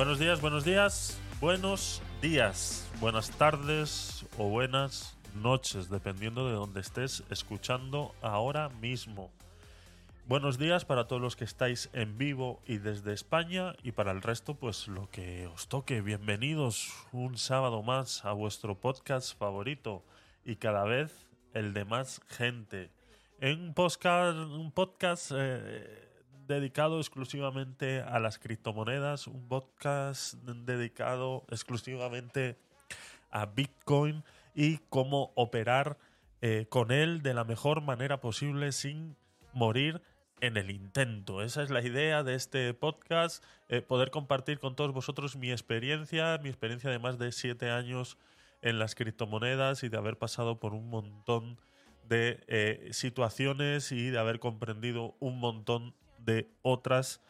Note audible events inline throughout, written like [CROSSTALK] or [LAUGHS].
Buenos días, buenos días, buenos días, buenas tardes o buenas noches, dependiendo de donde estés escuchando ahora mismo. Buenos días para todos los que estáis en vivo y desde España y para el resto pues lo que os toque. Bienvenidos un sábado más a vuestro podcast favorito y cada vez el de más gente. En un podcast, eh, dedicado exclusivamente a las criptomonedas, un podcast dedicado exclusivamente a Bitcoin y cómo operar eh, con él de la mejor manera posible sin morir en el intento. Esa es la idea de este podcast, eh, poder compartir con todos vosotros mi experiencia, mi experiencia de más de siete años en las criptomonedas y de haber pasado por un montón de eh, situaciones y de haber comprendido un montón de otras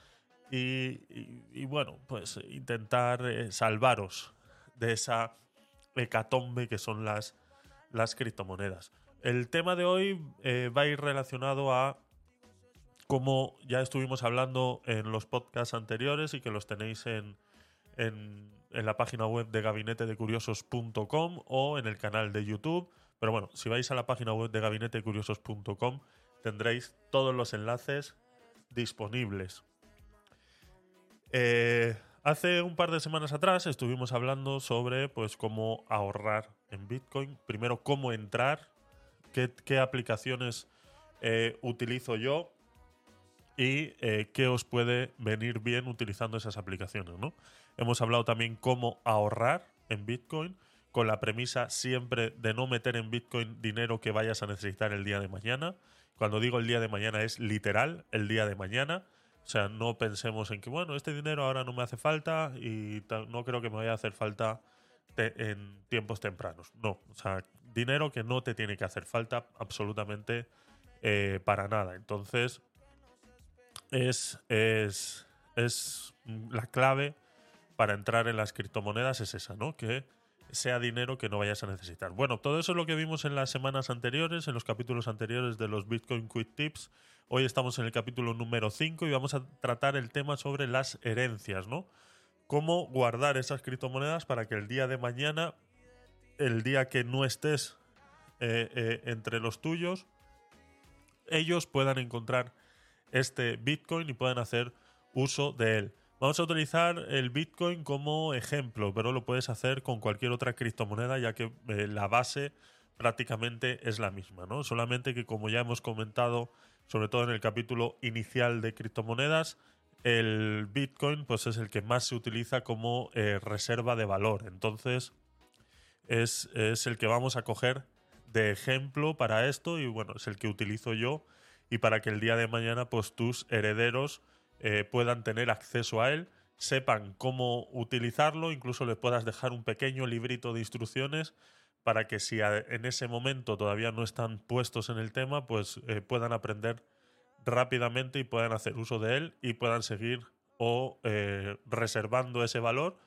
y, bueno, pues intentar eh, salvaros de esa hecatombe que son las, las criptomonedas. El tema de hoy eh, va a ir relacionado a como ya estuvimos hablando en los podcasts anteriores y que los tenéis en, en, en la página web de gabinetedecuriosos.com o en el canal de YouTube. Pero bueno, si vais a la página web de gabinetecuriosos.com tendréis todos los enlaces disponibles. Eh, hace un par de semanas atrás estuvimos hablando sobre pues cómo ahorrar en Bitcoin. Primero, cómo entrar, qué, aplicaciones eh, utilizo yo y eh, qué os puede venir bien utilizando esas aplicaciones. ¿no? Hemos hablado también cómo ahorrar en Bitcoin con la premisa siempre de no meter en Bitcoin dinero que vayas a necesitar el día de mañana. Cuando digo el día de mañana es literal el día de mañana. O sea, no pensemos en que, bueno, este dinero ahora no me hace falta y no creo que me vaya a hacer falta en tiempos tempranos. No, o sea, dinero que no te tiene que hacer falta absolutamente eh, para nada. Entonces, es, es, es la clave para entrar en las criptomonedas es esa, ¿no? Que sea dinero que no vayas a necesitar. Bueno, todo eso es lo que vimos en las semanas anteriores, en los capítulos anteriores de los Bitcoin Quick Tips. Hoy estamos en el capítulo número 5 y vamos a tratar el tema sobre las herencias, ¿no? Cómo guardar esas criptomonedas para que el día de mañana, el día que no estés eh, eh, entre los tuyos, ellos puedan encontrar este Bitcoin y puedan hacer uso de él. Vamos a utilizar el Bitcoin como ejemplo, pero lo puedes hacer con cualquier otra criptomoneda, ya que eh, la base prácticamente es la misma, ¿no? Solamente que como ya hemos comentado, sobre todo en el capítulo inicial de criptomonedas, el Bitcoin pues es el que más se utiliza como eh, reserva de valor. Entonces, es, es, el que vamos a coger de ejemplo para esto y bueno, es el que utilizo yo y para que el día de mañana pues tus herederos eh, puedan tener acceso a él, sepan cómo utilizarlo, incluso les puedas dejar un pequeño librito de instrucciones para que si en ese momento todavía no están puestos en el tema, pues eh, puedan aprender rápidamente y puedan hacer uso de él y puedan seguir o eh, reservando ese valor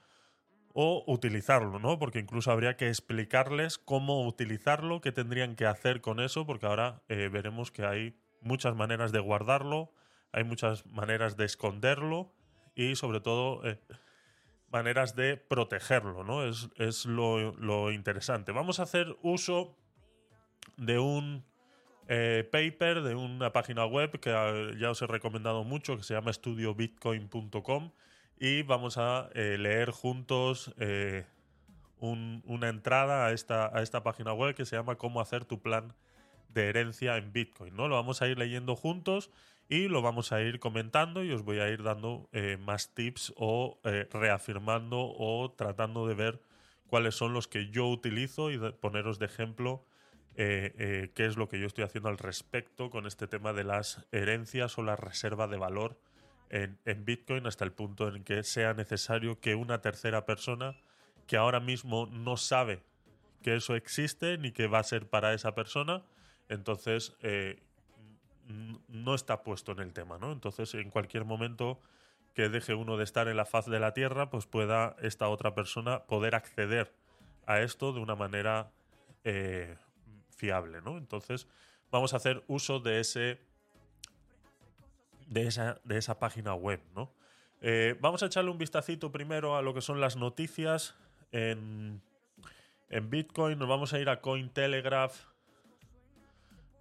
o utilizarlo, ¿no? Porque incluso habría que explicarles cómo utilizarlo, qué tendrían que hacer con eso, porque ahora veremos que hay muchas maneras de guardarlo, hay muchas maneras de esconderlo y sobre todo eh, maneras de protegerlo, ¿no? Es, lo, interesante. Vamos a hacer uso de un eh, paper, de una página web que ah, ya os he recomendado mucho, que se llama estudiobitcoin.com y vamos a eh, leer juntos una entrada a esta, a esta página web que se llama Cómo hacer tu plan de herencia en Bitcoin, ¿no? Lo vamos a ir leyendo juntos y lo vamos a ir comentando y os voy a ir dando eh, más tips o eh, reafirmando o tratando de ver cuáles son los que yo utilizo y poneros de ejemplo eh, qué es lo que yo estoy haciendo al respecto con este tema de las herencias o la reserva de valor en, en Bitcoin hasta el punto en que sea necesario que una tercera persona que ahora mismo no sabe que eso existe ni que va a ser para esa persona, entonces no está puesto en el tema, ¿no? Entonces, en cualquier momento que deje uno de estar en la faz de la Tierra, pues pueda esta otra persona poder acceder a esto de una manera eh, fiable, ¿no? Entonces, vamos a hacer uso de ese de esa, de esa página web, ¿no? Eh, vamos a echarle un vistacito primero a lo que son las noticias en, en Bitcoin. Nos vamos a ir a Cointelegraph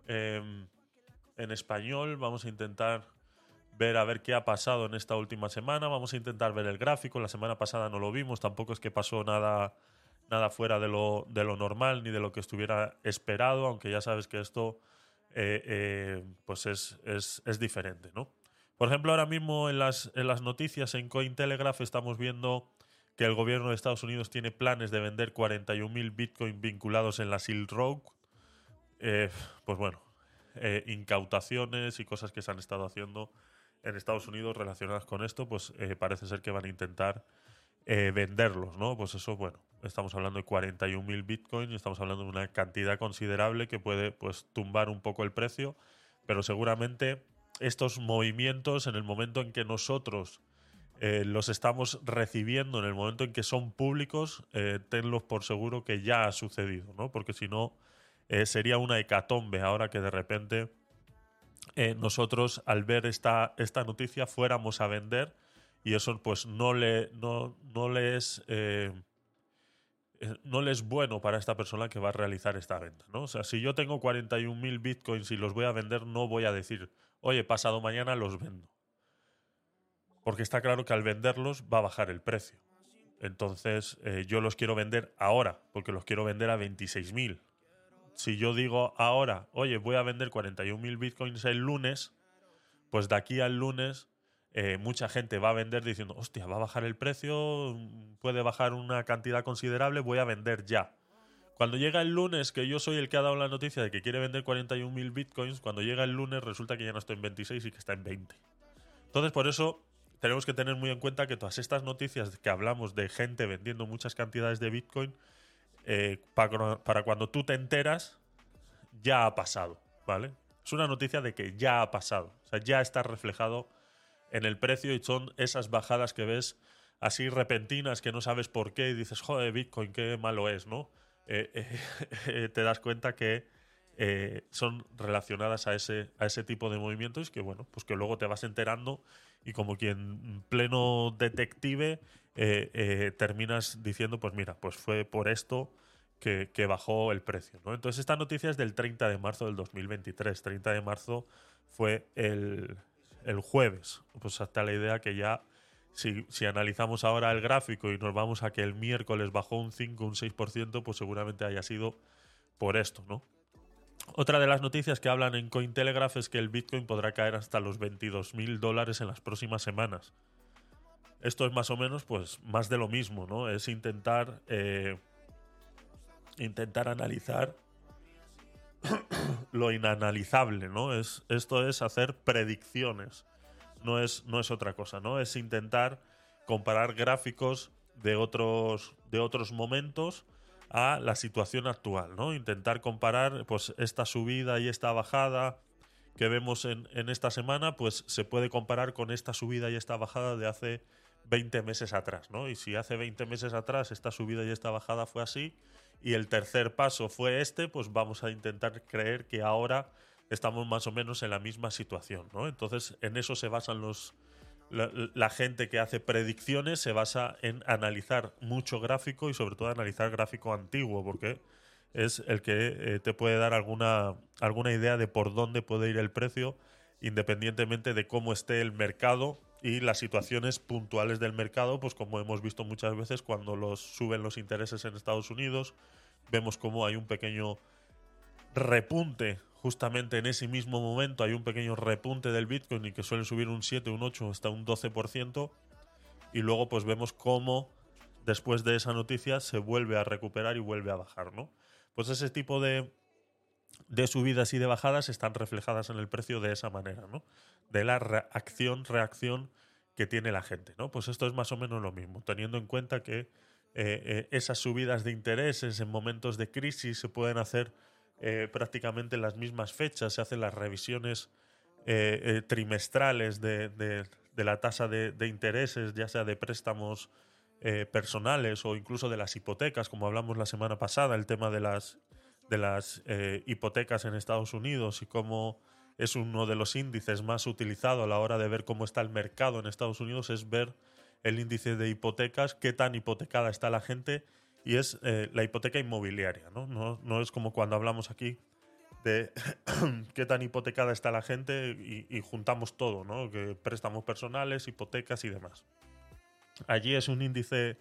em, en español. Vamos a intentar ver a ver qué ha pasado en esta última semana. Vamos a intentar ver el gráfico. La semana pasada no lo vimos. Tampoco es que pasó nada, nada fuera de lo, de lo normal ni de lo que estuviera esperado. Aunque ya sabes que esto eh, eh, pues es, es, es diferente, ¿no? Por ejemplo, ahora mismo en las, en las noticias en Cointelegraph estamos viendo que el gobierno de Estados Unidos tiene planes de vender 41.000 Bitcoin vinculados en la Silk Road. Eh, pues bueno, eh, incautaciones y cosas que se han estado haciendo en Estados Unidos relacionadas con esto, pues eh, parece ser que van a intentar venderlos, ¿no? Pues eso, bueno, estamos hablando de 41.000 Bitcoin estamos hablando de una cantidad considerable que puede pues tumbar un poco el precio, pero seguramente estos movimientos en el momento en que nosotros eh, los estamos recibiendo, en el momento en que son públicos, eh, tenlos por seguro que ya ha sucedido, ¿no? Porque si no, eh, sería una hecatombe ahora que de repente nosotros al ver esta, esta noticia fuéramos a vender y eso pues no le, no, no le es no le es bueno para esta persona que va a realizar esta venta, ¿no? O sea, si yo tengo 41.000 bitcoins y los voy a vender, no voy a decir, oye, pasado mañana los vendo. Porque está claro que al venderlos va a bajar el precio. Entonces, eh, yo los quiero vender ahora, porque los quiero vender a 26.000. Si yo digo ahora, oye, voy a vender 41.000 bitcoins el lunes, pues de aquí al lunes eh, mucha gente va a vender diciendo, hostia, va a bajar el precio, puede bajar una cantidad considerable, voy a vender ya. Cuando llega el lunes, que yo soy el que ha dado la noticia de que quiere vender 41.000 bitcoins, cuando llega el lunes resulta que ya no estoy en 26 y que está en 20. Entonces, por eso tenemos que tener muy en cuenta que todas estas noticias que hablamos de gente vendiendo muchas cantidades de bitcoin, eh, para, cuando tú te enteras, ya ha pasado, ¿vale? Es una noticia de que ya ha pasado, o sea, ya está reflejado en el precio y son esas bajadas que ves así repentinas que no sabes por qué y dices, joder, Bitcoin, qué malo es, ¿no? Eh, eh, [LAUGHS] te das cuenta que eh, son relacionadas a ese, a ese tipo de movimientos que, bueno, pues que luego te vas enterando y como quien pleno detective terminas diciendo, pues mira, pues fue por esto que, bajó el precio. Entonces esta noticia es del 30 de marzo del 2023. 30 de marzo fue el, el jueves. Pues hasta la idea que ya si, analizamos ahora el gráfico y nos vamos a que el miércoles bajó un 5, un 6%, pues seguramente haya sido por esto, ¿no? Otra de las noticias que hablan en Cointelegraph es que el Bitcoin podrá caer hasta los 22 mil dólares en las próximas semanas. Esto es más o menos, pues, más de lo mismo, ¿no? Es intentar, eh, intentar analizar [COUGHS] lo inanalizable, ¿no? Es, esto es hacer predicciones no es, no es otra cosa, ¿no? Es intentar comparar gráficos de otros, de otros momentos a la situación actual, ¿no? Intentar comparar pues esta subida y esta bajada que vemos en, esta semana, pues se puede comparar con esta subida y esta bajada de hace 20 meses atrás, ¿no? Y si hace 20 meses atrás esta subida y esta bajada fue así y el tercer paso fue este, pues vamos a intentar creer que ahora estamos más o menos en la misma situación, ¿no? Entonces, en eso se basan los la, gente que hace predicciones se basa en analizar mucho gráfico y sobre todo analizar gráfico antiguo, porque es el que eh, te puede dar alguna, alguna idea de por dónde puede ir el precio, independientemente de cómo esté el mercado y las situaciones puntuales del mercado, pues como hemos visto muchas veces cuando suben los intereses en Estados Unidos, vemos cómo hay un pequeño repunte justamente en ese mismo momento hay un pequeño repunte del Bitcoin y que suele subir un 7, un 8, hasta un 12%. Y luego pues vemos cómo después de esa noticia se vuelve a recuperar y vuelve a bajar, ¿no? Pues ese tipo de, de subidas y de bajadas están reflejadas en el precio de esa manera, ¿no? De la acción, reacción que tiene la gente, ¿no? Pues esto es más o menos lo mismo, teniendo en cuenta que eh, eh, esas subidas de intereses en momentos de crisis se pueden hacer eh, prácticamente en las mismas fechas, se hacen las revisiones eh, eh, trimestrales de, la tasa de, intereses, ya sea de préstamos personales o incluso de las hipotecas, como hablamos la semana pasada, el tema de las, de las hipotecas en Estados Unidos y cómo es uno de los índices más utilizados a la hora de ver cómo está el mercado en Estados Unidos, es ver el índice de hipotecas, qué tan hipotecada está la gente, y es eh, la hipoteca inmobiliaria, ¿no? ¿no? No es como cuando hablamos aquí de [CLEARS THROAT] qué tan hipotecada está la gente y, juntamos todo, ¿no? Préstamos personales, hipotecas y demás. Allí es un índice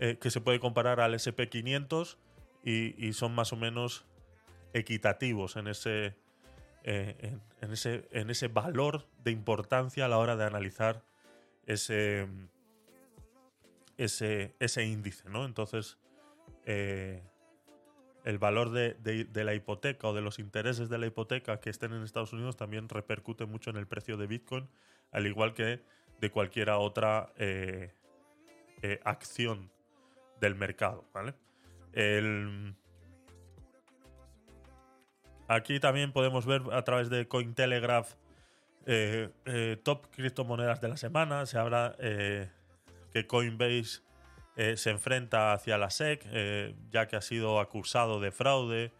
eh, que se puede comparar al SP500 y, son más o menos equitativos en ese, eh, en, ese, en ese valor de importancia a la hora de analizar ese, ese, ese índice, ¿no? Entonces, eh, el valor de, la hipoteca o de los intereses de la hipoteca que estén en Estados Unidos también repercute mucho en el precio de Bitcoin, al igual que de cualquier otra eh, eh, acción del mercado. aquí también podemos ver a través de Cointelegraph eh, top criptomonedas de la semana. Se habla Coinbase eh, se enfrenta hacia la SEC, eh, ya que ha sido acusado de fraude,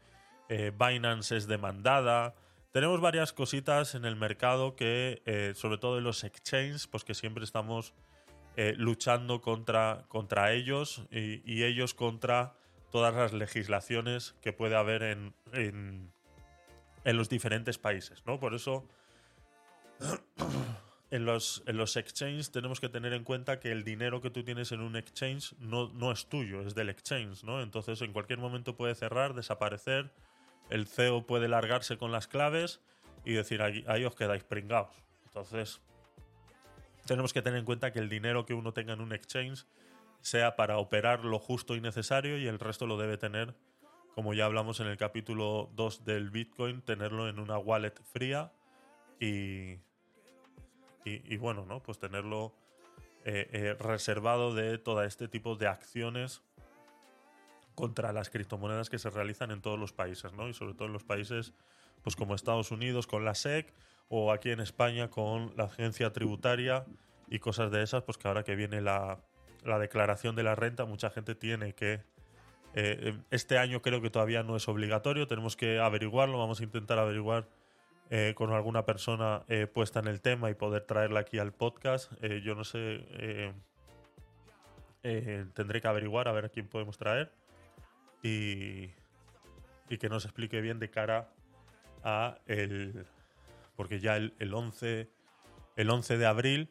eh, Binance es demandada. Tenemos varias cositas en el mercado que, sobre todo en los exchanges, pues que siempre estamos luchando contra, contra ellos y, ellos contra todas las legislaciones que puede haber en, en, en los diferentes países, ¿no? Por eso [CLEARS THROAT] en los, en los exchanges tenemos que tener en cuenta que el dinero que tú tienes en un exchange no, no es tuyo, es del exchange, ¿no? Entonces en cualquier momento puede cerrar, desaparecer, el CEO puede largarse con las claves y decir ahí, ahí os quedáis pringados. Entonces tenemos que tener en cuenta que el dinero que uno tenga en un exchange sea para operar lo justo y necesario y el resto lo debe tener, como ya hablamos en el capítulo 2 del Bitcoin, tenerlo en una wallet fría y, bueno, ¿no? Pues tenerlo eh, eh, reservado de todo este tipo de acciones contra las criptomonedas que se realizan en todos los países, ¿no? Y sobre todo en los países pues como Estados Unidos con la SEC o aquí en España con la agencia tributaria y cosas de esas, pues que ahora que viene la, declaración de la renta, mucha gente tiene que... Eh, este año creo que todavía no es obligatorio, tenemos que averiguarlo, vamos a intentar averiguar eh, con alguna persona eh, puesta en el tema y poder traerla aquí al podcast. Eh, yo no sé, tendré que averiguar a ver a quién podemos traer y, y, que nos explique bien de cara a el... Porque ya el, el, 11, el 11 de abril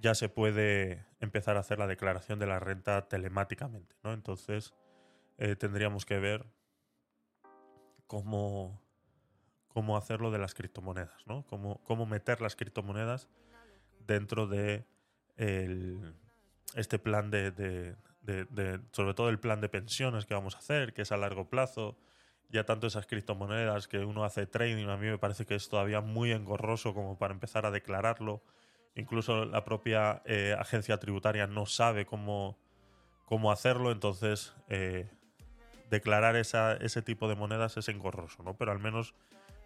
ya se puede empezar a hacer la declaración de la renta telemáticamente, ¿no? Entonces tendríamos que ver cómo cómo hacerlo de las criptomonedas, ¿no? Cómo, cómo meter las criptomonedas dentro de este plan de, sobre todo el plan de pensiones que vamos a hacer, que es a largo plazo. Ya tanto esas criptomonedas que uno hace trading, a mí me parece que es todavía muy engorroso como para empezar a declararlo. Incluso la propia eh, agencia tributaria no sabe cómo, cómo hacerlo, entonces eh, declarar esa, ese tipo de monedas es engorroso, ¿no? Pero al menos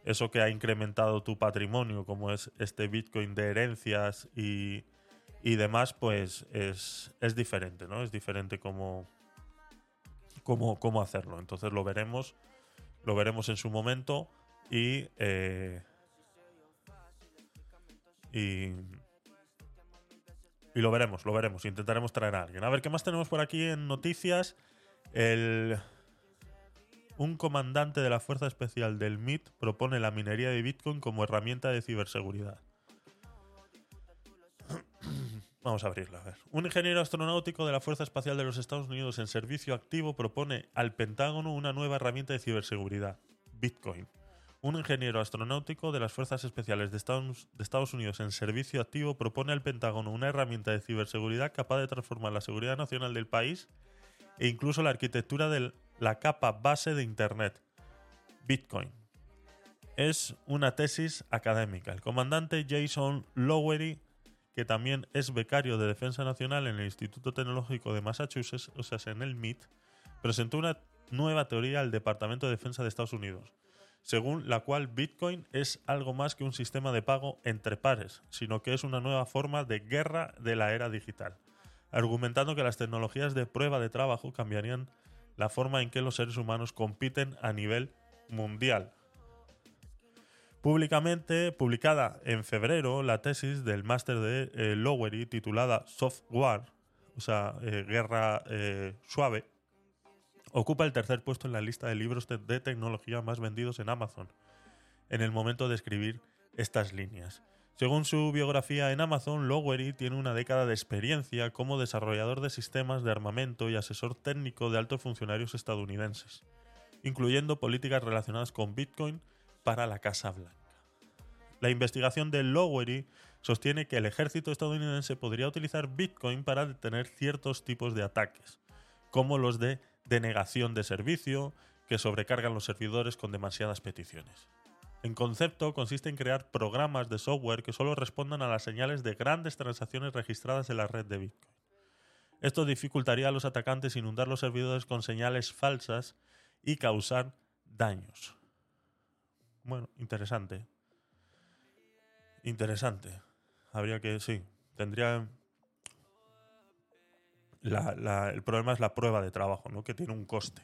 eso que ha incrementado tu patrimonio, como es este Bitcoin de herencias y, demás, pues es, diferente, ¿no? Es diferente cómo, cómo, hacerlo. Entonces lo veremos, lo veremos en su momento y, eh, y, y lo veremos, lo veremos. Intentaremos traer a alguien. A ver, ¿qué más tenemos por aquí en noticias? El un comandante de la Fuerza Especial del MIT propone la minería de Bitcoin como herramienta de ciberseguridad. [COUGHS] Vamos a abrirla, a ver. Un ingeniero astronáutico de la Fuerza Espacial de los Estados Unidos en servicio activo propone al Pentágono una nueva herramienta de ciberseguridad, Bitcoin. Un ingeniero astronáutico de las Fuerzas Especiales de Estados, de Estados Unidos en servicio activo propone al Pentágono una herramienta de ciberseguridad capaz de transformar la seguridad nacional del país e incluso la arquitectura del la capa base de Internet, Bitcoin. Es una tesis académica. El comandante Jason Lowery, que también es becario de Defensa Nacional en el Instituto Tecnológico de Massachusetts, o sea, en el MIT, presentó una nueva teoría al Departamento de Defensa de Estados Unidos, según la cual Bitcoin es algo más que un sistema de pago entre pares, sino que es una nueva forma de guerra de la era digital, argumentando que las tecnologías de prueba de trabajo cambiarían la forma en que los seres humanos compiten a nivel mundial. Públicamente, publicada en febrero, la tesis del máster de eh, Lowery titulada Software, o sea, eh, Guerra eh, Suave, ocupa el tercer puesto en la lista de libros de, de tecnología más vendidos en Amazon en el momento de escribir estas líneas. Según su biografía en Amazon, Lowery tiene una década de experiencia como desarrollador de sistemas de armamento y asesor técnico de altos funcionarios estadounidenses, incluyendo políticas relacionadas con Bitcoin para la Casa Blanca. La investigación de Lowery sostiene que el ejército estadounidense podría utilizar Bitcoin para detener ciertos tipos de ataques, como los de denegación de servicio, que sobrecargan los servidores con demasiadas peticiones. En concepto, consiste en crear programas de software que solo respondan a las señales de grandes transacciones registradas en la red de Bitcoin. Esto dificultaría a los atacantes inundar los servidores con señales falsas y causar daños. Bueno, interesante. Interesante. Habría que, sí, tendría... el problema es la prueba de trabajo, ¿no? que tiene un coste.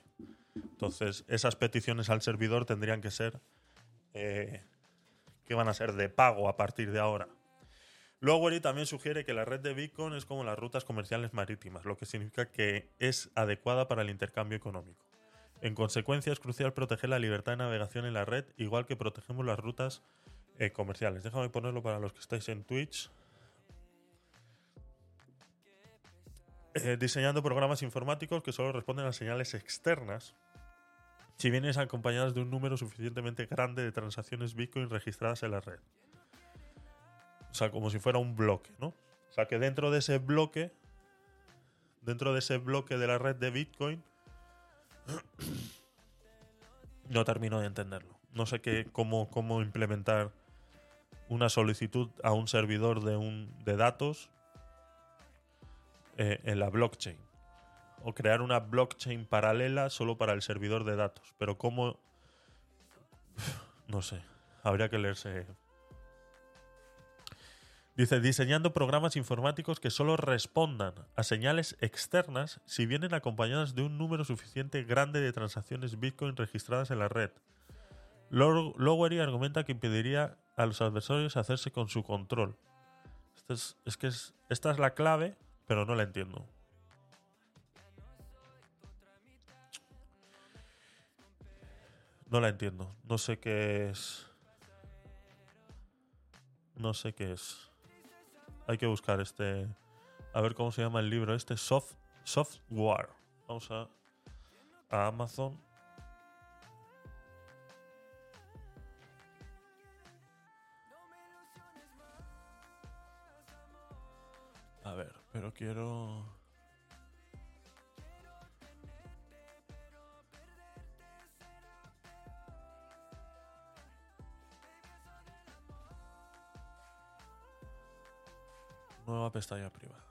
Entonces, esas peticiones al servidor tendrían que ser eh, que van a ser de pago a partir de ahora. Lowery también sugiere que la red de Bitcoin es como las rutas comerciales marítimas, lo que significa que es adecuada para el intercambio económico. En consecuencia, es crucial proteger la libertad de navegación en la red, igual que protegemos las rutas eh, comerciales. Déjame ponerlo para los que estáis en Twitch. Eh, diseñando programas informáticos que solo responden a señales externas si vienes acompañadas de un número suficientemente grande de transacciones Bitcoin registradas en la red. O sea, como si fuera un bloque, ¿no? O sea, que dentro de ese bloque, dentro de ese bloque de la red de Bitcoin, [CLEARS THROAT] no termino de entenderlo. No sé qué, cómo, cómo implementar una solicitud a un servidor de, un, de datos eh, en la blockchain o crear una blockchain paralela solo para el servidor de datos. Pero cómo... No sé, habría que leerse. Dice, diseñando programas informáticos que solo respondan a señales externas si vienen acompañadas de un número suficiente grande de transacciones Bitcoin registradas en la red. Lowery argumenta que impediría a los adversarios hacerse con su control. es, es que esta es la clave, pero no la entiendo. No la entiendo. No sé qué es. No sé qué es. Hay que buscar este. A ver cómo se llama el libro este. Soft, software. Vamos a, a Amazon. A ver, pero quiero. Nueva pestaña privada.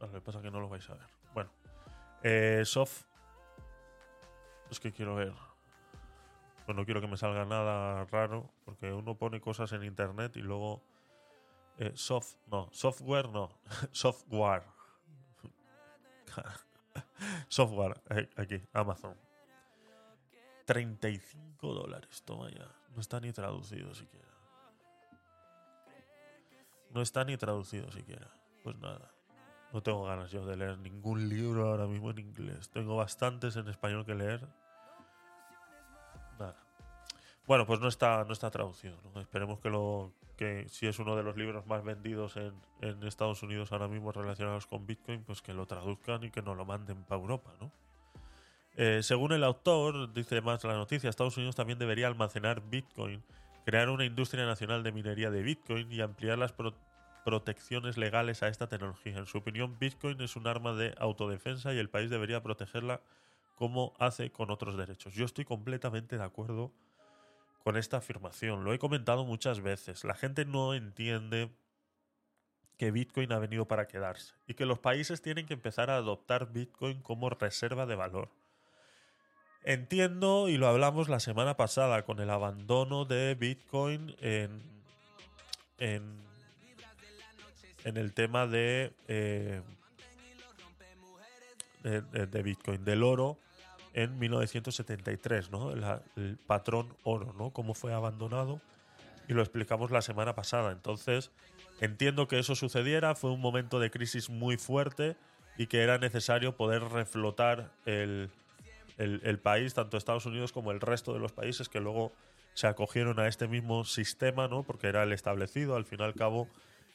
Lo que pasa es que no lo vais a ver. Bueno. Eh, soft. Es que quiero ver. Pues no quiero que me salga nada raro. Porque uno pone cosas en internet y luego. Eh, soft. No. Software no. [LAUGHS] software. [LAUGHS] software. Eh, aquí. Amazon. 35 dólares. Toma ya. No está ni traducido siquiera. No está ni traducido siquiera. Pues nada. No tengo ganas yo de leer ningún libro ahora mismo en inglés. Tengo bastantes en español que leer. Nada. Bueno, pues no está, no está traducido. Esperemos que lo que si es uno de los libros más vendidos en, en, Estados Unidos ahora mismo relacionados con Bitcoin, pues que lo traduzcan y que nos lo manden para Europa, ¿no? Eh, según el autor, dice más la noticia, Estados Unidos también debería almacenar Bitcoin crear una industria nacional de minería de Bitcoin y ampliar las protecciones legales a esta tecnología. En su opinión, Bitcoin es un arma de autodefensa y el país debería protegerla como hace con otros derechos. Yo estoy completamente de acuerdo con esta afirmación. Lo he comentado muchas veces. La gente no entiende que Bitcoin ha venido para quedarse y que los países tienen que empezar a adoptar Bitcoin como reserva de valor. Entiendo, y lo hablamos la semana pasada, con el abandono de Bitcoin en, en, el tema de, eh, de, Bitcoin, del oro en 1973, ¿no? el patrón oro, ¿no? Cómo fue abandonado y lo explicamos la semana pasada. Entonces, entiendo que eso sucediera, fue un momento de crisis muy fuerte y que era necesario poder reflotar el, el, país, tanto Estados Unidos como el resto de los países que luego se acogieron a este mismo sistema, ¿no? Porque era el establecido, al fin y al cabo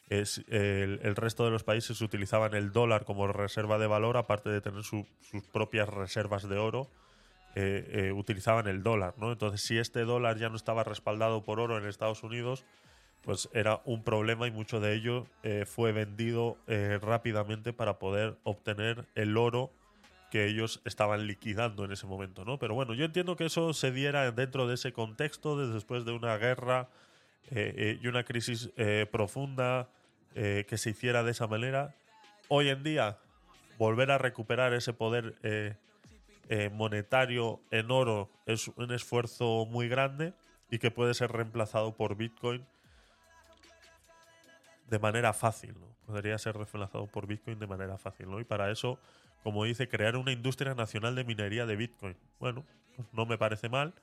es el, resto de los países utilizaban el dólar como reserva de valor, aparte de tener sus propias reservas de oro, eh, eh, utilizaban el dólar, ¿no? Entonces, si este dólar ya no estaba respaldado por oro en Estados Unidos, pues era un problema y mucho de ello eh, fue vendido rápidamente para poder obtener el oro que ellos estaban liquidando en ese momento, ¿no? Pero bueno, yo entiendo que eso se diera dentro de ese contexto, después de una guerra eh, eh, y una crisis eh, profunda que se hiciera de esa manera. Hoy en día, volver a recuperar ese poder monetario en oro es un esfuerzo muy grande y que puede ser reemplazado por Bitcoin de manera fácil, ¿no? Podría ser reemplazado por Bitcoin de manera fácil, ¿no? Y para eso como dice, crear una industria nacional de minería de Bitcoin. Bueno, pues no me parece mal,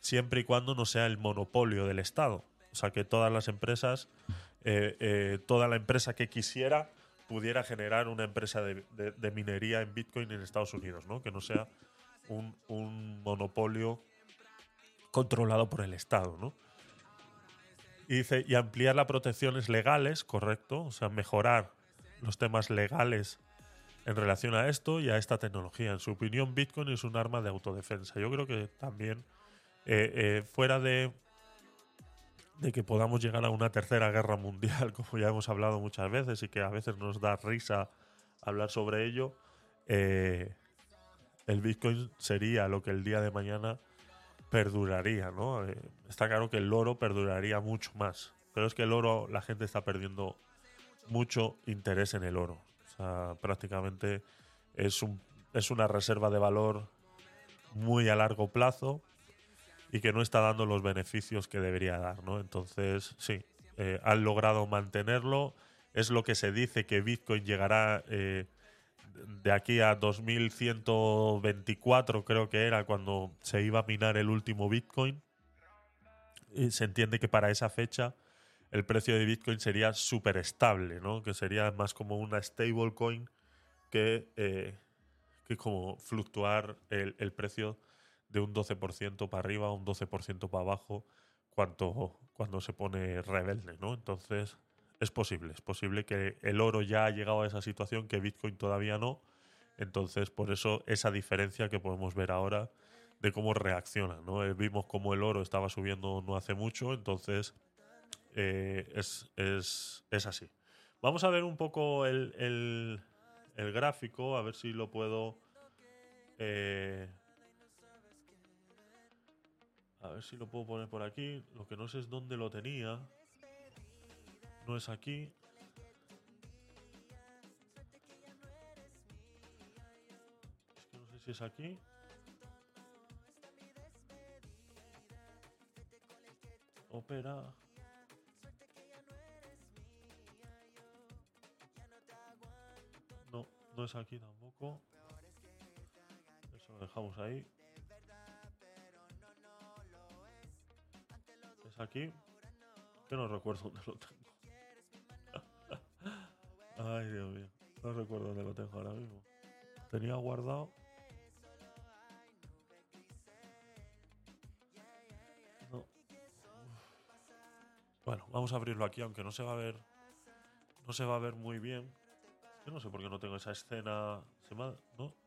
siempre y cuando no sea el monopolio del Estado. O sea, que todas las empresas, eh, eh, toda la empresa que quisiera pudiera generar una empresa de, minería en Bitcoin en Estados Unidos, ¿no? Que no sea un, un monopolio controlado por el Estado, ¿no? Y dice, y ampliar las protecciones legales, correcto, o sea, mejorar los temas legales en relación a esto y a esta tecnología. En su opinión, Bitcoin es un arma de autodefensa. Yo creo que también, eh, eh, fuera de, que podamos llegar a una tercera guerra mundial, [LAUGHS] como ya hemos hablado muchas veces y que a veces nos da risa hablar sobre ello, eh, el Bitcoin sería lo que el día de mañana perduraría, ¿no? está claro que el oro perduraría mucho más, pero es que el oro, la gente está perdiendo mucho interés en el oro prácticamente es, un, es una reserva de valor muy a largo plazo y que no está dando los beneficios que debería dar, ¿no? Entonces, sí, eh, han logrado mantenerlo. Es lo que se dice que Bitcoin llegará eh, de aquí a 2124, creo que era cuando se iba a minar el último Bitcoin. Y se entiende que para esa fecha el precio de Bitcoin sería súper estable, ¿no? Que sería más como una stablecoin que, eh, que como fluctuar el, precio de un 12% para arriba, un 12% para abajo, cuando, cuando se pone rebelde, ¿no? Entonces, es posible, es posible que el oro ya ha llegado a esa situación que Bitcoin todavía no. Entonces, por eso esa diferencia que podemos ver ahora de cómo reacciona, ¿no? Eh, vimos cómo el oro estaba subiendo no hace mucho, entonces eh, es, así. Vamos a ver un poco el, gráfico, a ver si lo puedo... Eh, a ver si lo puedo poner por aquí. Lo que no sé es dónde lo tenía. No es aquí. Es que no sé si es aquí. Opera. No es aquí tampoco. Eso lo dejamos ahí. Es aquí. Que no recuerdo dónde lo tengo. [LAUGHS] Ay, Dios mío. No recuerdo dónde lo tengo ahora mismo. Tenía guardado. No. Bueno, vamos a abrirlo aquí, aunque no se va a ver. No se va a ver muy bien no sé por qué no tengo esa escena. ¿Se ¿No?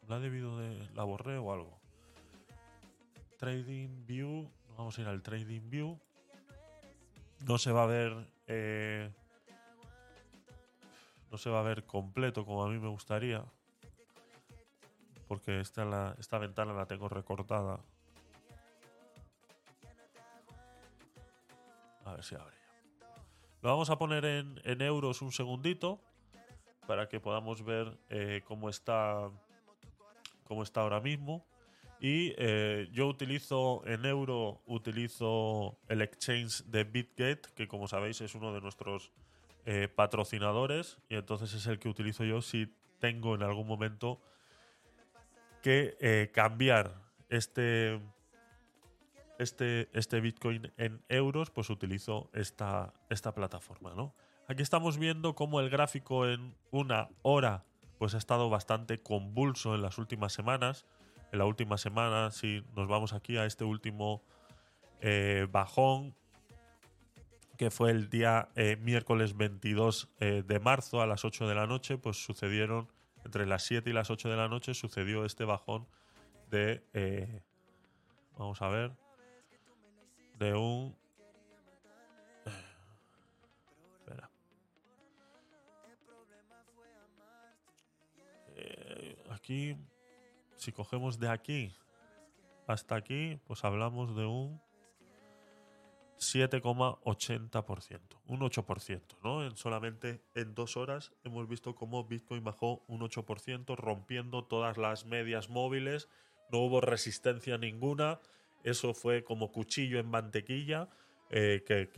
¿La he debido de. la borré o algo? Trading View. Vamos a ir al Trading View. No se va a ver. Eh, no se va a ver completo como a mí me gustaría. Porque esta, esta ventana la tengo recortada. A ver si abre. Lo vamos a poner en, en euros un segundito para que podamos ver eh, cómo, está, cómo está ahora mismo. Y eh, yo utilizo en euro, utilizo el exchange de BitGate, que como sabéis es uno de nuestros eh, patrocinadores. Y entonces es el que utilizo yo si tengo en algún momento que cambiar este, este, este Bitcoin en euros, pues utilizo esta, esta plataforma, ¿no? Aquí estamos viendo cómo el gráfico en una hora pues ha estado bastante convulso en las últimas semanas. En la última semana, si nos vamos aquí a este último eh, bajón, que fue el día eh, miércoles 22 eh, de marzo a las 8 de la noche, pues sucedieron, entre las 7 y las 8 de la noche, sucedió este bajón de, vamos a ver, de un... aquí, si cogemos de aquí hasta aquí, pues hablamos de un 7,80%, un 8%, ¿no? En solamente en dos horas hemos visto cómo Bitcoin bajó un 8%, rompiendo todas las medias móviles, no hubo resistencia ninguna, eso fue como cuchillo en mantequilla, eh, que,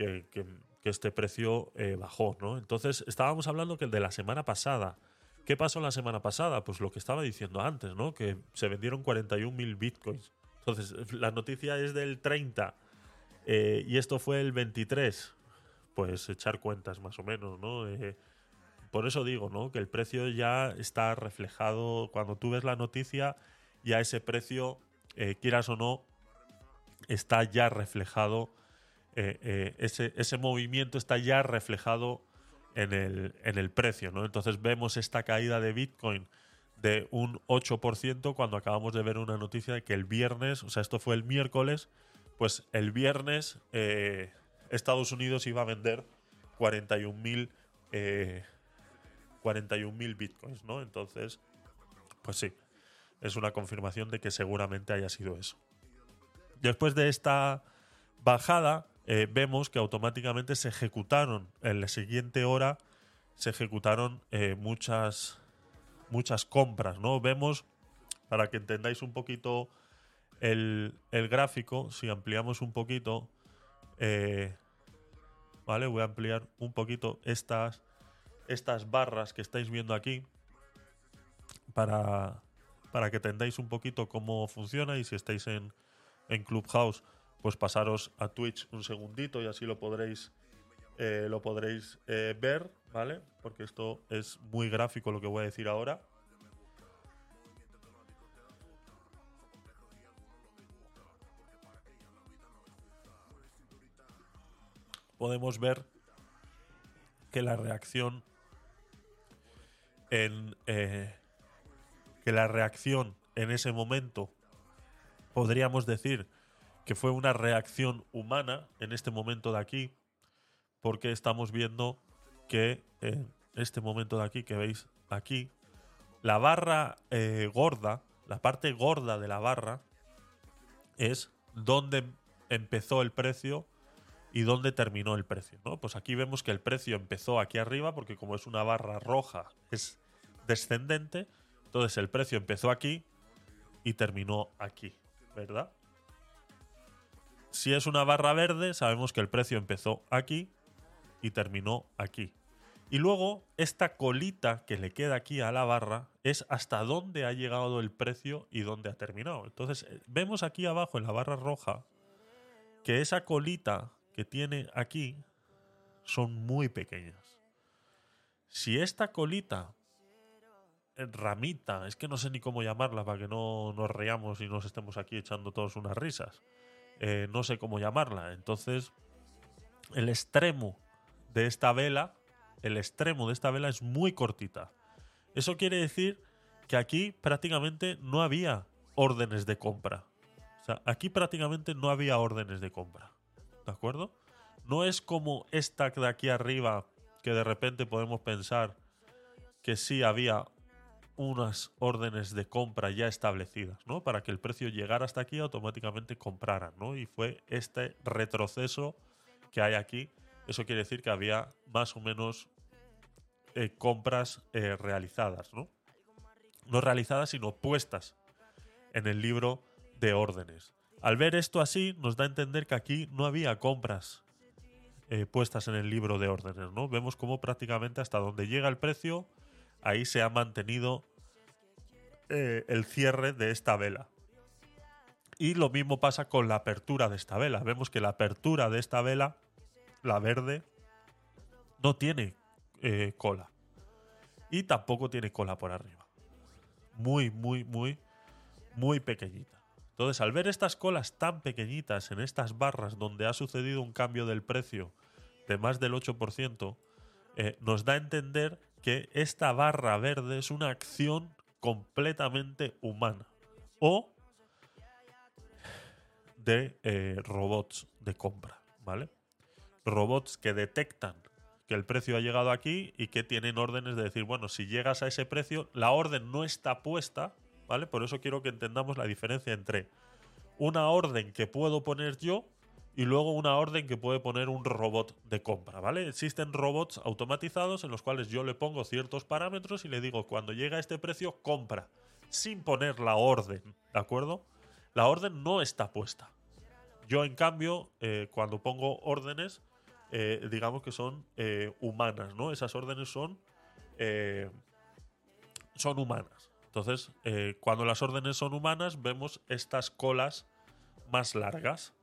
este precio eh, bajó, ¿no? Entonces estábamos hablando que el de la semana pasada, ¿qué pasó la semana pasada? Pues lo que estaba diciendo antes, ¿no? Que se vendieron 41.000 Bitcoins. Entonces, la noticia es del 30 eh, y esto fue el 23. Pues echar cuentas más o menos, ¿no? Eh, por eso digo, ¿no? Que el precio ya está reflejado. Cuando tú ves la noticia, ya ese precio, eh, quieras o no, está ya reflejado. ese, ese movimiento está ya reflejado en el, en el precio, ¿no? Entonces vemos esta caída de Bitcoin de un 8% cuando acabamos de ver una noticia de que el viernes, o sea, esto fue el miércoles, pues el viernes eh, Estados Unidos iba a vender 41.000 eh, bitcoins, ¿no? Entonces, pues sí, es una confirmación de que seguramente haya sido eso. Después de esta bajada, eh, vemos que automáticamente se ejecutaron en la siguiente hora, se ejecutaron eh, muchas, muchas compras, ¿no? Vemos, para que entendáis un poquito el, gráfico, si ampliamos un poquito, eh, ¿vale? Voy a ampliar un poquito estas, estas barras que estáis viendo aquí para, para que entendáis un poquito cómo funciona y si estáis en, en Clubhouse, pues pasaros a Twitch un segundito y así lo podréis, eh, lo podréis eh, ver, ¿vale? Porque esto es muy gráfico lo que voy a decir ahora. podemos ver que la reacción en eh, que la reacción en ese momento podríamos decir que fue una reacción humana en este momento de aquí porque estamos viendo que en este momento de aquí que veis aquí la barra eh, gorda la parte gorda de la barra es donde empezó el precio y dónde terminó el precio. ¿no? Pues aquí vemos que el precio empezó aquí arriba, porque como es una barra roja, es descendente. Entonces el precio empezó aquí y terminó aquí, ¿verdad? Si es una barra verde, sabemos que el precio empezó aquí y terminó aquí. Y luego, esta colita que le queda aquí a la barra es hasta dónde ha llegado el precio y dónde ha terminado. Entonces, eh, vemos aquí abajo en la barra roja que esa colita que tiene aquí son muy pequeñas. Si esta colita, eh, ramita, es que no sé ni cómo llamarla para que no nos reamos y nos estemos aquí echando todos unas risas. Eh, no sé cómo llamarla. Entonces, el extremo de esta vela, el extremo de esta vela es muy cortita. Eso quiere decir que aquí prácticamente no había órdenes de compra. O sea, aquí prácticamente no había órdenes de compra. ¿De acuerdo? No es como esta de aquí arriba que de repente podemos pensar que sí había unas órdenes de compra ya establecidas, ¿no? Para que el precio llegara hasta aquí automáticamente compraran, ¿no? Y fue este retroceso que hay aquí. Eso quiere decir que había más o menos eh, compras eh, realizadas, ¿no? No realizadas, sino puestas en el libro de órdenes. Al ver esto así, nos da a entender que aquí no había compras eh, puestas en el libro de órdenes, ¿no? Vemos cómo prácticamente hasta donde llega el precio, ahí se ha mantenido eh, el cierre de esta vela. Y lo mismo pasa con la apertura de esta vela. Vemos que la apertura de esta vela, la verde, no tiene eh, cola. Y tampoco tiene cola por arriba. Muy, muy, muy, muy pequeñita. Entonces, al ver estas colas tan pequeñitas en estas barras donde ha sucedido un cambio del precio de más del 8%, eh, nos da a entender que esta barra verde es una acción completamente humana. O de eh, robots de compra, ¿vale? Robots que detectan que el precio ha llegado aquí y que tienen órdenes de decir, bueno, si llegas a ese precio, la orden no está puesta, ¿vale? Por eso quiero que entendamos la diferencia entre una orden que puedo poner yo y luego una orden que puede poner un robot de compra, ¿vale? Existen robots automatizados en los cuales yo le pongo ciertos parámetros y le digo, cuando llega a este precio, compra, sin poner la orden, ¿de acuerdo? La orden no está puesta. Yo, en cambio, eh, cuando pongo órdenes, eh, digamos que son eh, humanas, ¿no? Esas órdenes son, son humanas. Entonces, cuando las órdenes son humanas, vemos estas colas más largas,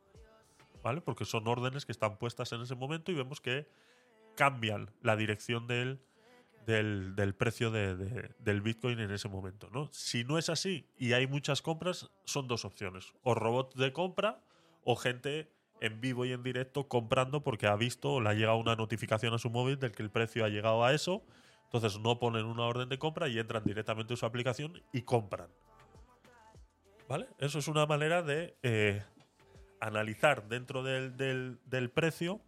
¿vale? Porque son órdenes que están puestas en ese momento y vemos que cambian la dirección del, del, precio del Bitcoin en ese momento, ¿no? Si no es así y hay muchas compras, son dos opciones. O robots de compra o gente en vivo y en directo comprando porque ha visto o le ha llegado una notificación a su móvil del que el precio ha llegado a eso. Entonces no ponen una orden de compra y entran directamente a su aplicación y compran. ¿Vale? Eso es una manera de eh, analizar dentro del, del, precio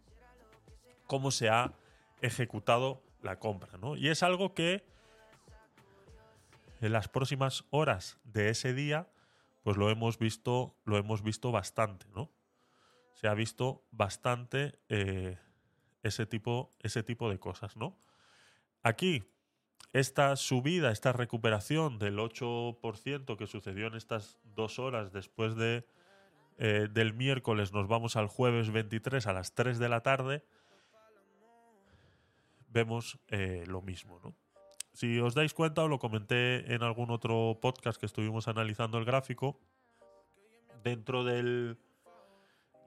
cómo se ha ejecutado la compra. ¿no? Y es algo que en las próximas horas de ese día pues lo hemos visto, lo hemos visto bastante, ¿no? Se ha visto bastante eh, ese, tipo, ese tipo de cosas, ¿no? Aquí, esta subida, esta recuperación del 8% que sucedió en estas dos horas después de, eh, del miércoles, nos vamos al jueves 23 a las 3 de la tarde, vemos eh, lo mismo, ¿no? si os dais cuenta, o lo comenté en algún otro podcast que estuvimos analizando el gráfico, dentro del,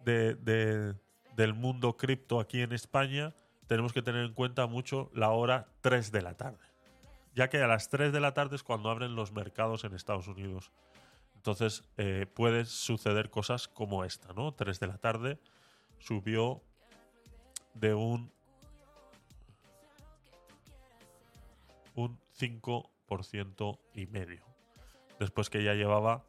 del mundo cripto aquí en España, tenemos que tener en cuenta mucho la hora 3 de la tarde. Ya que a las 3 de la tarde es cuando abren los mercados en Estados Unidos. Entonces eh, puede suceder cosas como esta, ¿no? 3 de la tarde subió de un un 5% y medio. Después que ya llevaba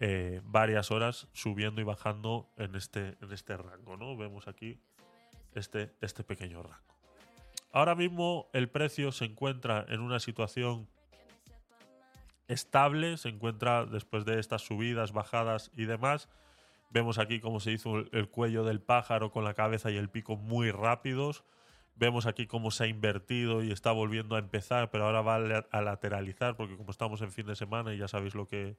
eh, varias horas subiendo y bajando en este, en este rango. ¿no? Vemos aquí este, este pequeño rango. Ahora mismo el precio se encuentra en una situación estable, se encuentra después de estas subidas, bajadas y demás. Vemos aquí cómo se hizo el cuello del pájaro con la cabeza y el pico muy rápidos. Vemos aquí cómo se ha invertido y está volviendo a empezar, pero ahora va a lateralizar porque como estamos en fin de semana y ya sabéis lo que,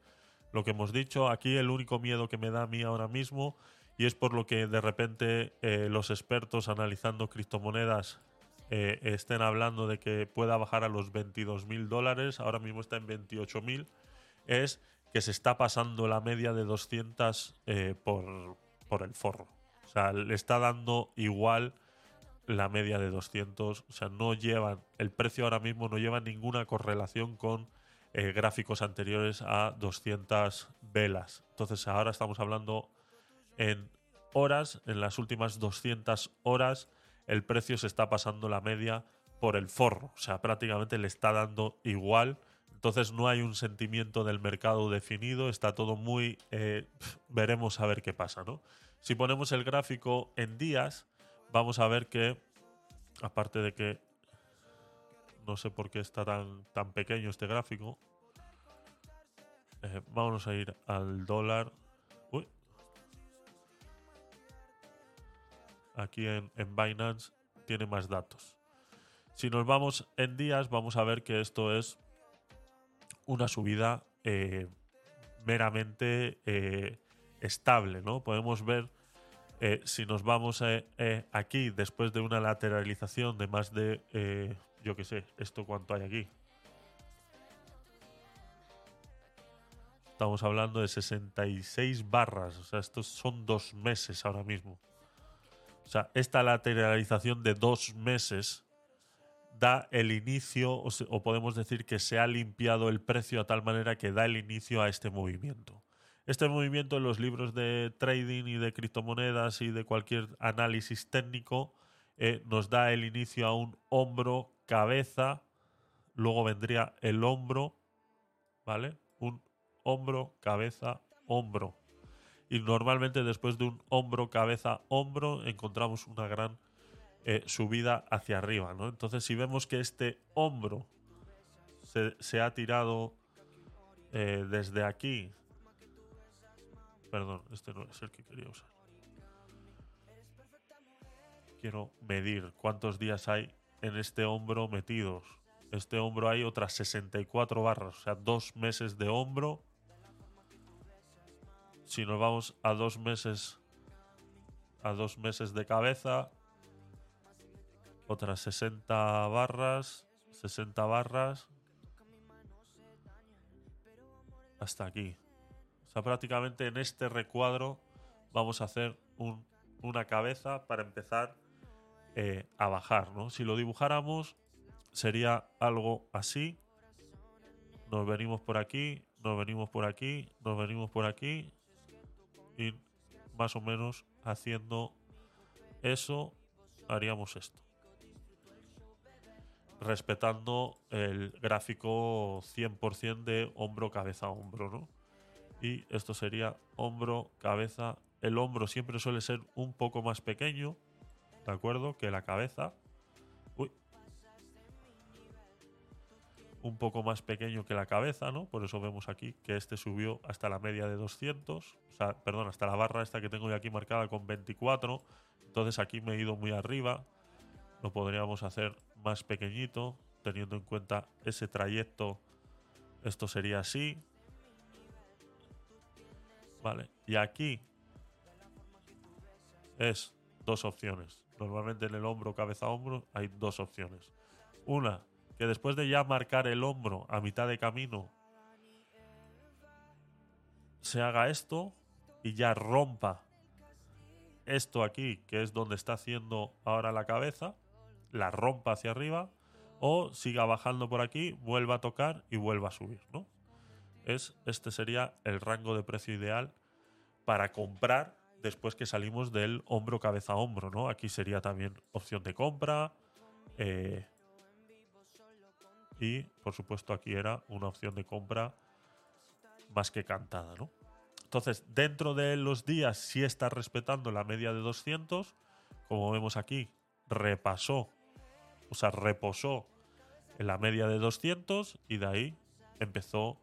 lo que hemos dicho, aquí el único miedo que me da a mí ahora mismo y es por lo que de repente eh, los expertos analizando criptomonedas eh, estén hablando de que pueda bajar a los 22 mil dólares, ahora mismo está en 28 mil, es que se está pasando la media de 200 eh, por, por el forro. O sea, le está dando igual la media de 200. O sea, no llevan, el precio ahora mismo no lleva ninguna correlación con eh, gráficos anteriores a 200 velas. Entonces ahora estamos hablando en horas, en las últimas 200 horas, el precio se está pasando la media por el forro. O sea, prácticamente le está dando igual. Entonces no hay un sentimiento del mercado definido, está todo muy... Eh, veremos a ver qué pasa, ¿no? Si ponemos el gráfico en días, vamos a ver que, aparte de que no sé por qué está tan, tan pequeño este gráfico, eh, vamos a ir al dólar. Aquí en, Binance tiene más datos. Si nos vamos en días, vamos a ver que esto es una subida eh, meramente eh, estable, ¿no? Podemos ver eh, si nos vamos aquí después de una lateralización de más de, yo qué sé, esto cuánto hay aquí. Estamos hablando de 66 barras. O sea, estos son dos meses ahora mismo. O sea, esta lateralización de dos meses da el inicio, o, podemos decir que se ha limpiado el precio a tal manera que da el inicio a este movimiento. Este movimiento en los libros de trading y de criptomonedas y de cualquier análisis técnico eh, nos da el inicio a un hombro, cabeza, luego vendría el hombro, ¿vale? Un hombro, cabeza, hombro. Y normalmente después de un hombro, cabeza, hombro encontramos una gran eh, subida hacia arriba. ¿no? Entonces si vemos que este hombro se, ha tirado eh, desde aquí, perdón, este no es el que quería usar. Quiero medir cuántos días hay en este hombro metidos. Este hombro hay otras 64 barras, o sea, dos meses de hombro. Si nos vamos a dos meses, a dos meses de cabeza, otras 60 barras, 60 barras, hasta aquí. O sea, prácticamente en este recuadro vamos a hacer una cabeza para empezar eh, a bajar, ¿no? Si lo dibujáramos sería algo así. Nos venimos por aquí, nos venimos por aquí, nos venimos por aquí y más o menos haciendo eso haríamos esto respetando el gráfico 100% de hombro, cabeza, hombro, ¿no? Y esto sería hombro, cabeza. El hombro siempre suele ser un poco más pequeño, ¿de acuerdo? Que la cabeza. Un poco más pequeño que la cabeza, ¿no? Por eso vemos aquí que este subió hasta la media de 200. O sea, perdón, hasta la barra esta que tengo yo aquí marcada con 24. Entonces aquí me he ido muy arriba. Lo podríamos hacer más pequeñito, teniendo en cuenta ese trayecto. Esto sería así. Vale, y aquí es dos opciones. Normalmente en el hombro, cabeza, hombro hay dos opciones. Una, que después de ya marcar el hombro a mitad de camino, se haga esto y ya rompa esto aquí, que es donde está haciendo ahora la cabeza, la rompa hacia arriba o siga bajando por aquí, vuelva a tocar y vuelva a subir, ¿no? Es, este sería el rango de precio ideal para comprar después que salimos del hombro cabeza a hombro, ¿no? Aquí sería también opción de compra eh, y por supuesto aquí era una opción de compra más que cantada, ¿no? Entonces, dentro de los días sí está respetando la media de 200, como vemos aquí, repasó o sea, reposó en la media de 200 y de ahí empezó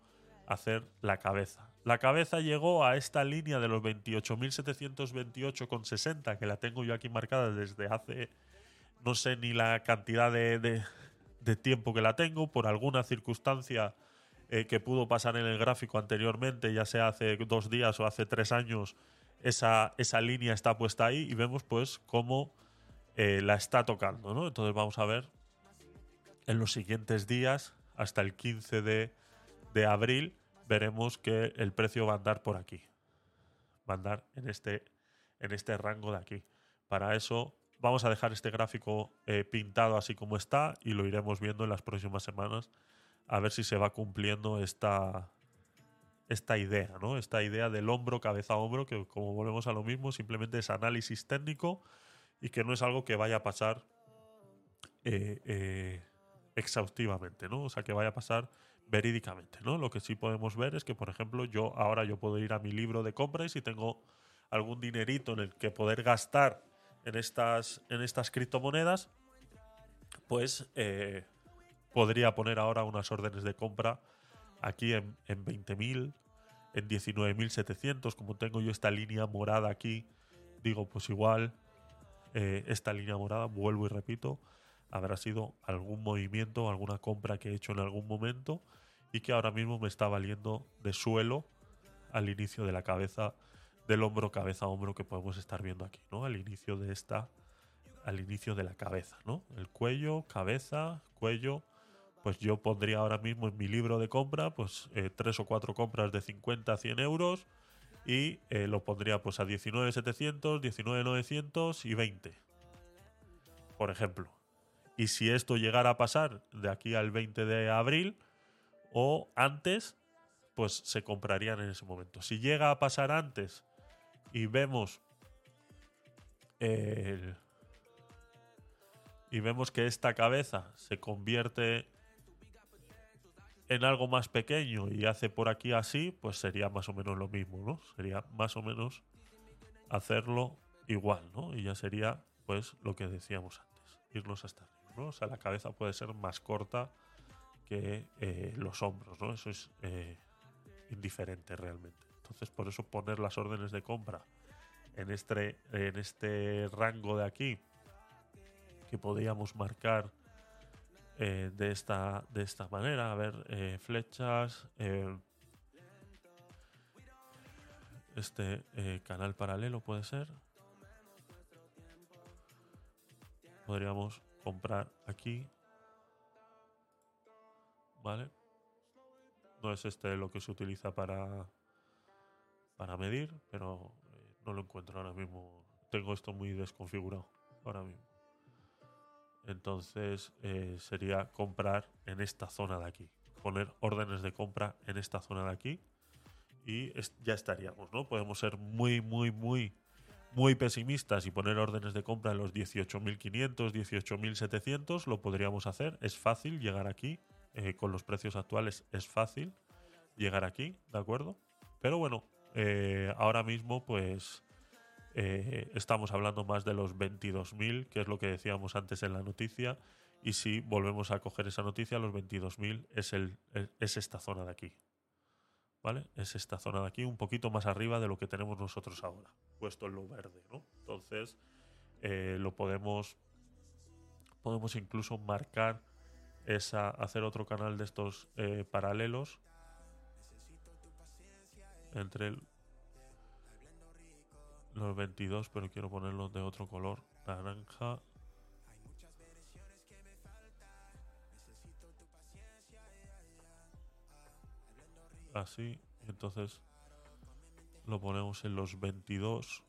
a hacer la cabeza. La cabeza llegó a esta línea de los 28.728,60, que la tengo yo aquí marcada desde hace, no sé ni la cantidad de, tiempo que la tengo, por alguna circunstancia eh, que pudo pasar en el gráfico anteriormente, ya sea hace dos días o hace tres años, esa, esa línea está puesta ahí y vemos pues cómo eh, la está tocando, ¿no? Entonces vamos a ver en los siguientes días, hasta el 15 de, de abril, veremos que el precio va a andar por aquí. Va a andar en este, en este rango de aquí. Para eso vamos a dejar este gráfico eh, pintado así como está y lo iremos viendo en las próximas semanas a ver si se va cumpliendo esta, esta idea, ¿no? Esta idea del hombro, cabeza, hombro, que como volvemos a lo mismo, simplemente es análisis técnico y que no es algo que vaya a pasar eh, eh, exhaustivamente, ¿no? O sea, que vaya a pasar verídicamente, ¿no? Lo que sí podemos ver es que, por ejemplo, yo ahora yo puedo ir a mi libro de compra y tengo algún dinerito en el que poder gastar en estas, en estas criptomonedas, pues eh, podría poner ahora unas órdenes de compra aquí en, en 20.000, en 19.700, como tengo yo esta línea morada aquí, digo, pues igual eh, esta línea morada, vuelvo y repito, habrá sido algún movimiento, alguna compra que he hecho en algún momento y que ahora mismo me está valiendo de suelo al inicio de la cabeza, del hombro, cabeza, hombro que podemos estar viendo aquí, ¿no? Al inicio de esta, al inicio de la cabeza, ¿no? El cuello, cabeza, cuello, pues yo pondría ahora mismo en mi libro de compra pues eh, tres o cuatro compras de 50 a 100 euros y eh, lo pondría pues a 19.700, 19.900 y 20, por ejemplo. Y si esto llegara a pasar de aquí al 20 de abril o antes, pues se comprarían en ese momento. Si llega a pasar antes y vemos el, y vemos que esta cabeza se convierte en algo más pequeño y hace por aquí así, pues sería más o menos lo mismo, ¿no? Sería más o menos hacerlo igual, ¿no? Y ya sería, pues, lo que decíamos antes, irnos hasta arriba, ¿no? O sea, la cabeza puede ser más corta que eh, los hombros, ¿no? Eso es eh, indiferente realmente. Entonces, por eso poner las órdenes de compra en este, en este rango de aquí, que podríamos marcar eh, de, esta, de esta manera. A ver, eh, flechas. Eh, este canal paralelo puede ser. Podríamos comprar aquí. ¿Vale? No es este lo que se utiliza para, para medir, pero no lo encuentro ahora mismo. Tengo esto muy desconfigurado ahora mismo. Entonces eh, sería comprar en esta zona de aquí. Poner órdenes de compra en esta zona de aquí. Y ya estaríamos, ¿no? Podemos ser muy, muy, muy, muy pesimistas y poner órdenes de compra en los 18.500, 18.700. Lo podríamos hacer. Es fácil llegar aquí. Eh, con los precios actuales es fácil llegar aquí, ¿de acuerdo? Pero bueno, eh, ahora mismo pues eh, estamos hablando más de los 22.000, que es lo que decíamos antes en la noticia. Y si volvemos a coger esa noticia, los 22.000 es, es esta zona de aquí. ¿Vale? Es esta zona de aquí, un poquito más arriba de lo que tenemos nosotros ahora, puesto en lo verde, ¿no? Entonces, eh, lo podemos, podemos incluso marcar esa, hacer otro canal de estos paralelos entre el los 22, pero quiero ponerlos de otro color, naranja. Así, entonces lo ponemos en los 22.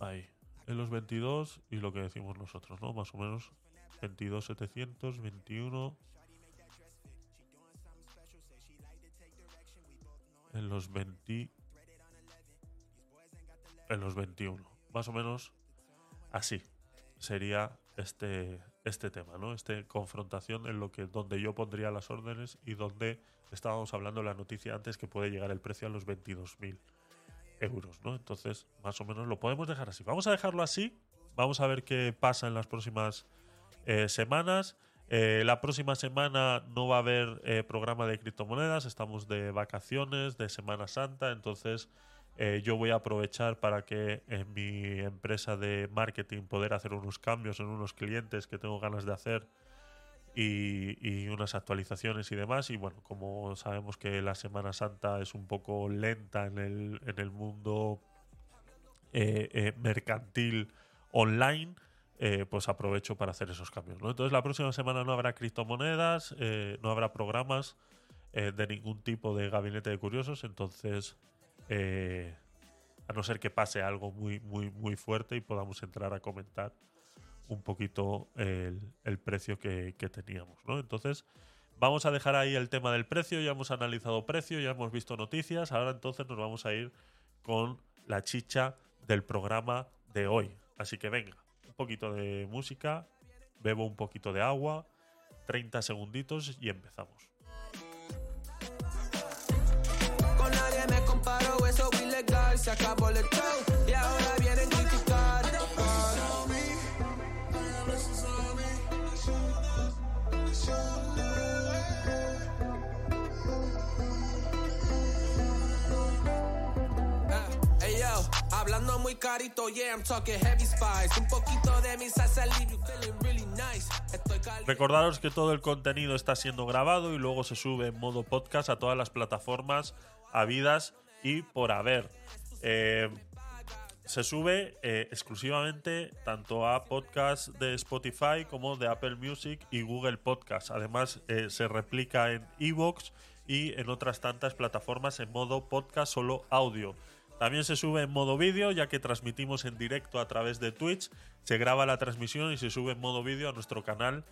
Ahí, en los 22 y lo que decimos nosotros, ¿no? Más o menos 22, 700, 21. En los 20 en los 21 más o menos así sería este este tema no este confrontación en lo que donde yo pondría las órdenes y donde estábamos hablando en la noticia antes que puede llegar el precio a los 22.000 euros no entonces más o menos lo podemos dejar así. Vamos a dejarlo así. Vamos a ver qué pasa en las próximas eh, semanas eh, la próxima semana no va a haber eh, programa de criptomonedas, estamos de vacaciones, de Semana Santa, entonces eh, yo voy a aprovechar para que en mi empresa de marketing poder hacer unos cambios en unos clientes que tengo ganas de hacer y, unas actualizaciones y demás. Y bueno, como sabemos que la Semana Santa es un poco lenta en el, en el mundo mercantil online, eh, pues aprovecho para hacer esos cambios. Entonces la próxima semana no habrá criptomonedas, eh, no habrá programas eh, de ningún tipo de gabinete de curiosos, entonces a no ser que pase algo muy, muy, muy fuerte y podamos entrar a comentar un poquito el, precio que, teníamos. Entonces vamos a dejar ahí el tema del precio, ya hemos analizado precio, ya hemos visto noticias, ahora entonces nos vamos a ir con la chicha del programa de hoy. Así que venga poquito de música, bebo un poquito de agua, 30 segunditos y empezamos. Con nadie me comparo, eso ilegal, se acabó el show y ahora vienen Hablando muy carito, yeah, I'm talking heavy spice. Un poquito de feeling really nice. Recordaros que todo el contenido está siendo grabado y luego se sube en modo podcast a todas las plataformas habidas y por haber. Eh, se sube eh, exclusivamente tanto a podcast de Spotify como de Apple Music y Google Podcast. Además, eh, se replica en Evox y en otras tantas plataformas en modo podcast solo audio. También se sube en modo vídeo, ya que transmitimos en directo a través de Twitch. Se graba la transmisión y se sube en modo vídeo a nuestro canal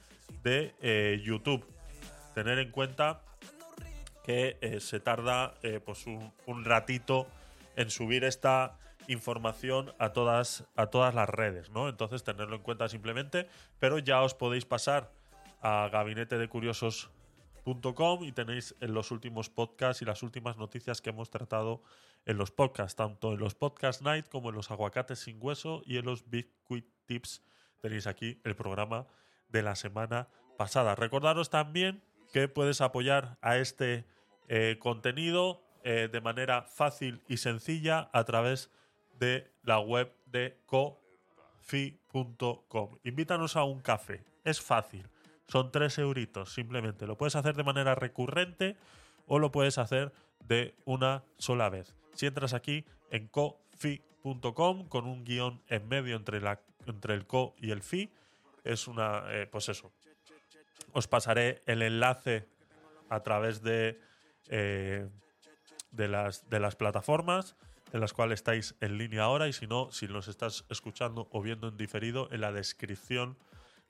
de eh, YouTube. Tener en cuenta que eh, se tarda eh, pues un, ratito en subir esta información a todas, a todas las redes, ¿no? Entonces tenerlo en cuenta simplemente, pero ya os podéis pasar a gabinete de curiosos y tenéis en los últimos podcasts y las últimas noticias que hemos tratado en los podcasts, tanto en los Podcast Night como en los Aguacates sin hueso y en los Big Quick Tips. Tenéis aquí el programa de la semana pasada. Recordaros también que puedes apoyar a este eh, contenido eh, de manera fácil y sencilla a través de la web de cofi.com. Invítanos a un café. Es fácil son 3 euritos, simplemente. Lo puedes hacer de manera recurrente o lo puedes hacer de una sola vez. Si entras aquí en cofi.com con un guion en medio entre, la, entre el co y el fi, es una, eh, pues eso. Os pasaré el enlace a través de, eh, de, las, de las plataformas en las cuales estáis en línea ahora y si no, si nos estás escuchando o viendo en diferido, en la descripción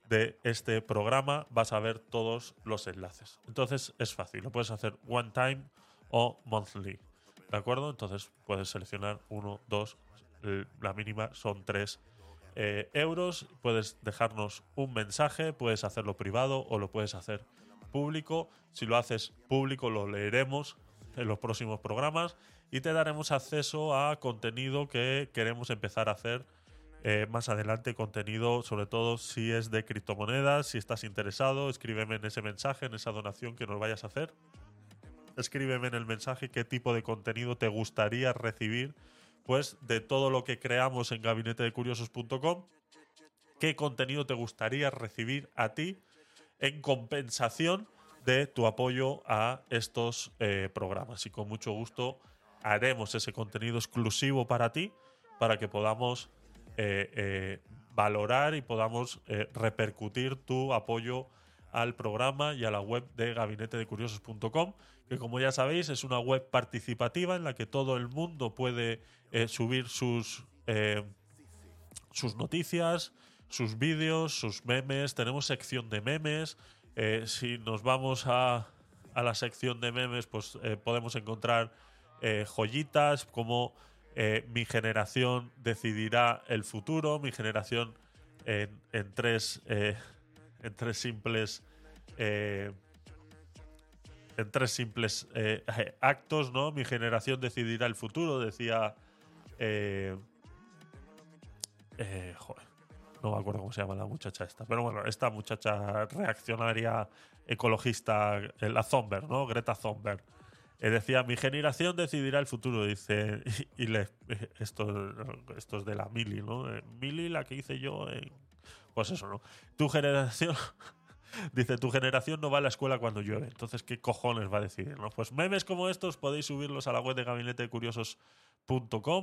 de este programa vas a ver todos los enlaces. Entonces es fácil, lo puedes hacer one time o monthly. ¿De acuerdo? Entonces puedes seleccionar uno, dos, la mínima son tres eh, euros. Puedes dejarnos un mensaje, puedes hacerlo privado o lo puedes hacer público. Si lo haces público, lo leeremos en los próximos programas y te daremos acceso a contenido que queremos empezar a hacer eh, más adelante contenido, sobre todo si es de criptomonedas, si estás interesado, escríbeme en ese mensaje, en esa donación que nos vayas a hacer. Escríbeme en el mensaje qué tipo de contenido te gustaría recibir, pues de todo lo que creamos en gabinetedecuriosos.com, qué contenido te gustaría recibir a ti en compensación de tu apoyo a estos eh, programas. Y con mucho gusto haremos ese contenido exclusivo para ti, para que podamos eh, eh, valorar y podamos repercutir tu apoyo al programa y a la web de gabinetedecuriosos.com, que como ya sabéis es una web participativa en la que todo el mundo puede subir sus, sus noticias, sus vídeos, sus memes. Tenemos sección de memes. si nos vamos a, a, la sección de memes, pues podemos encontrar joyitas como eh, mi generación decidirá el futuro, mi generación en, eh, en tres simples eh, en tres simples [LAUGHS] actos, ¿no? Mi generación decidirá el futuro, decía joder, no me acuerdo cómo se llama la muchacha esta, pero bueno, esta muchacha reaccionaria ecologista, la Zomber, ¿no? Greta Thunberg decía, mi generación decidirá el futuro, dice, [LAUGHS] y, le, esto, esto es de la Mili, ¿no? Eh, Mili, la que hice yo, pues eso, ¿no? Tu generación, [LAUGHS] dice, tu generación no va a la escuela cuando llueve, entonces, ¿qué cojones va a decidir, no? Pues memes como estos podéis subirlos a la web de Gabinete de Curiosos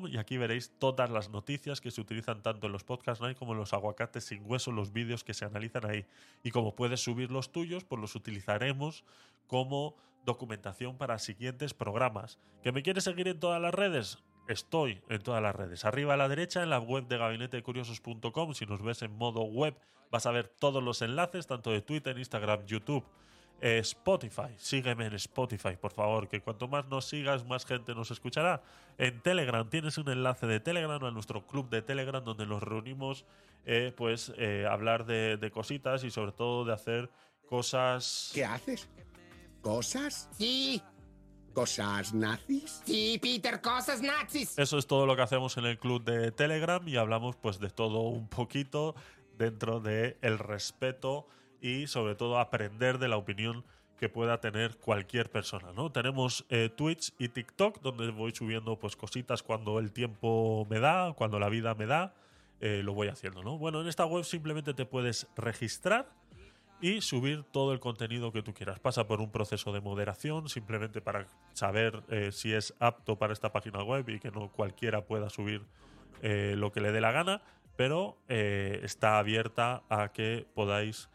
y aquí veréis todas las noticias que se utilizan tanto en los podcasts night como en los aguacates sin hueso, los vídeos que se analizan ahí. Y como puedes subir los tuyos, pues los utilizaremos como documentación para siguientes programas. ¿Que me quieres seguir en todas las redes? Estoy en todas las redes. Arriba a la derecha en la web de gabinetecuriosos.com. Si nos ves en modo web, vas a ver todos los enlaces, tanto de Twitter, Instagram, YouTube, eh, Spotify. Sígueme en Spotify, por favor, que cuanto más nos sigas, más gente nos escuchará. En Telegram tienes un enlace de Telegram a nuestro club de Telegram donde nos reunimos, eh, pues, eh, hablar de, de cositas y sobre todo de hacer cosas. ¿Qué haces? ¿Cosas? Sí. ¿Cosas nazis? Sí, Peter, cosas nazis. Eso es todo lo que hacemos en el club de Telegram y hablamos pues de todo un poquito dentro de el respeto y sobre todo aprender de la opinión que pueda tener cualquier persona, ¿no? Tenemos eh, Twitch y TikTok donde voy subiendo pues cositas cuando el tiempo me da, cuando la vida me da, eh, lo voy haciendo, ¿no? Bueno, en esta web simplemente te puedes registrar y subir todo el contenido que tú quieras. Pasa por un proceso de moderación simplemente para saber eh, si es apto para esta página web y que no cualquiera pueda subir eh, lo que le dé la gana, pero eh, está abierta a que podáis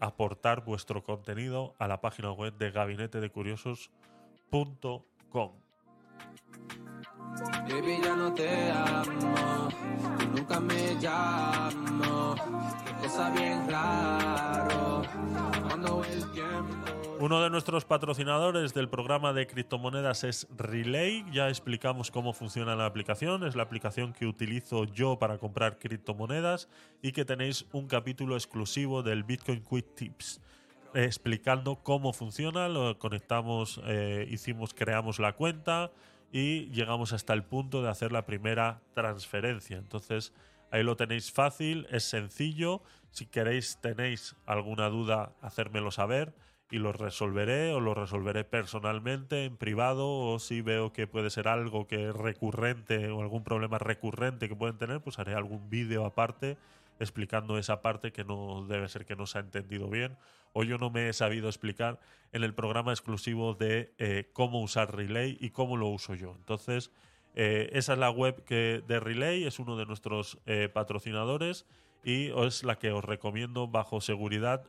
aportar vuestro contenido a la página web de gabinetedecuriosos.com. Baby, ya no te amo, tú nunca me llamo, cosa bien raro, cuando el tiempo... Uno de nuestros patrocinadores del programa de criptomonedas es Relay. Ya explicamos cómo funciona la aplicación. Es la aplicación que utilizo yo para comprar criptomonedas y que tenéis un capítulo exclusivo del Bitcoin Quick Tips eh, explicando cómo funciona. Lo conectamos, eh, hicimos, creamos la cuenta y llegamos hasta el punto de hacer la primera transferencia. Entonces ahí lo tenéis fácil, es sencillo. Si queréis, tenéis alguna duda, hacérmelo saber y lo resolveré o lo resolveré personalmente en privado o si veo que puede ser algo que es recurrente o algún problema recurrente que pueden tener, pues haré algún vídeo aparte explicando esa parte que no debe ser que no se ha entendido bien o yo no me he sabido explicar en el programa exclusivo de eh, cómo usar Relay y cómo lo uso yo. Entonces, eh, esa es la web que, de Relay, es uno de nuestros eh, patrocinadores y es la que os recomiendo bajo seguridad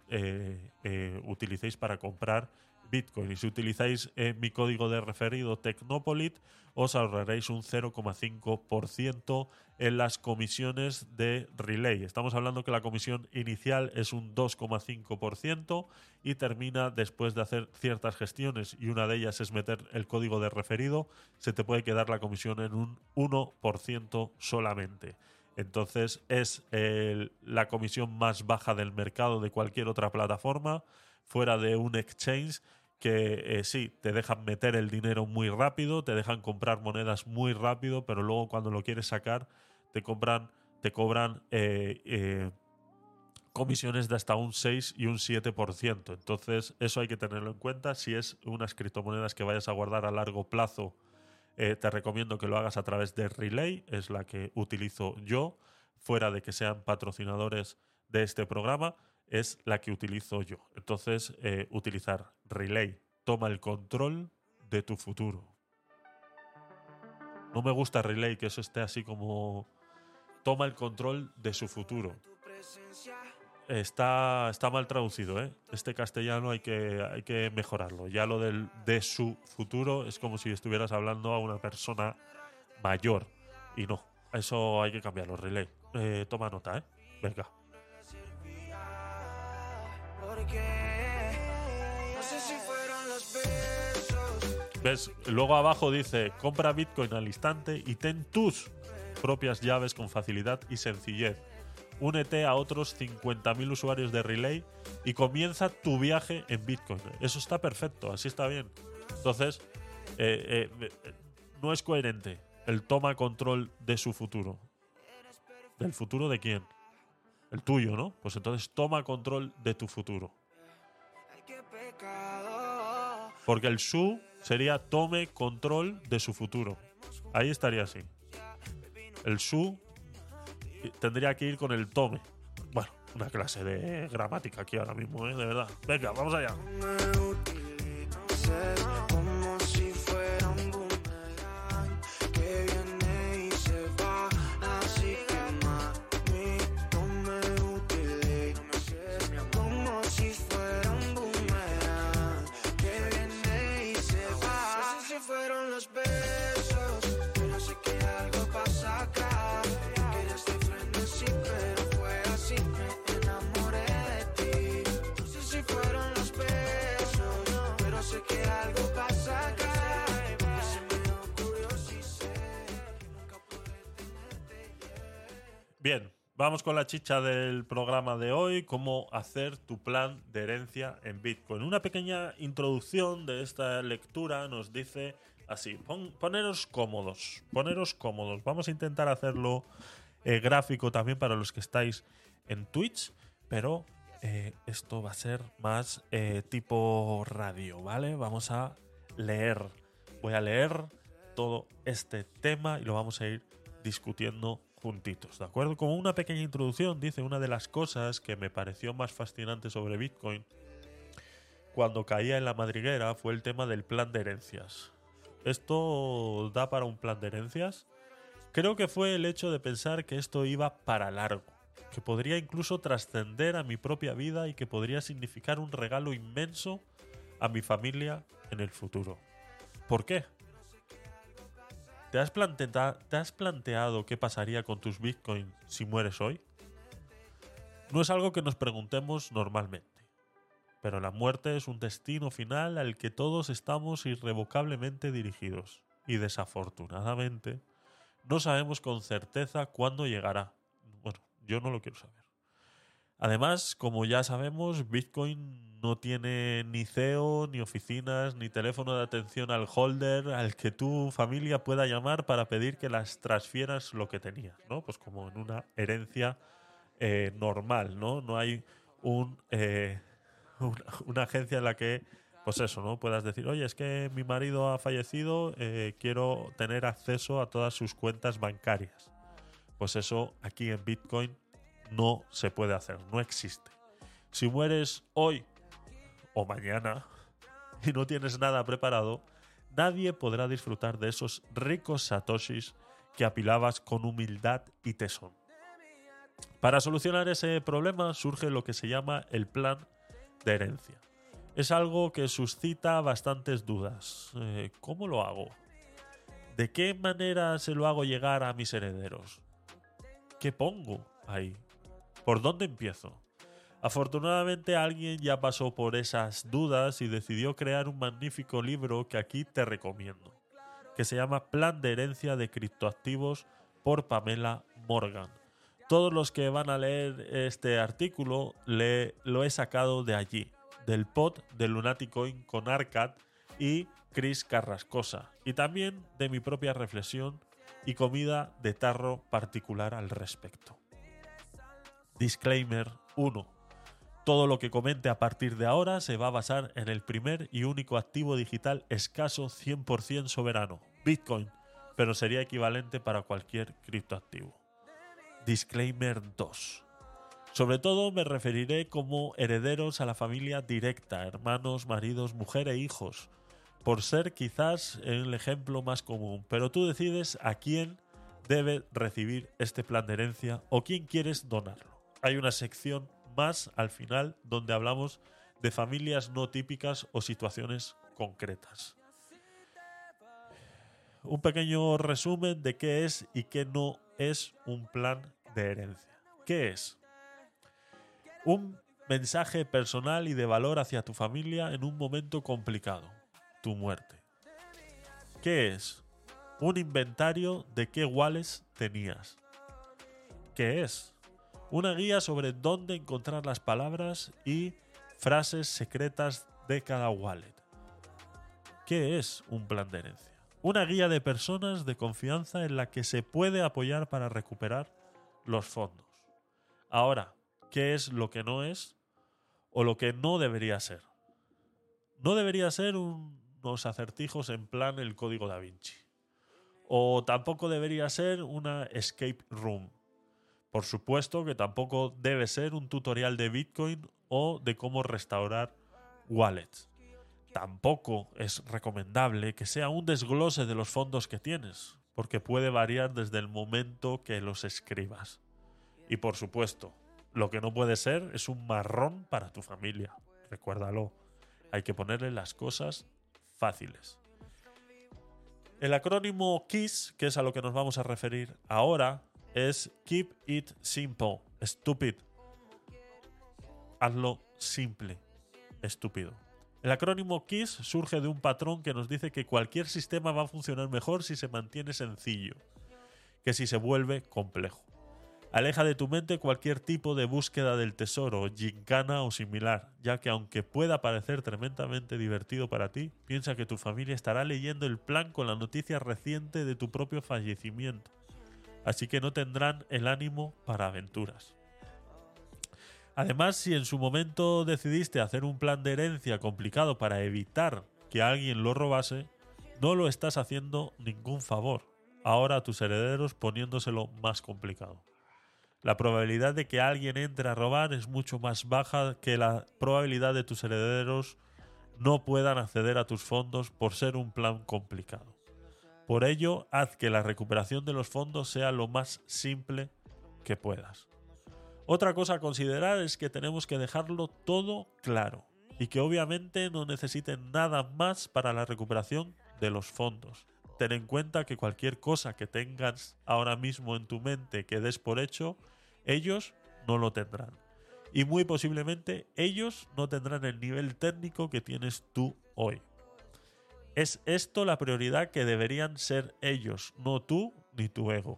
utilicéis para comprar Bitcoin. Y si utilizáis eh, mi código de referido Tecnopolit, os ahorraréis un 0,5% en las comisiones de Relay. Estamos hablando que la comisión inicial es un 2,5% y termina después de hacer ciertas gestiones y una de ellas es meter el código de referido, se te puede quedar la comisión en un 1% solamente. Entonces es la comisión más baja del mercado de cualquier otra plataforma, fuera de un exchange que eh, sí, te dejan meter el dinero muy rápido, te dejan comprar monedas muy rápido, pero luego cuando lo quieres sacar te cobran eh, eh, comisiones de hasta un 6 y un 7%. Entonces eso hay que tenerlo en cuenta. Si es unas criptomonedas que vayas a guardar a largo plazo, te recomiendo que lo hagas a través de Relay, es la que utilizo yo, fuera de que sean patrocinadores de este programa, es la que utilizo yo. Entonces, eh, utilizar Relay toma el control de tu futuro. No me gusta Relay, que eso esté así como toma el control de su futuro. Está, está mal traducido, ¿eh? Este castellano hay que, hay que mejorarlo. Ya lo del de su futuro es como si estuvieras hablando a una persona mayor. Y no, eso hay que cambiarlo, relay. Eh, toma nota, ¿eh? Venga. ¿Ves? Luego abajo dice, compra Bitcoin al instante y ten tus propias llaves con facilidad y sencillez. Únete a otros 50.000 usuarios de Relay y comienza tu viaje en Bitcoin. Eso está perfecto, así está bien. Entonces, eh, eh, no es coherente el toma control de su futuro. ¿Del futuro de quién? El tuyo, ¿no? Pues entonces toma control de tu futuro. Porque el su sería tome control de su futuro. Ahí estaría así. El su tendría que ir con el tome. Bueno, una clase de gramática aquí ahora mismo, ¿eh? De verdad. Venga, vamos allá. Vamos con la chicha del programa de hoy, cómo hacer tu plan de herencia en Bitcoin. Una pequeña introducción de esta lectura nos dice así, pon- poneros cómodos, poneros cómodos. Vamos a intentar hacerlo eh, gráfico también para los que estáis en Twitch, pero eh, esto va a ser más eh, tipo radio, ¿vale? Vamos a leer. Voy a leer todo este tema y lo vamos a ir discutiendo juntitos, ¿de acuerdo? Como una pequeña introducción, dice una de las cosas que me pareció más fascinante sobre Bitcoin cuando caía en la madriguera fue el tema del plan de herencias. ¿Esto da para un plan de herencias? Creo que fue el hecho de pensar que esto iba para largo, que podría incluso trascender a mi propia vida y que podría significar un regalo inmenso a mi familia en el futuro. ¿Por qué? ¿Te has, ¿Te has planteado qué pasaría con tus bitcoins si mueres hoy? No es algo que nos preguntemos normalmente, pero la muerte es un destino final al que todos estamos irrevocablemente dirigidos y desafortunadamente no sabemos con certeza cuándo llegará. Bueno, yo no lo quiero saber. Además, como ya sabemos, Bitcoin no tiene ni CEO, ni oficinas, ni teléfono de atención al holder al que tu familia pueda llamar para pedir que las transfieras lo que tenías, ¿no? Pues como en una herencia eh, normal, ¿no? No hay un, eh, una, agencia en la que, pues eso, ¿no? Puedas decir, oye, es que mi marido ha fallecido, eh, quiero tener acceso a todas sus cuentas bancarias. Pues eso aquí en Bitcoin no se puede hacer, no existe. Si mueres hoy o mañana y no tienes nada preparado, nadie podrá disfrutar de esos ricos satoshis que apilabas con humildad y tesón. Para solucionar ese problema surge lo que se llama el plan de herencia. Es algo que suscita bastantes dudas. Eh, ¿Cómo lo hago? ¿De qué manera se lo hago llegar a mis herederos? ¿Qué pongo ahí? ¿Por dónde empiezo? Afortunadamente alguien ya pasó por esas dudas y decidió crear un magnífico libro que aquí te recomiendo, que se llama Plan de herencia de criptoactivos por Pamela Morgan. Todos los que van a leer este artículo lo he sacado de allí, del pod de Lunaticoin con Arcad y Chris Carrascosa, y también de mi propia reflexión y comida de tarro particular al respecto. Disclaimer 1. Todo lo que comente a partir de ahora se va a basar en el primer y único activo digital escaso 100% soberano, Bitcoin, pero sería equivalente para cualquier criptoactivo. Disclaimer 2. Sobre todo me referiré como herederos a la familia directa, hermanos, maridos, mujer e hijos, por ser quizás el ejemplo más común, pero tú decides a quién debe recibir este plan de herencia o quién quieres donarlo. Hay una sección más al final donde hablamos de familias no típicas o situaciones concretas. Un pequeño resumen de qué es y qué no es un plan de herencia. ¿Qué es? Un mensaje personal y de valor hacia tu familia en un momento complicado, tu muerte. ¿Qué es? Un inventario de qué wallets tenías. ¿Qué es? Una guía sobre dónde encontrar las palabras y frases secretas de cada wallet. ¿Qué es un plan de herencia? Una guía de personas de confianza en la que se puede apoyar para recuperar los fondos. Ahora, ¿qué es lo que no es o lo que no debería ser? No debería ser un- unos acertijos en plan el código da Vinci. O tampoco debería ser una escape room. Por supuesto que tampoco debe ser un tutorial de Bitcoin o de cómo restaurar wallets. Tampoco es recomendable que sea un desglose de los fondos que tienes, porque puede variar desde el momento que los escribas. Y por supuesto, lo que no puede ser es un marrón para tu familia. Recuérdalo. Hay que ponerle las cosas fáciles. El acrónimo KISS, que es a lo que nos vamos a referir ahora, es Keep It Simple, Stupid. Hazlo simple, estúpido. El acrónimo KISS surge de un patrón que nos dice que cualquier sistema va a funcionar mejor si se mantiene sencillo, que si se vuelve complejo. Aleja de tu mente cualquier tipo de búsqueda del tesoro, gincana o similar, ya que aunque pueda parecer tremendamente divertido para ti, piensa que tu familia estará leyendo el plan con la noticia reciente de tu propio fallecimiento, así que no tendrán el ánimo para aventuras. Además, si en su momento decidiste hacer un plan de herencia complicado para evitar que alguien lo robase, no lo estás haciendo ningún favor, ahora a tus herederos poniéndoselo más complicado. La probabilidad de que alguien entre a robar es mucho más baja que la probabilidad de tus herederos no puedan acceder a tus fondos por ser un plan complicado. Por ello, haz que la recuperación de los fondos sea lo más simple que puedas. Otra cosa a considerar es que tenemos que dejarlo todo claro y que obviamente no necesiten nada más para la recuperación de los fondos. Ten en cuenta que cualquier cosa que tengas ahora mismo en tu mente que des por hecho, ellos no lo tendrán. Y muy posiblemente ellos no tendrán el nivel técnico que tienes tú hoy. Es esto la prioridad que deberían ser ellos, no tú ni tu ego.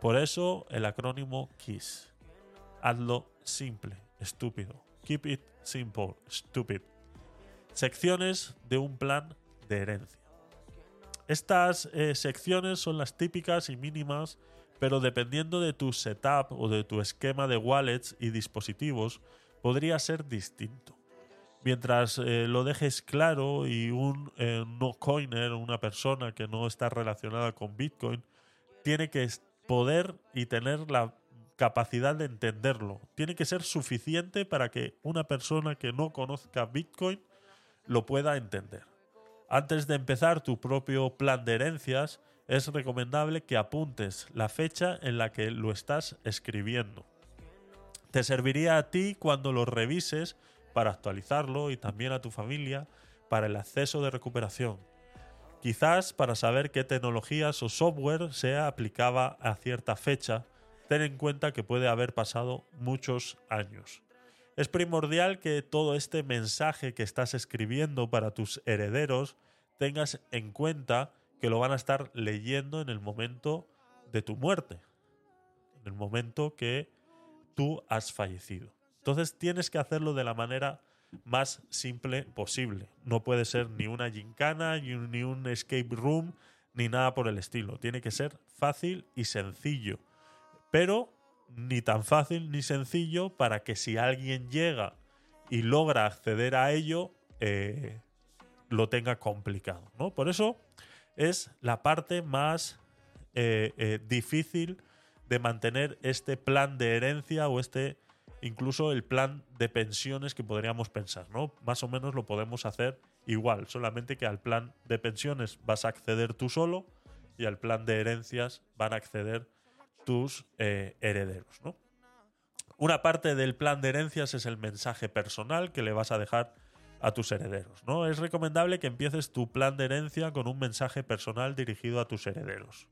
Por eso el acrónimo KISS. Hazlo simple, estúpido. Keep it simple, stupid. Secciones de un plan de herencia. Estas eh, secciones son las típicas y mínimas, pero dependiendo de tu setup o de tu esquema de wallets y dispositivos, podría ser distinto. Mientras eh, lo dejes claro y un eh, no coiner, una persona que no está relacionada con Bitcoin, tiene que poder y tener la capacidad de entenderlo. Tiene que ser suficiente para que una persona que no conozca Bitcoin lo pueda entender. Antes de empezar tu propio plan de herencias, es recomendable que apuntes la fecha en la que lo estás escribiendo. Te serviría a ti cuando lo revises para actualizarlo y también a tu familia para el acceso de recuperación. Quizás para saber qué tecnologías o software se aplicaba a cierta fecha, ten en cuenta que puede haber pasado muchos años. Es primordial que todo este mensaje que estás escribiendo para tus herederos tengas en cuenta que lo van a estar leyendo en el momento de tu muerte, en el momento que tú has fallecido. Entonces tienes que hacerlo de la manera más simple posible. No puede ser ni una gincana, ni un, escape room, ni nada por el estilo. Tiene que ser fácil y sencillo. Pero ni tan fácil ni sencillo para que si alguien llega y logra acceder a ello, eh, lo tenga complicado. ¿no? Por eso es la parte más eh, eh, difícil de mantener este plan de herencia o este incluso el plan de pensiones que podríamos pensar, ¿no? Más o menos lo podemos hacer igual, solamente que al plan de pensiones vas a acceder tú solo y al plan de herencias van a acceder tus eh, herederos, ¿no? Una parte del plan de herencias es el mensaje personal que le vas a dejar a tus herederos, ¿no? Es recomendable que empieces tu plan de herencia con un mensaje personal dirigido a tus herederos.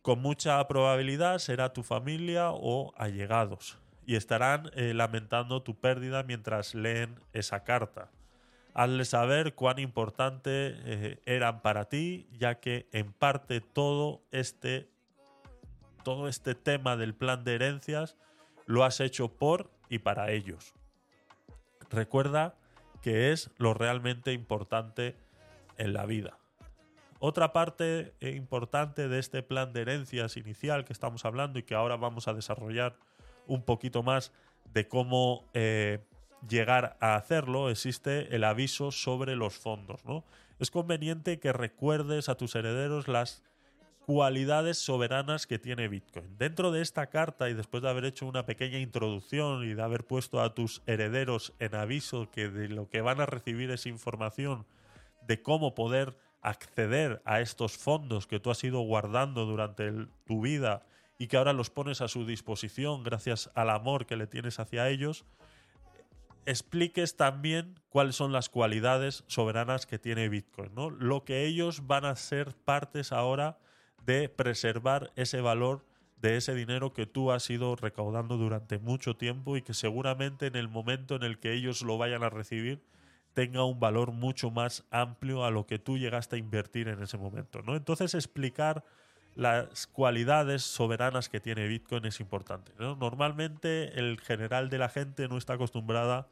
Con mucha probabilidad será tu familia o allegados y estarán eh, lamentando tu pérdida mientras leen esa carta. Hazle saber cuán importante eh, eran para ti, ya que en parte todo este, todo este tema del plan de herencias lo has hecho por y para ellos. Recuerda que es lo realmente importante en la vida. Otra parte eh, importante de este plan de herencias inicial que estamos hablando y que ahora vamos a desarrollar un poquito más de cómo eh, llegar a hacerlo, existe el aviso sobre los fondos. ¿no? Es conveniente que recuerdes a tus herederos las cualidades soberanas que tiene Bitcoin. Dentro de esta carta y después de haber hecho una pequeña introducción y de haber puesto a tus herederos en aviso que de lo que van a recibir es información de cómo poder acceder a estos fondos que tú has ido guardando durante tu vida y que ahora los pones a su disposición gracias al amor que le tienes hacia ellos, expliques también cuáles son las cualidades soberanas que tiene Bitcoin, ¿no? Lo que ellos van a ser partes ahora de preservar ese valor de ese dinero que tú has ido recaudando durante mucho tiempo y que seguramente en el momento en el que ellos lo vayan a recibir tenga un valor mucho más amplio a lo que tú llegaste a invertir en ese momento, ¿no? Entonces explicar las cualidades soberanas que tiene Bitcoin es importante. ¿no? Normalmente el general de la gente no está acostumbrada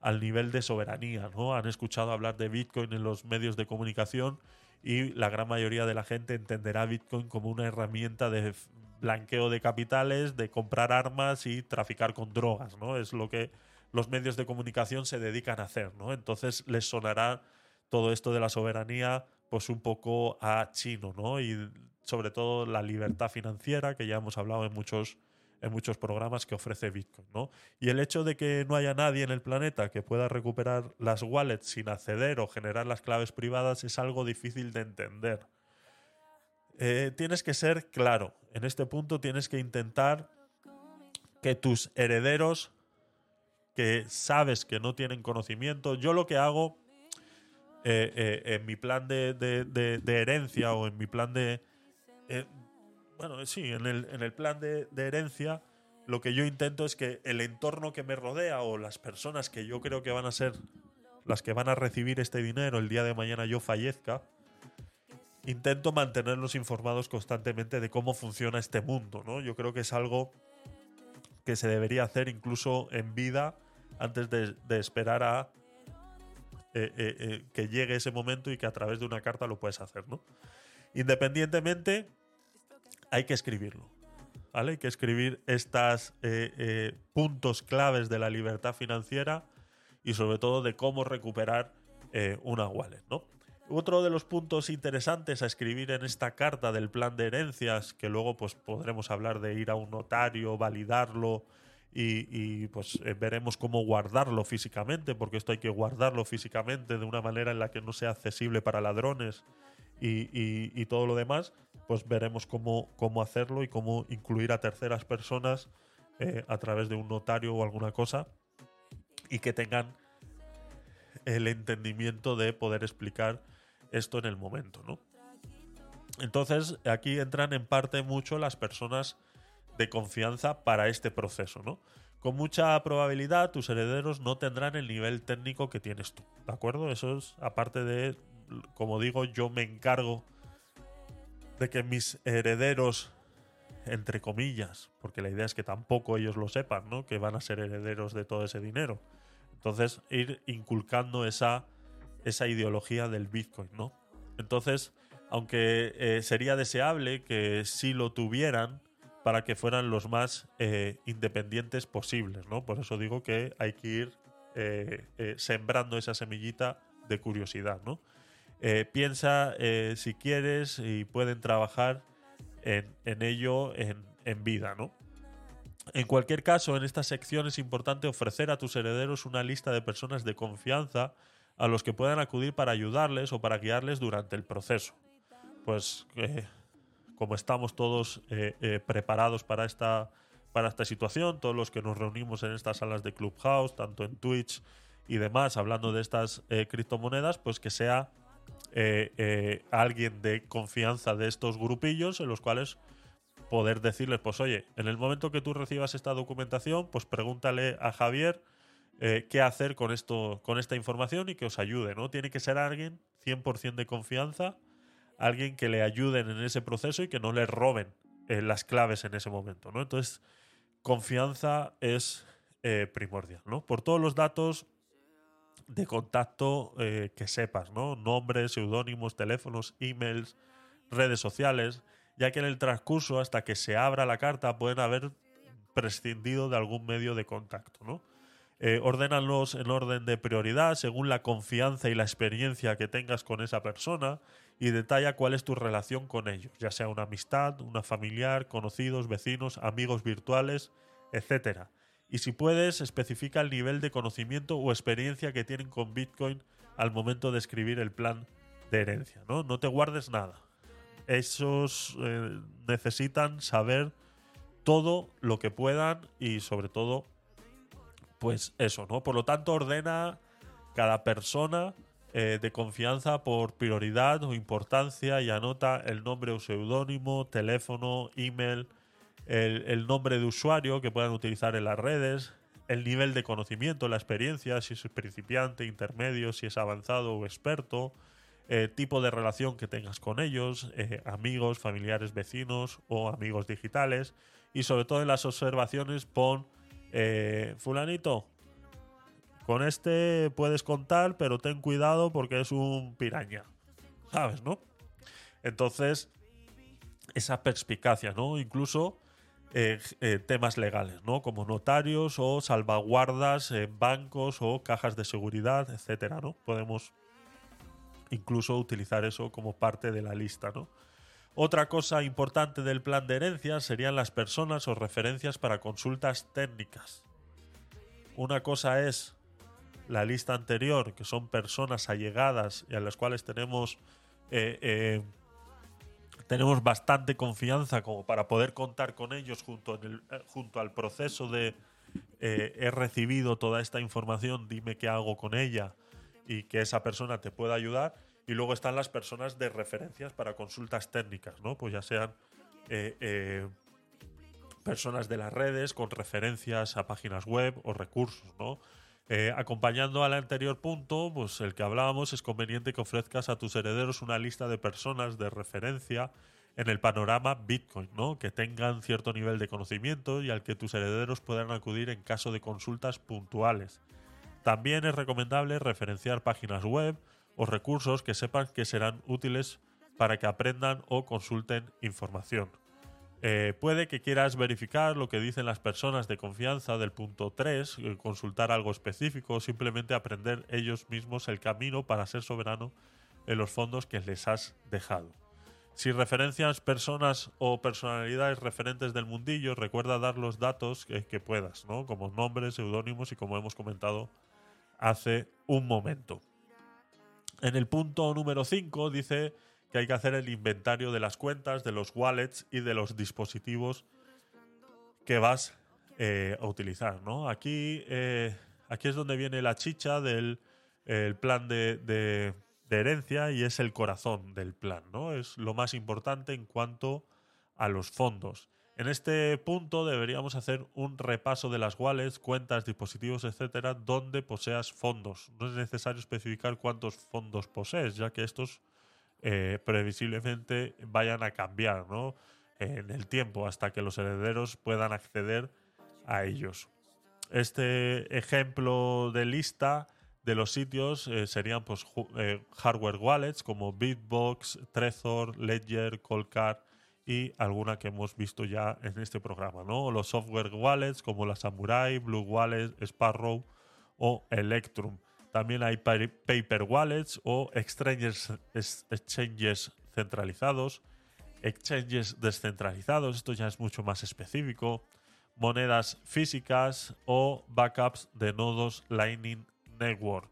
al nivel de soberanía. ¿no? Han escuchado hablar de Bitcoin en los medios de comunicación y la gran mayoría de la gente entenderá Bitcoin como una herramienta de blanqueo de capitales, de comprar armas y traficar con drogas. ¿no? Es lo que los medios de comunicación se dedican a hacer. ¿no? Entonces les sonará todo esto de la soberanía pues un poco a chino, ¿no? Sobre todo la libertad financiera, que ya hemos hablado en muchos, en muchos programas que ofrece Bitcoin, ¿no? Y el hecho de que no haya nadie en el planeta que pueda recuperar las wallets sin acceder o generar las claves privadas es algo difícil de entender. eh, tienes que ser claro. En este punto tienes que intentar que tus herederos, que sabes que no tienen conocimiento, yo lo que hago eh, eh, en mi plan de, de- herencia o en mi plan de... eh, bueno, sí, en el, en el plan de, herencia, lo que yo intento es que el entorno que me rodea o las personas que yo creo que van a ser las que van a recibir este dinero el día de mañana yo fallezca, intento mantenerlos informados constantemente de cómo funciona este mundo, ¿no? Yo creo que es algo que se debería hacer incluso en vida antes de, esperar a eh, eh, eh, que llegue ese momento y que a través de una carta lo puedes hacer, ¿no? Independientemente, hay que escribirlo. ¿Vale? Hay que escribir estos puntos claves de la libertad financiera y sobre todo de cómo recuperar eh, una wallet. Otro de los puntos interesantes a escribir en esta carta del plan de herencias, que luego pues podremos hablar de ir a un notario, validarlo y, y, pues eh, veremos cómo guardarlo físicamente, porque esto hay que guardarlo físicamente de una manera en la que no sea accesible para ladrones y, y- todo lo demás, pues veremos cómo, cómo hacerlo y cómo incluir a terceras personas eh, a través de un notario o alguna cosa y que tengan el entendimiento de poder explicar esto en el momento, ¿no? Entonces, aquí entran en parte mucho las personas de confianza para este proceso, ¿no? Con mucha probabilidad tus herederos no tendrán el nivel técnico que tienes tú, ¿de acuerdo? Eso es aparte de, como digo, yo me encargo de que mis herederos, entre comillas, porque la idea es que tampoco ellos lo sepan, ¿no? Que van a ser herederos de todo ese dinero. Entonces, ir inculcando esa, esa ideología del Bitcoin, ¿no? Entonces, aunque eh, sería deseable que sí lo tuvieran para que fueran los más eh, independientes posibles, ¿no? Por eso digo que hay que ir eh, sembrando esa semillita de curiosidad, ¿no? Eh, piensa eh, si quieres y pueden trabajar en, ello en, vida, ¿no? En cualquier caso, en esta sección es importante ofrecer a tus herederos una lista de personas de confianza a los que puedan acudir para ayudarles o para guiarles durante el proceso. Pues eh, como estamos todos preparados para esta, para esta situación, todos los que nos reunimos en estas salas de Clubhouse, tanto en Twitch y demás, hablando de estas criptomonedas, pues que sea eh, eh, alguien de confianza de estos grupillos en los cuales poder decirles, pues oye, en el momento que tú recibas esta documentación, pues pregúntale a Javier eh, qué hacer con esto, con esta información y que os ayude, ¿no? Tiene que ser alguien 100% de confianza, alguien que le ayuden en ese proceso y que no le roben las claves en ese momento, ¿no? Entonces, confianza es primordial, ¿no? Por todos los datos de contacto eh, que sepas, ¿no? Nombres, seudónimos, teléfonos, emails, redes sociales, ya que en el transcurso, hasta que se abra la carta, pueden haber prescindido de algún medio de contacto, ¿no? Eh, ordénalos en orden de prioridad según la confianza y la experiencia que tengas con esa persona y detalla cuál es tu relación con ellos, ya sea una amistad, una familiar, conocidos, vecinos, amigos virtuales, etcétera. Y si puedes, especifica el nivel de conocimiento o experiencia que tienen con Bitcoin al momento de escribir el plan de herencia, ¿no? No te guardes nada. Esos eh, necesitan saber todo lo que puedan y sobre todo pues eso, ¿no? Por lo tanto, ordena cada persona eh, de confianza por prioridad o importancia y anota el nombre o seudónimo, teléfono, email, el, nombre de usuario que puedan utilizar en las redes, el nivel de conocimiento, la experiencia, si es principiante, intermedio, si es avanzado o experto, eh, tipo de relación que tengas con ellos, eh, amigos, familiares, vecinos o amigos digitales. Y sobre todo en las observaciones pon, eh, fulanito, con este puedes contar, pero ten cuidado porque es un piraña. ¿Sabes, no? Entonces, esa perspicacia, ¿no? Incluso eh, eh, temas legales, ¿no? Como notarios o salvaguardas en bancos o cajas de seguridad, etcétera, ¿no? Podemos incluso utilizar eso como parte de la lista, ¿no? Otra cosa importante del plan de herencia serían las personas o referencias para consultas técnicas. Una cosa es la lista anterior, que son personas allegadas y a las cuales tenemos eh, tenemos bastante confianza como para poder contar con ellos junto, en el- eh, junto al proceso de eh, he recibido toda esta información, dime qué hago con ella y que esa persona te pueda ayudar. Y luego están las personas de referencias para consultas técnicas, ¿no? Pues ya sean eh, personas de las redes con referencias a páginas web o recursos, ¿no? Eh, acompañando al anterior punto, pues el que hablábamos, es conveniente que ofrezcas a tus herederos una lista de personas de referencia en el panorama Bitcoin, ¿no? Que tengan cierto nivel de conocimiento y al que tus herederos puedan acudir en caso de consultas puntuales. También es recomendable referenciar páginas web o recursos que sepan que serán útiles para que aprendan o consulten información. Eh, puede que quieras verificar lo que dicen las personas de confianza del punto 3, eh, consultar algo específico o simplemente aprender ellos mismos el camino para ser soberano en los fondos que les has dejado. Si referencias personas o personalidades referentes del mundillo, recuerda dar los datos que, que puedas, ¿no? como nombres, seudónimos y como hemos comentado hace un momento. En el punto número 5 dice que hay que hacer el inventario de las cuentas, de los wallets y de los dispositivos que vas eh, a utilizar. ¿no? Aquí, eh, aquí es donde viene la chicha del el plan de, de- de herencia y es el corazón del plan. ¿no? Es lo más importante en cuanto a los fondos. En este punto deberíamos hacer un repaso de las wallets, cuentas, dispositivos, etcétera, donde poseas fondos. No es necesario especificar cuántos fondos posees, ya que estos eh, previsiblemente vayan a cambiar ¿no? en el tiempo hasta que los herederos puedan acceder a ellos. Este ejemplo de lista de los sitios eh, serían pues, eh, hardware wallets como Bitbox, Trezor, Ledger, Coldcard y alguna que hemos visto ya en este programa. ¿no? Los software wallets como la Samurai, Blue Wallet, Sparrow o Electrum. También hay pa- paper wallets o exchanges, es- exchanges centralizados, exchanges descentralizados, esto ya es mucho más específico, monedas físicas o backups de nodos Lightning Network.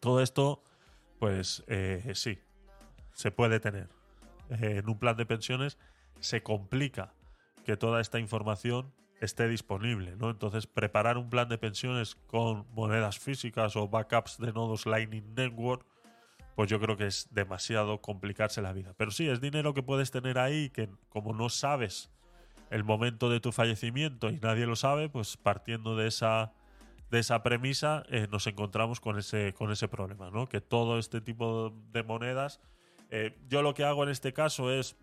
Todo esto, pues eh, sí, se puede tener. Eh, en un plan de pensiones se complica que toda esta información esté disponible, ¿no? Entonces, preparar un plan de pensiones con monedas físicas o backups de nodos Lightning Network, pues yo creo que es demasiado complicarse la vida. Pero sí, es dinero que puedes tener ahí que como no sabes el momento de tu fallecimiento y nadie lo sabe, pues partiendo de esa de esa premisa eh, nos encontramos con ese con ese problema, ¿no? Que todo este tipo de monedas, eh, yo lo que hago en este caso es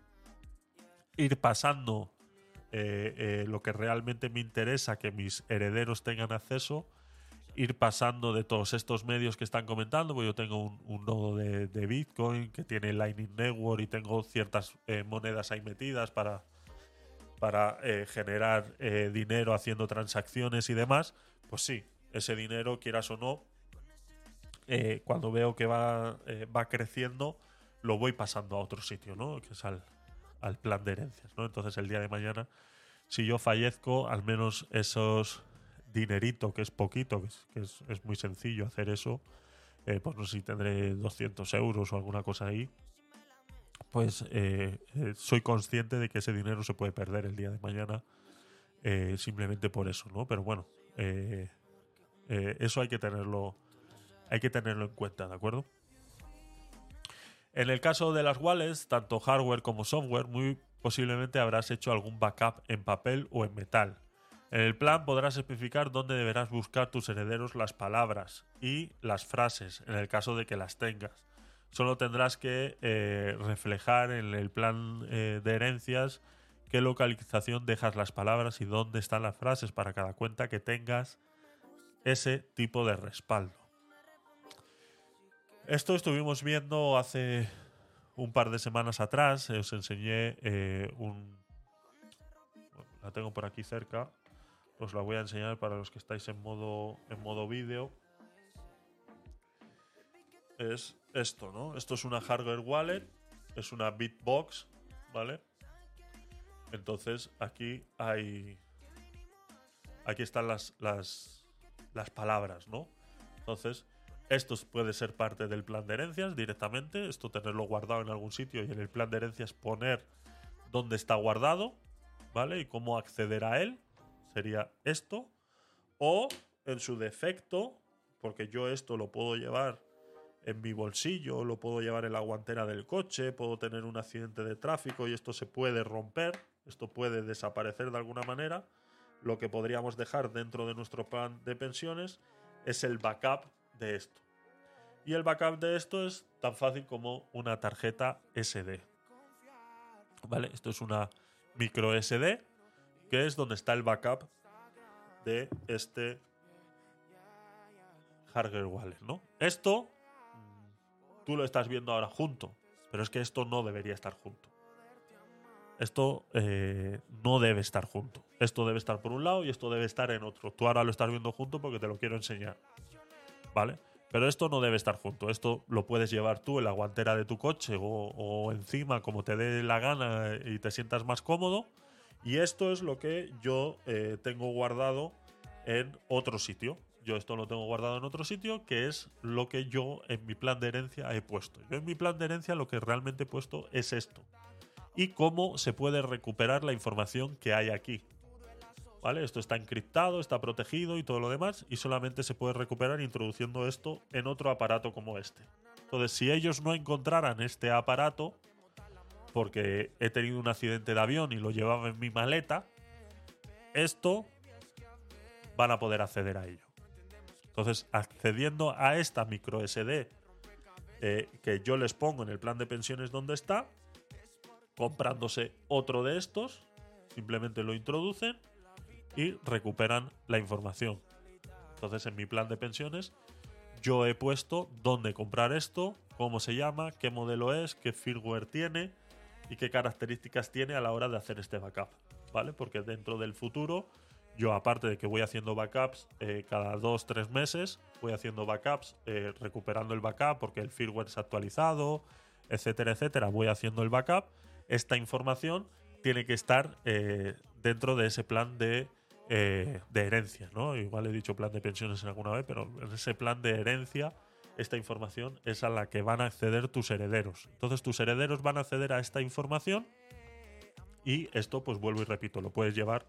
ir pasando eh, eh, lo que realmente me interesa que mis herederos tengan acceso, ir pasando de todos estos medios que están comentando, pues yo tengo un, un nodo de, de Bitcoin que tiene Lightning Network y tengo ciertas eh, monedas ahí metidas para, para eh, generar eh, dinero haciendo transacciones y demás, pues sí, ese dinero, quieras o no, eh, cuando veo que va, va creciendo, lo voy pasando a otro sitio, ¿no? Que es al, al plan de herencias, ¿no? Entonces el día de mañana, si yo fallezco, al menos esos dinerito, que es poquito, que es, es- muy sencillo hacer eso, eh, pues no sé si tendré 200 euros o alguna cosa ahí, pues eh, eh, soy consciente de que ese dinero se puede perder el día de mañana eh, simplemente por eso, ¿no? Pero bueno, eso hay que tenerlo, hay que tenerlo en cuenta, ¿de acuerdo? En el caso de las wallets, tanto hardware como software, muy posiblemente habrás hecho algún backup en papel o en metal. En el plan podrás especificar dónde deberás buscar tus herederos las palabras y las frases, en el caso de que las tengas. Solo tendrás que eh, reflejar en el plan eh, de herencias qué localización dejas las palabras y dónde están las frases para cada cuenta que tengas ese tipo de respaldo. Esto estuvimos viendo hace un par de semanas atrás. Os enseñé eh, un. La tengo por aquí cerca. Os la voy a enseñar para los que estáis en modo, en modo vídeo. Es esto, ¿no? Esto es una hardware wallet. Es una Bitbox, ¿vale? Entonces aquí hay. Aquí están las, las palabras, ¿no? Entonces, Esto puede ser parte del plan de herencias directamente, esto tenerlo guardado en algún sitio y en el plan de herencias poner dónde está guardado, ¿vale? Y cómo acceder a él, sería esto. O en su defecto, porque yo esto lo puedo llevar en mi bolsillo, lo puedo llevar en la guantera del coche, puedo tener un accidente de tráfico y esto se puede romper, esto puede desaparecer de alguna manera. Lo que podríamos dejar dentro de nuestro plan de pensiones es el backup de esto. Y el backup de esto es tan fácil como una tarjeta SD. ¿Vale? Esto es una micro SD, que es donde está el backup de este hardware wallet, ¿no? Esto mm, tú lo estás viendo ahora junto, pero es que esto no debería estar junto. Esto eh, no debe estar junto. Esto debe estar por un lado y esto debe estar en otro. Tú ahora lo estás viendo junto porque te lo quiero enseñar. ¿Vale? Pero esto no debe estar junto. Esto lo puedes llevar tú en la guantera de tu coche o, encima como te dé la gana y te sientas más cómodo. Y esto es lo que yo eh, tengo guardado en otro sitio. Yo esto lo tengo guardado en otro sitio, que es lo que yo en mi plan de herencia he puesto. Yo en mi plan de herencia lo que realmente he puesto es esto. Y cómo se puede recuperar la información que hay aquí. Esto está encriptado, está protegido y todo lo demás, y solamente se puede recuperar introduciendo esto en otro aparato como este. Entonces, si ellos no encontraran este aparato, porque he tenido un accidente de avión y lo llevaba en mi maleta, esto van a poder acceder a ello. Entonces, accediendo a esta micro SD eh, que yo les pongo en el plan de pensiones donde está, comprándose otro de estos, simplemente lo introducen y recuperan la información. Entonces, en mi plan de pensiones, yo he puesto dónde comprar esto, cómo se llama, qué modelo es, qué firmware tiene y qué características tiene a la hora de hacer este backup. ¿Vale? Porque dentro del futuro, yo aparte de que voy haciendo backups eh, cada dos, tres meses, voy haciendo backups, eh, recuperando el backup porque el firmware ha actualizado, etcétera, etcétera. Voy haciendo el backup. Esta información tiene que estar eh, dentro de ese plan de eh, de herencia, ¿no? Igual he dicho plan de pensiones en alguna vez, pero en ese plan de herencia, esta información es a la que van a acceder tus herederos. Entonces tus herederos van a acceder a esta información y esto, pues vuelvo y repito, lo puedes llevar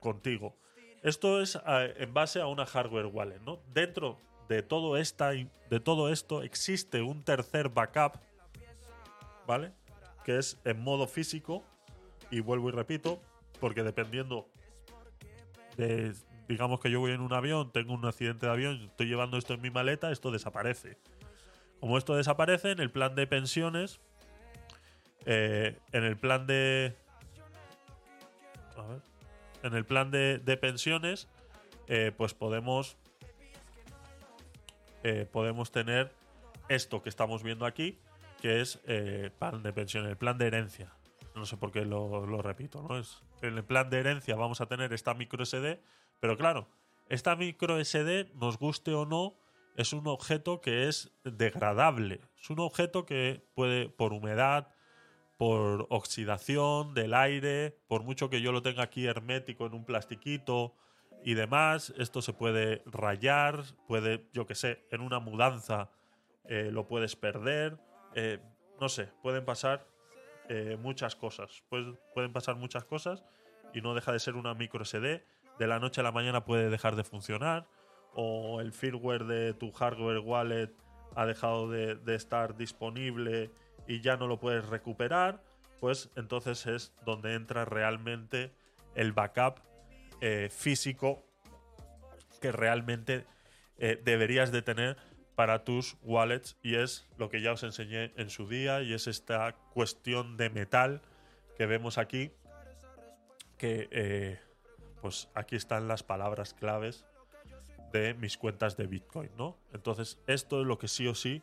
contigo. Esto es eh, en base a una hardware wallet, ¿no? Dentro de todo, esta, de todo esto existe un tercer backup, ¿vale? Que es en modo físico y vuelvo y repito, porque dependiendo digamos que yo voy en un avión, tengo un accidente de avión, estoy llevando esto en mi maleta, esto desaparece. Como esto desaparece, en el plan de pensiones, eh, en el plan de... A ver, en el plan de, de pensiones, eh, pues podemos... eh, podemos tener esto que estamos viendo aquí, que es eh, plan de pensiones, el plan de herencia. No sé por qué lo, lo repito, ¿no? Es, en el plan de herencia vamos a tener esta micro SD, pero claro, esta micro SD, nos guste o no, es un objeto que es degradable. Es un objeto que puede, por humedad, por oxidación del aire, por mucho que yo lo tenga aquí hermético en un plastiquito y demás, esto se puede rayar, puede, yo que sé, en una mudanza eh, lo puedes perder, eh, no sé, pueden pasar eh, muchas cosas, pues, pueden pasar muchas cosas y no deja de ser una micro SD, de la noche a la mañana puede dejar de funcionar, o el firmware de tu hardware wallet ha dejado de, estar disponible y ya no lo puedes recuperar, pues entonces es donde entra realmente el backup eh, físico que realmente eh, deberías de tener para tus wallets y es lo que ya os enseñé en su día y es esta cuestión de metal que vemos aquí que eh, pues aquí están las palabras claves de mis cuentas de Bitcoin, ¿no? Entonces, esto es lo que sí o sí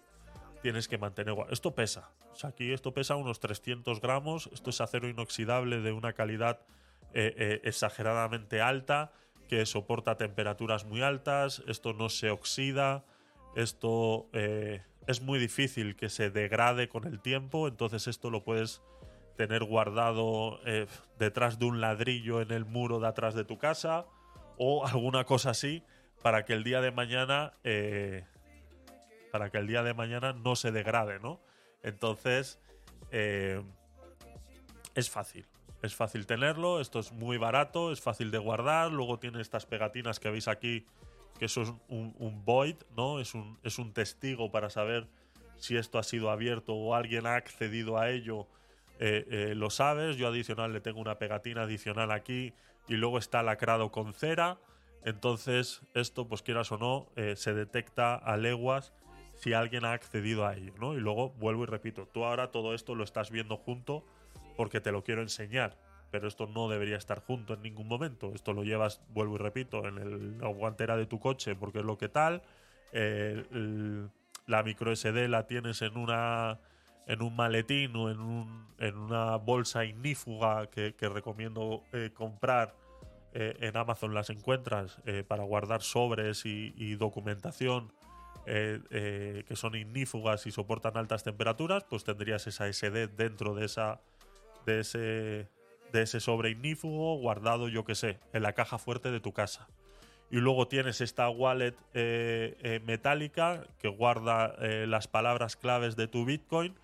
tienes que mantener. Esto pesa. Aquí esto pesa unos 300 gramos. Esto es acero inoxidable de una calidad eh, eh, exageradamente alta que soporta temperaturas muy altas. Esto no se oxida. Esto eh, es muy difícil que se degrade con el tiempo. Entonces, esto lo puedes tener guardado eh, detrás de un ladrillo en el muro de atrás de tu casa o alguna cosa así para que el día de mañana eh, para que el día de mañana no se degrade, ¿no? Entonces, es fácil. Es fácil tenerlo, esto es muy barato, es fácil de guardar. Luego tiene estas pegatinas que veis aquí, que eso es un, void, ¿no? Es un, es un testigo para saber si esto ha sido abierto o alguien ha accedido a ello. eh, eh, lo sabes. Yo adicional le tengo una pegatina adicional aquí y luego está lacrado con cera. Entonces, esto, pues quieras o no, eh, se detecta a leguas si alguien ha accedido a ello, ¿no? Y luego vuelvo y repito, tú ahora todo esto lo estás viendo junto porque te lo quiero enseñar, pero esto no debería estar junto en ningún momento. Esto lo llevas, vuelvo y repito, en el- la guantera de tu coche porque es lo que tal. Eh, la micro SD la tienes en una en un maletín o en, un- en una bolsa ignífuga que, recomiendo eh, comprar eh, en Amazon las encuentras para guardar sobres y, y documentación que son ignífugas y soportan altas temperaturas, pues tendrías esa SD dentro de esa de ese de ese sobre ignífugo guardado, yo que sé, en la caja fuerte de tu casa. Y luego tienes esta wallet eh, eh, metálica que guarda eh, las palabras claves de tu Bitcoin.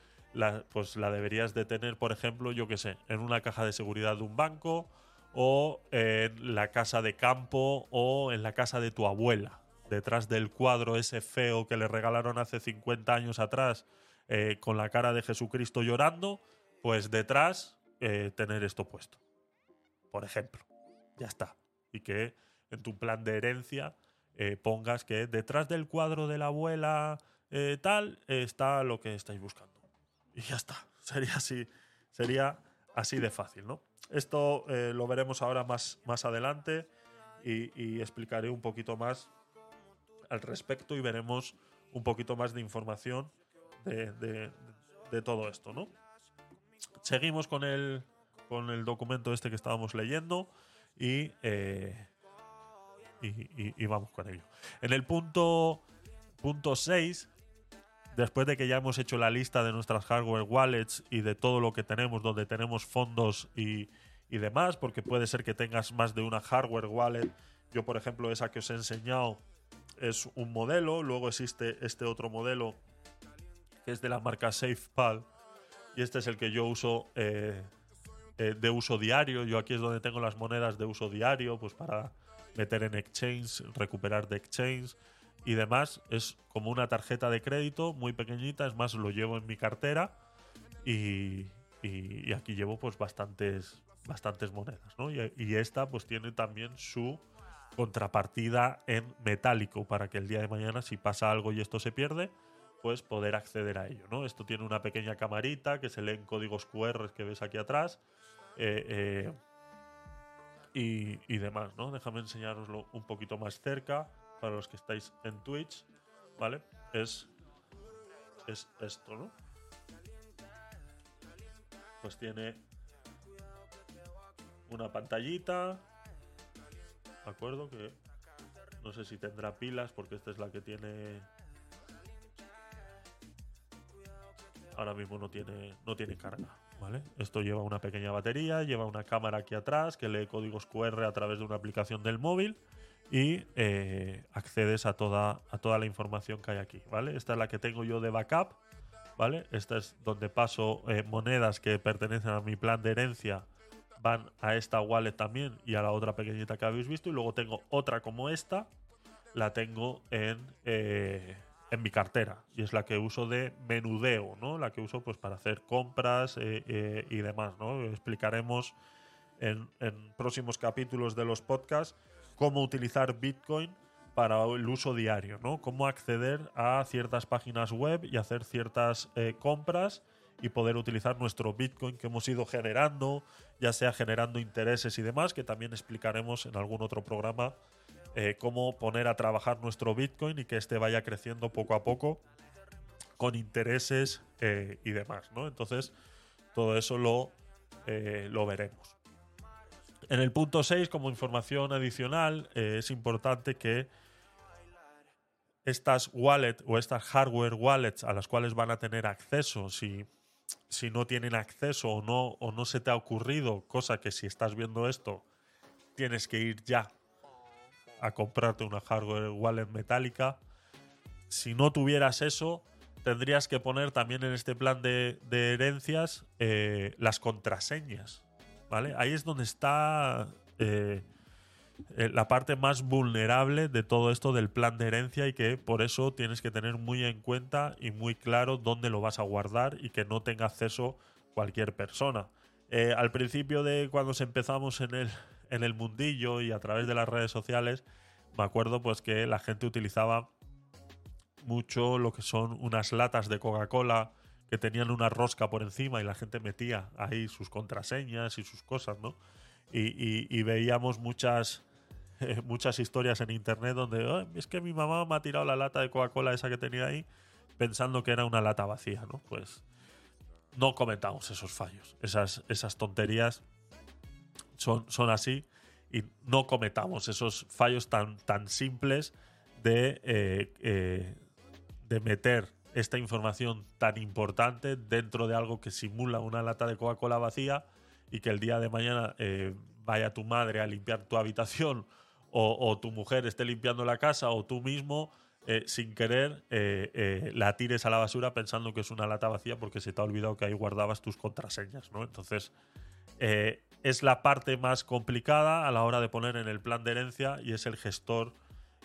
Pues la deberías de tener, por ejemplo, yo que sé, en una caja de seguridad de un banco o en la casa de campo o en la casa de tu abuela. Detrás del cuadro ese feo que le regalaron hace 50 años atrás con la cara de Jesucristo llorando, pues detrás eh, tener esto puesto. Por ejemplo. Ya está. Y que en tu plan de herencia eh, pongas que detrás del cuadro de la abuela eh, tal está lo que estáis buscando. Y ya está. [LAUGHS] Sería así, sería así de fácil, ¿no? Esto lo veremos ahora más, más adelante y, y explicaré un poquito más al respecto y veremos un poquito más de información de, de- de todo esto, ¿no? Seguimos con el, con el documento este que estábamos leyendo y, eh, y, vamos con ello. En el punto, punto 6, después de que ya hemos hecho la lista de nuestras hardware wallets y de todo lo que tenemos, donde tenemos fondos y, y demás, porque puede ser que tengas más de una hardware wallet. Yo, por ejemplo, esa que os he enseñado es un modelo, luego existe este otro modelo que es de la marca SafePal y este es el que yo uso eh, eh, de uso diario. Yo aquí es donde tengo las monedas de uso diario, pues para meter en exchange, recuperar de exchange y demás. Es como una tarjeta de crédito muy pequeñita, es más, lo llevo en mi cartera y, y- aquí llevo pues bastantes, bastantes monedas, ¿no? Y, y esta pues tiene también su contrapartida en metálico para que el día de mañana si pasa algo y esto se pierde pues poder acceder a ello, ¿no? Esto tiene una pequeña camarita que se leen códigos QR que ves aquí atrás eh, eh, y, demás, ¿no? Déjame enseñaroslo un poquito más cerca para los que estáis en Twitch, ¿vale? Es, es esto, ¿no? Pues tiene una pantallita, ¿de acuerdo? Que no sé si tendrá pilas porque esta es la que tiene ahora mismo no tiene, no tiene carga. ¿vale? Esto lleva una pequeña batería, lleva una cámara aquí atrás que lee códigos QR a través de una aplicación del móvil y eh, accedes a toda, a toda la información que hay aquí. ¿vale? Esta es la que tengo yo de backup. ¿vale? Esta es donde paso eh, monedas que pertenecen a mi plan de herencia. Van a esta wallet también y a la otra pequeñita que habéis visto. Y luego tengo otra como esta. La tengo en, eh, en mi cartera y es la que uso de menudeo, ¿no? La que uso pues para hacer compras eh, eh, y demás, ¿no? Explicaremos en, próximos capítulos de los podcasts cómo utilizar Bitcoin para el uso diario, ¿no? Cómo acceder a ciertas páginas web y hacer ciertas eh, compras y poder utilizar nuestro Bitcoin que hemos ido generando, ya sea generando intereses y demás, que también explicaremos en algún otro programa eh, cómo poner a trabajar nuestro Bitcoin y que este vaya creciendo poco a poco con intereses eh, y demás. Entonces, todo eso lo, eh, lo veremos. En el punto 6, como información adicional, es importante que estas wallets o estas hardware wallets a las cuales van a tener acceso, si, si no tienen acceso o no, o no se te ha ocurrido, cosa que si estás viendo esto, tienes que ir ya a comprarte una hardware wallet metálica, si no tuvieras eso, tendrías que poner también en este plan de, herencias eh, las contraseñas. ¿Vale? Ahí es donde está eh, eh, la parte más vulnerable de todo esto del plan de herencia y que por eso tienes que tener muy en cuenta y muy claro dónde lo vas a guardar y que no tenga acceso cualquier persona. Al principio de cuando empezamos en el, en el mundillo y a través de las redes sociales, me acuerdo pues que la gente utilizaba mucho lo que son unas latas de Coca-Cola que tenían una rosca por encima y la gente metía ahí sus contraseñas y sus cosas, ¿no? Y, y- y veíamos muchas, [LAUGHS] eh, muchas historias en internet donde "Ay, es que mi mamá me ha tirado la lata de Coca-Cola esa que tenía ahí pensando que era una lata vacía, ¿no? Pues no cometamos esos fallos, esas, esas tonterías son, son así y no cometamos esos fallos tan, tan simples de, eh, eh, de meter esta información tan importante dentro de algo que simula una lata de Coca-Cola vacía y que el día de mañana eh, vaya tu madre a limpiar tu habitación o, o tu mujer esté limpiando la casa o tú mismo sin querer la tires a la basura pensando que es una lata vacía porque se te ha olvidado que ahí guardabas tus contraseñas, ¿no? Entonces, es la parte más complicada a la hora de poner en el plan de herencia y es el gestor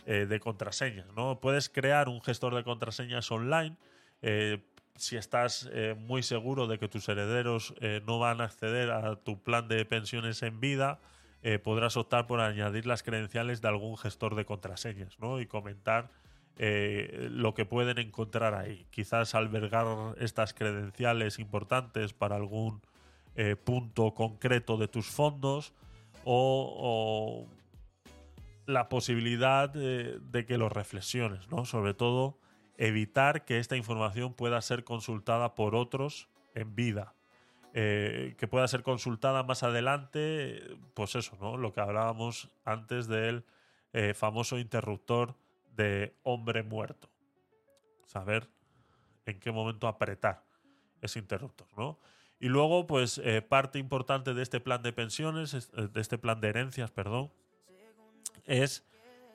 eh, de contraseñas. ¿no? Puedes crear un gestor de contraseñas online eh, si estás eh, muy seguro de que tus herederos no van a acceder a tu plan de pensiones en vida. podrás optar por añadir las credenciales de algún gestor de contraseñas ¿no? y comentar lo que pueden encontrar ahí. Quizás albergar estas credenciales importantes para algún eh, punto concreto de tus fondos o, la posibilidad de, de que lo reflexiones, ¿no? Sobre todo, evitar que esta información pueda ser consultada por otros en vida. Eh, que pueda ser consultada más adelante, pues eso, ¿no? Lo que hablábamos antes del eh, famoso interruptor de hombre muerto. Saber en qué momento apretar ese interruptor, ¿no? Y luego, pues, eh, parte importante de este plan de pensiones, es- eh, de este plan de herencias, perdón, es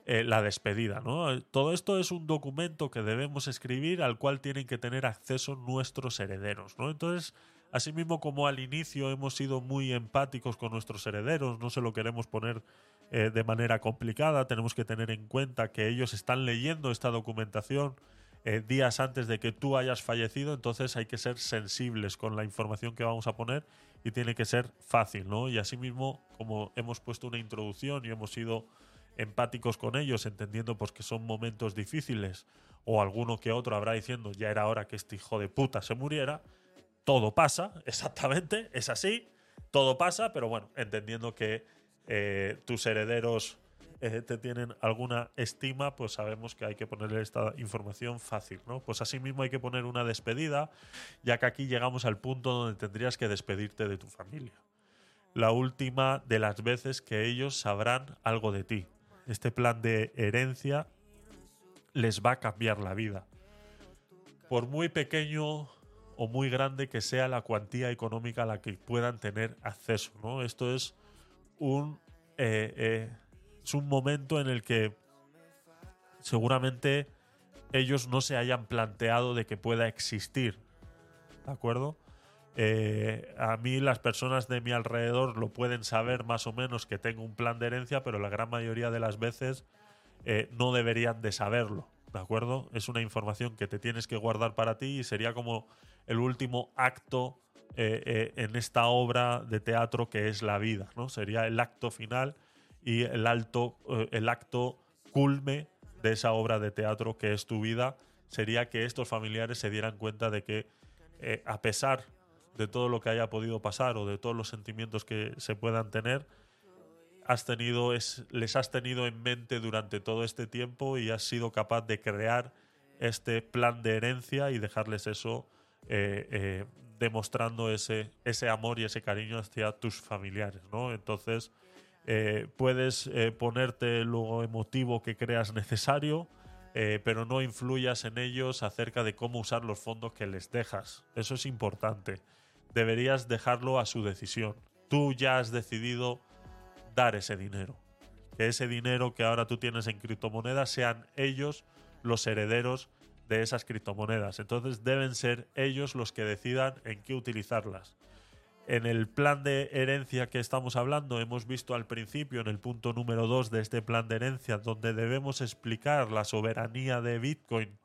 eh, la despedida, ¿no? Eh, Todo esto es un documento que debemos escribir al cual tienen que tener acceso nuestros herederos, ¿no? Entonces, asimismo como al inicio hemos sido muy empáticos con nuestros herederos, no se lo queremos poner de manera complicada, tenemos que tener en cuenta que ellos están leyendo esta documentación eh, días antes de que tú hayas fallecido, entonces hay que ser sensibles con la información que vamos a poner y tiene que ser fácil, ¿no? Y asimismo, como hemos puesto una introducción y hemos sido empáticos con ellos, entendiendo pues que son momentos difíciles, o alguno que otro habrá diciendo ya era hora que este hijo de puta se muriera, todo pasa, [LAUGHS] exactamente, es así, todo pasa, pero bueno, entendiendo que eh, tus herederos eh, te tienen alguna estima, pues sabemos que hay que ponerle esta información fácil, ¿no? Pues así mismo hay que poner una despedida, ya que aquí llegamos al punto donde tendrías que despedirte de tu familia. La última de las veces que ellos sabrán algo de ti. Este plan de herencia les va a cambiar la vida. Por muy pequeño o muy grande que sea la cuantía económica a la que puedan tener acceso, ¿no? Esto es un eh, eh, es un momento en el que seguramente ellos no se hayan planteado de que pueda existir. ¿De acuerdo? Eh, a mí las personas de mi alrededor lo pueden saber más o menos que tengo un plan de herencia, pero la gran mayoría de las veces eh, no deberían de saberlo. ¿De acuerdo? Es una información que te tienes que guardar para ti y sería como el último acto eh, en esta obra de teatro que es la vida, ¿no? Sería el acto final y el, alto, eh, el acto culme de esa obra de teatro que es tu vida, sería que estos familiares se dieran cuenta de que eh, a pesar de todo lo que haya podido pasar o de todos los sentimientos que se puedan tener, has tenido es, les has tenido en mente durante todo este tiempo y has sido capaz de crear este plan de herencia y dejarles eso eh, eh, demostrando ese, ese amor y ese cariño hacia tus familiares, ¿no? Entonces, eh, puedes eh, ponerte lo emotivo que creas necesario, eh, pero no influyas en ellos acerca de cómo usar los fondos que les dejas. Eso es importante. Deberías dejarlo a su decisión. Tú ya has decidido dar ese dinero. Que ese dinero que ahora tú tienes en criptomonedas sean ellos los herederos de esas criptomonedas. Entonces deben ser ellos los que decidan en qué utilizarlas. En el plan de herencia que estamos hablando, hemos visto al principio, en el punto número 2 de este plan de herencia, donde debemos explicar la soberanía de Bitcoin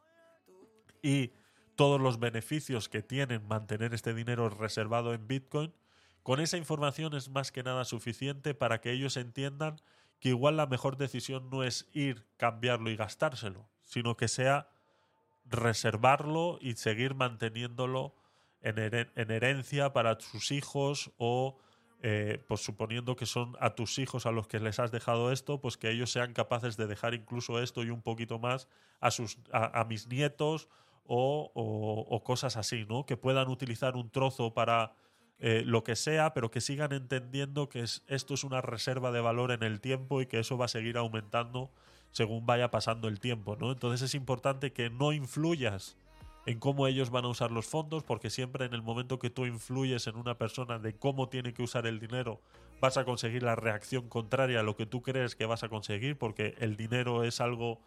y todos los beneficios que tienen mantener este dinero reservado en Bitcoin, con esa información es más que nada suficiente para que ellos entiendan que igual la mejor decisión no es ir, cambiarlo y gastárselo, sino que sea reservarlo y seguir manteniéndolo en, heren- en herencia para sus hijos o eh, pues suponiendo que son a tus hijos a los que les has dejado esto, pues que ellos sean capaces de dejar incluso esto y un poquito más a, sus, a, mis nietos o, o- cosas así, ¿no? Que puedan utilizar un trozo para eh, lo que sea, pero que sigan entendiendo que es- esto es una reserva de valor en el tiempo y que eso va a seguir aumentando según vaya pasando el tiempo, ¿no? Entonces es importante que no influyas en cómo ellos van a usar los fondos, porque siempre en el momento que tú influyes en una persona de cómo tiene que usar el dinero, vas a conseguir la reacción contraria a lo que tú crees que vas a conseguir, porque el dinero es algo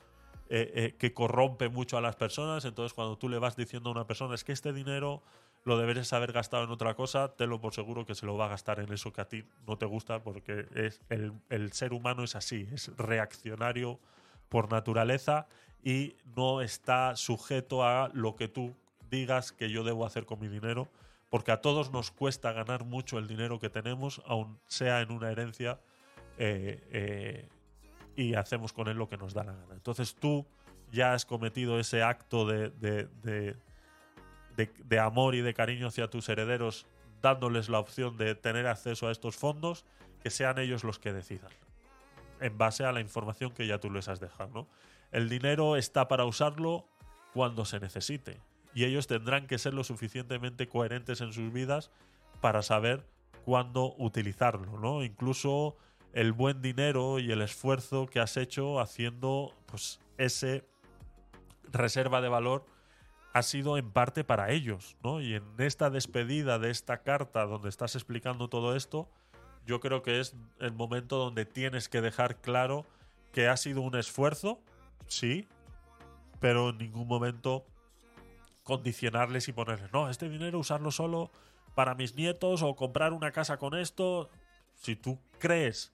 eh, eh, que corrompe mucho a las personas. Entonces, cuando tú le vas diciendo a una persona es que este dinero lo deberías haber gastado en otra cosa, te lo por seguro que se lo va a gastar en eso que a ti no te gusta, porque el ser humano es así, es reaccionario por naturaleza y no está sujeto a lo que tú digas que yo debo hacer con mi dinero, porque a todos nos cuesta ganar mucho el dinero que tenemos, aun sea en una herencia, eh, eh, y hacemos con él lo que nos da la gana. Entonces tú ya has cometido ese acto de, de- de- amor y de cariño hacia tus herederos, dándoles la opción de tener acceso a estos fondos, que sean ellos los que decidan en base a la información que ya tú les has dejado. ¿no? El dinero está para usarlo cuando se necesite. Y ellos tendrán que ser lo suficientemente coherentes en sus vidas para saber cuándo utilizarlo. ¿no? Incluso el buen dinero y el esfuerzo que has hecho haciendo pues, ese reserva de valor ha sido en parte para ellos. ¿no? Y en esta despedida de esta carta donde estás explicando todo esto, yo creo que es el momento donde tienes que dejar claro que ha sido un esfuerzo, sí, pero en ningún momento condicionarles y ponerles, no, este dinero usarlo solo para mis nietos o comprar una casa con esto. Si tú crees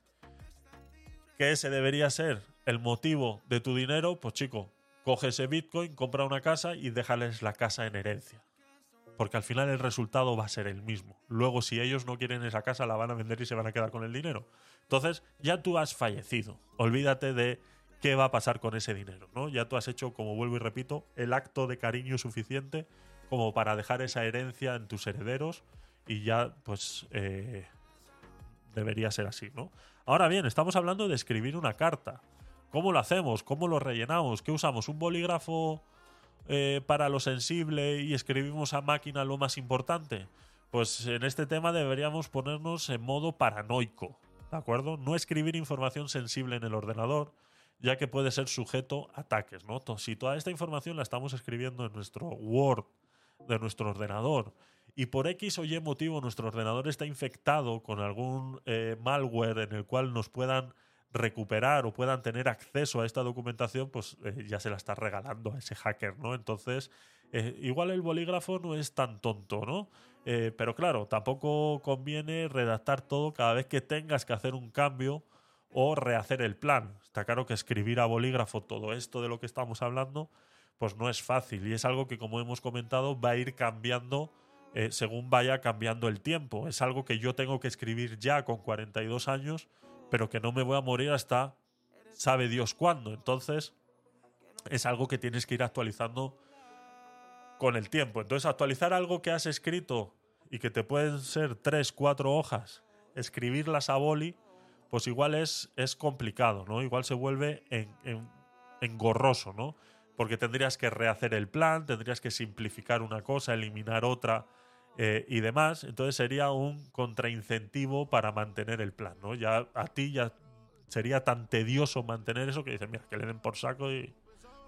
que ese debería ser el motivo de tu dinero, pues chico, coge ese Bitcoin, compra una casa y déjales la casa en herencia porque al final el resultado va a ser el mismo. Luego, si ellos no quieren esa casa, la van a vender y se van a quedar con el dinero. Entonces, ya tú has fallecido. Olvídate de qué va a pasar con ese dinero, ¿no? Ya tú has hecho, como vuelvo y repito, el acto de cariño suficiente como para dejar esa herencia en tus herederos y ya, pues, eh, debería ser así, ¿no? Ahora bien, estamos hablando de escribir una carta. ¿Cómo lo hacemos? ¿Cómo lo rellenamos? ¿Qué usamos? ¿Un bolígrafo eh, para lo sensible y escribimos a máquina lo más importante? Pues en este tema deberíamos ponernos en modo paranoico, ¿de acuerdo? No escribir información sensible en el ordenador, ya que puede ser sujeto a ataques, ¿no? Si toda esta información la estamos escribiendo en nuestro Word de nuestro ordenador y por X o Y motivo nuestro ordenador está infectado con algún eh, malware en el cual nos puedan recuperar o puedan tener acceso a esta documentación, pues eh, ya se la está regalando a ese hacker, ¿no? Entonces, eh, igual el bolígrafo no es tan tonto, ¿no? Pero claro, tampoco conviene redactar todo cada vez que tengas que hacer un cambio o rehacer el plan. Está claro que escribir a bolígrafo todo esto de lo que estamos hablando, pues no es fácil y es algo que, como hemos comentado, va a ir cambiando eh, según vaya cambiando el tiempo. Es algo que yo tengo que escribir ya con 42 años, pero que no me voy a morir hasta sabe Dios cuándo. Entonces, es algo que tienes que ir actualizando con el tiempo. Entonces, actualizar algo que has escrito y que te pueden ser tres, cuatro hojas, escribirlas a boli, pues igual es, es complicado, ¿no? Igual se vuelve en- en- engorroso, ¿no? Porque tendrías que rehacer el plan, tendrías que simplificar una cosa, eliminar otra eh, y demás. Entonces sería un contraincentivo para mantener el plan, ¿no? Ya a ti ya sería tan tedioso mantener eso que dices, mira, que le den por saco y,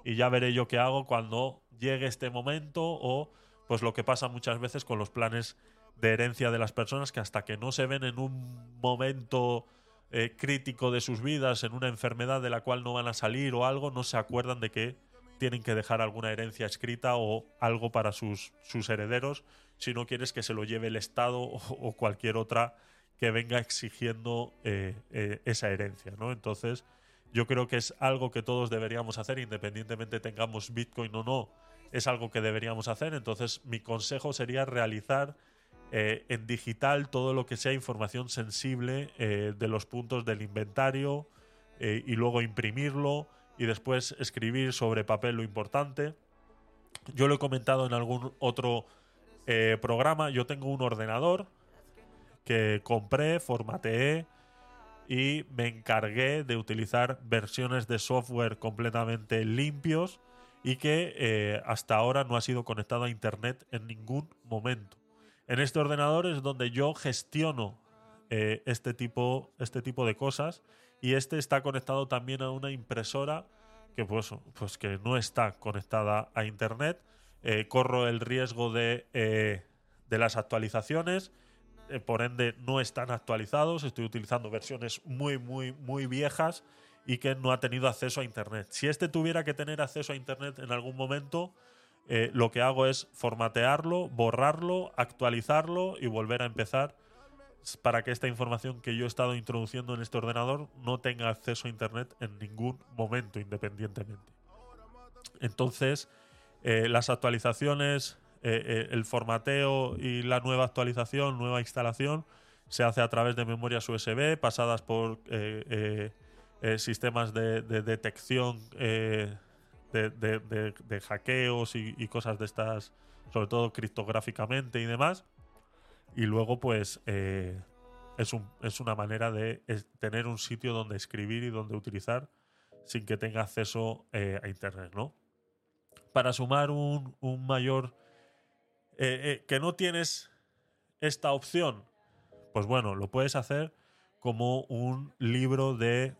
y ya veré yo qué hago cuando llegue este momento o pues lo que pasa muchas veces con los planes de herencia de las personas que hasta que no se ven en un momento eh, crítico de sus vidas, en una enfermedad de la cual no van a salir o algo, no se acuerdan de que tienen que dejar alguna herencia escrita o algo para sus, sus herederos si no quieres que se lo lleve el Estado [LAUGHS] o, cualquier otra que venga exigiendo eh, eh, esa herencia, ¿no? Entonces, yo creo que es algo que todos deberíamos hacer, independientemente tengamos Bitcoin o no, es algo que deberíamos hacer. Entonces, mi consejo sería realizar eh, en digital todo lo que sea información sensible eh, de los puntos del inventario eh, y luego imprimirlo y después escribir sobre papel lo importante. Yo lo he comentado en algún otro programa. Yo tengo un ordenador que compré, formateé y me encargué de utilizar versiones de software completamente limpios y que hasta ahora no ha sido conectado a internet en ningún momento. En este ordenador es donde yo gestiono eh, este, tipo, este tipo de cosas y este está conectado también a una impresora que pues, pues que no está conectada a internet. Eh, corro el riesgo de, eh, de las actualizaciones, eh, por ende no están actualizados, estoy utilizando versiones muy, muy, muy viejas y que no ha tenido acceso a internet. Si este tuviera que tener acceso a internet en algún momento, eh, lo que hago es formatearlo, borrarlo, actualizarlo y volver a empezar para que esta información que yo he estado introduciendo en este ordenador no tenga acceso a internet en ningún momento independientemente. Entonces, eh, las actualizaciones, eh, el formateo y la nueva actualización, nueva instalación, se hace a través de memorias USB pasadas por sistemas de, de detección de, de- hackeos y, cosas de estas, sobre todo criptográficamente y demás. Y luego, pues, eh, es, es una manera de tener un sitio donde escribir y donde utilizar sin que tenga acceso eh, a Internet, ¿no? Para sumar un, mayor... eh, que no tienes esta opción, pues bueno, lo puedes hacer como un libro de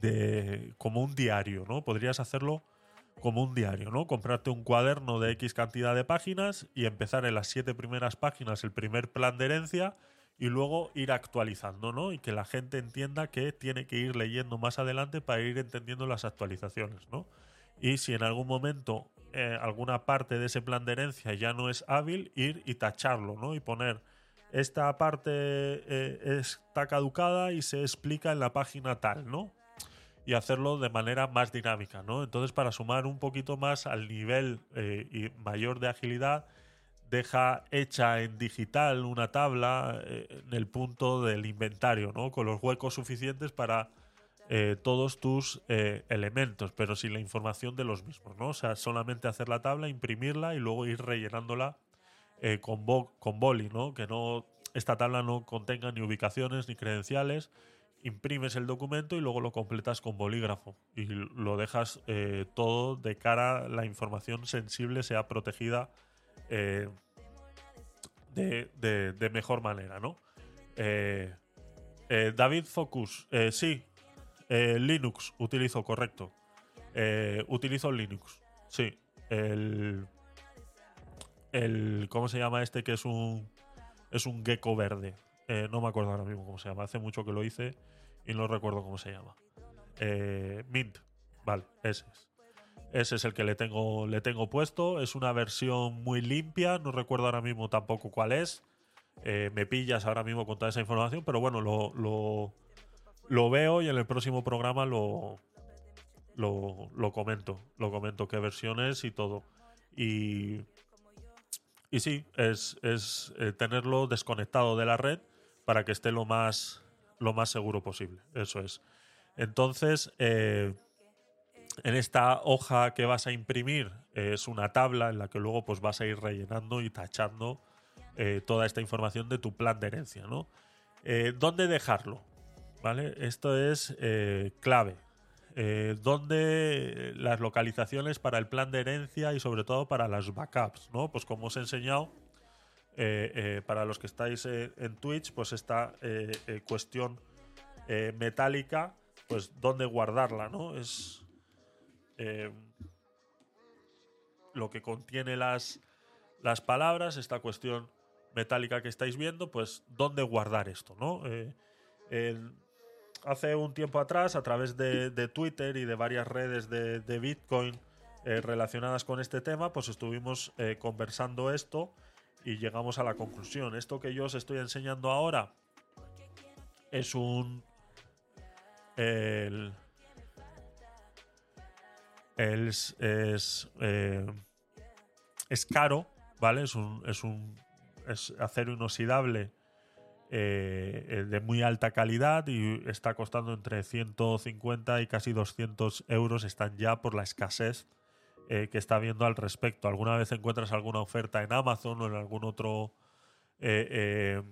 de como un diario, ¿no? Podrías hacerlo como un diario, ¿no? Comprarte un cuaderno de X cantidad de páginas y empezar en las siete primeras páginas el primer plan de herencia y luego ir actualizando, ¿no? Y que la gente entienda que tiene que ir leyendo más adelante para ir entendiendo las actualizaciones, ¿no? Y si en algún momento eh, alguna parte de ese plan de herencia ya no es hábil, ir y tacharlo, ¿no? Y poner esta parte eh, está caducada y se explica en la página tal, ¿no? Y hacerlo de manera más dinámica, ¿no? Entonces, para sumar un poquito más al nivel eh, y mayor de agilidad, deja hecha en digital una tabla eh, en el punto del inventario, ¿no? Con los huecos suficientes para eh, todos tus elementos, pero sin la información de los mismos, ¿no? O sea, solamente hacer la tabla, imprimirla y luego ir rellenándola con, con boli, ¿no? Que no esta tabla no contenga ni ubicaciones ni credenciales, imprimes el documento y luego lo completas con bolígrafo y lo dejas eh, todo de cara la información sensible sea protegida eh, de, de- de mejor manera, ¿no? Eh, eh, David Focus, eh, sí, Linux utilizo, correcto. Utilizo Linux, sí. El, el, ¿cómo se llama este que es un, es un gecko verde? No me acuerdo ahora mismo cómo se llama. Hace mucho que lo hice y no recuerdo cómo se llama. Eh, Mint. Vale, ese es. Ese es el que le tengo, le tengo puesto. Es una versión muy limpia. No recuerdo ahora mismo tampoco cuál es. Eh, me pillas ahora mismo con toda esa información, pero bueno, lo, lo, lo veo y en el próximo programa lo, lo, lo comento. Lo comento qué versión es y todo. Y, y sí, es, es eh, tenerlo desconectado de la red para que esté lo más, lo más seguro posible. Eso es. Entonces, eh, en esta hoja que vas a imprimir eh, es una tabla en la que luego pues, vas a ir rellenando y tachando eh, toda esta información de tu plan de herencia. ¿no? ¿Dónde dejarlo? ¿Vale? Esto es clave. ¿Dónde las localizaciones para el plan de herencia y sobre todo para las backups? ¿no? Pues como os he enseñado, eh, eh, para los que estáis eh, en Twitch, pues esta cuestión metálica, pues dónde guardarla, ¿no? Es lo que contiene las, las palabras, esta cuestión metálica que estáis viendo, pues dónde guardar esto, ¿no? Hace un tiempo atrás, a través de, Twitter y de varias redes de, Bitcoin relacionadas con este tema, pues estuvimos conversando esto y llegamos a la conclusión. Esto que yo os estoy enseñando ahora es un... El, es, eh, es caro, ¿vale? Es un, es un es acero inoxidable eh, de muy alta calidad y está costando entre 150 y casi 200 euros. Están ya por la escasez eh, que está habiendo al respecto. Alguna vez encuentras alguna oferta en Amazon o en algún otro eh, eh,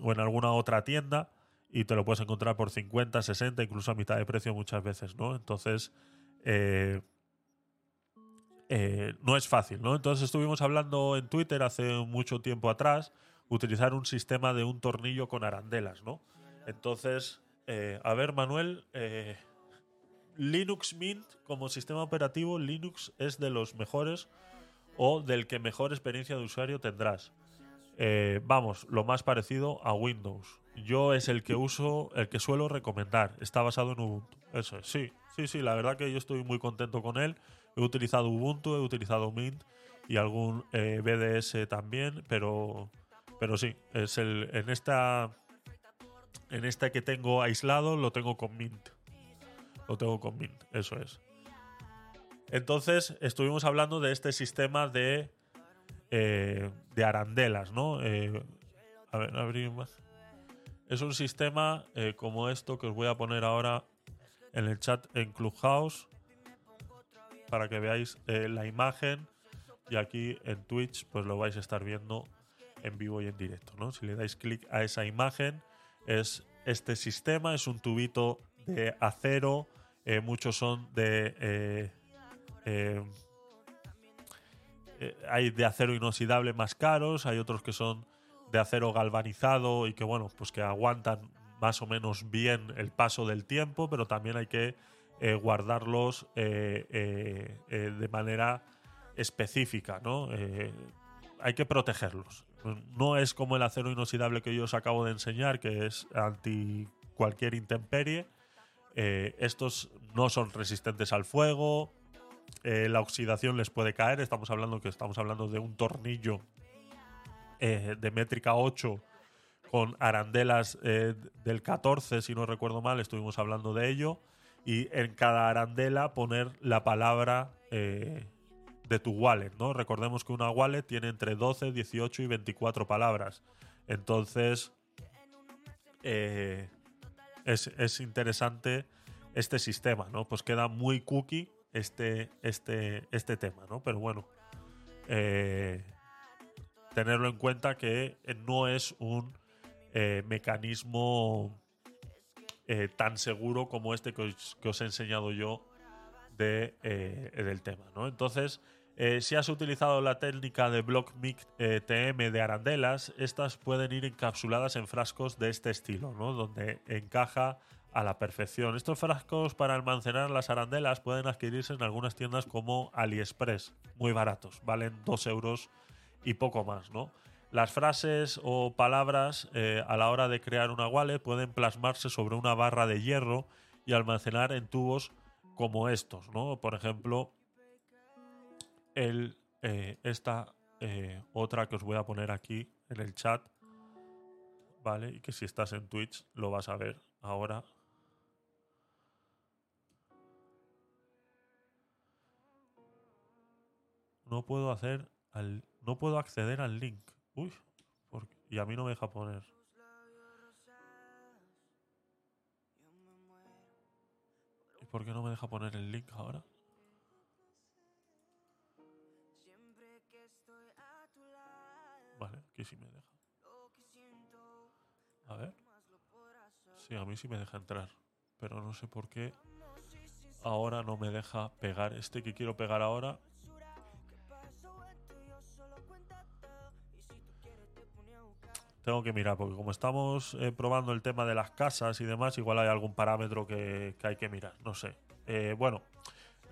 o en alguna otra tienda y te lo puedes encontrar por 50, 60, incluso a mitad de precio muchas veces, ¿no? Entonces no es fácil, ¿no? Entonces estuvimos hablando en Twitter hace mucho tiempo atrás utilizar un sistema de un tornillo con arandelas, ¿no? Entonces, a ver, Manuel, eh, Linux Mint como sistema operativo, Linux es de los mejores o del que mejor experiencia de usuario tendrás. Eh, vamos, lo más parecido a Windows. Yo es el que uso, el que suelo recomendar. Está basado en Ubuntu. Eso es, sí, sí, sí. La verdad que yo estoy muy contento con él. He utilizado Ubuntu, he utilizado Mint y algún eh, BDS también, pero, pero sí, es el en esta en este que tengo aislado lo tengo con Mint. Lo tengo con Mint, eso es. Entonces estuvimos hablando de este sistema de eh, de arandelas, ¿no? Eh, a ver, abrir más. Es un sistema eh, como esto que os voy a poner ahora en el chat en Clubhouse para que veáis la imagen y aquí en Twitch pues lo vais a estar viendo en vivo y en directo, ¿no? Si le dais clic a esa imagen es este sistema, es un tubito de acero, eh, muchos son de eh, eh, hay de acero inoxidable más caros, hay otros que son de acero galvanizado y que bueno, pues que aguantan más o menos bien el paso del tiempo, pero también hay que guardarlos de manera específica, ¿no? Hay que protegerlos. No es como el acero inoxidable que yo os acabo de enseñar, que es anti cualquier intemperie. Eh, estos no son resistentes al fuego, eh, la oxidación les puede caer. Estamos hablando que estamos hablando de un tornillo eh, de métrica 8 con arandelas del 14, si no recuerdo mal, estuvimos hablando de ello. Y en cada arandela poner la palabra de tu wallet, ¿no? Recordemos que una wallet tiene entre 12, 18 y 24 palabras. Entonces, es, es interesante este sistema, ¿no? Pues queda muy cookie este, este, este tema, ¿no? Pero bueno, eh, tenerlo en cuenta que eh, no es un eh, mecanismo eh, tan seguro como este que os, que os he enseñado yo de, del tema, ¿no? Entonces, eh, si has utilizado la técnica de Block Mix eh, TM de arandelas, estas pueden ir encapsuladas en frascos de este estilo, ¿no? Donde encaja a la perfección. Estos frascos para almacenar las arandelas pueden adquirirse en algunas tiendas como AliExpress, muy baratos, valen 2 euros y poco más, ¿no? Las frases o palabras eh, a la hora de crear una wallet pueden plasmarse sobre una barra de hierro y almacenar en tubos como estos, ¿no? Por ejemplo, el, eh, esta eh, otra que os voy a poner aquí en el chat, ¿vale? Y que si estás en Twitch lo vas a ver ahora. No puedo hacer al, no puedo acceder al link. Uy, y a mí no me deja poner. ¿Y por qué no me deja poner el link ahora? Vale, aquí sí me deja. A ver. Sí, a mí sí me deja entrar. Pero no sé por qué ahora no me deja pegar este que quiero pegar ahora. Tengo que mirar, porque como estamos eh, probando el tema de las casas y demás, igual hay algún parámetro que, que hay que mirar. No sé. Eh, bueno,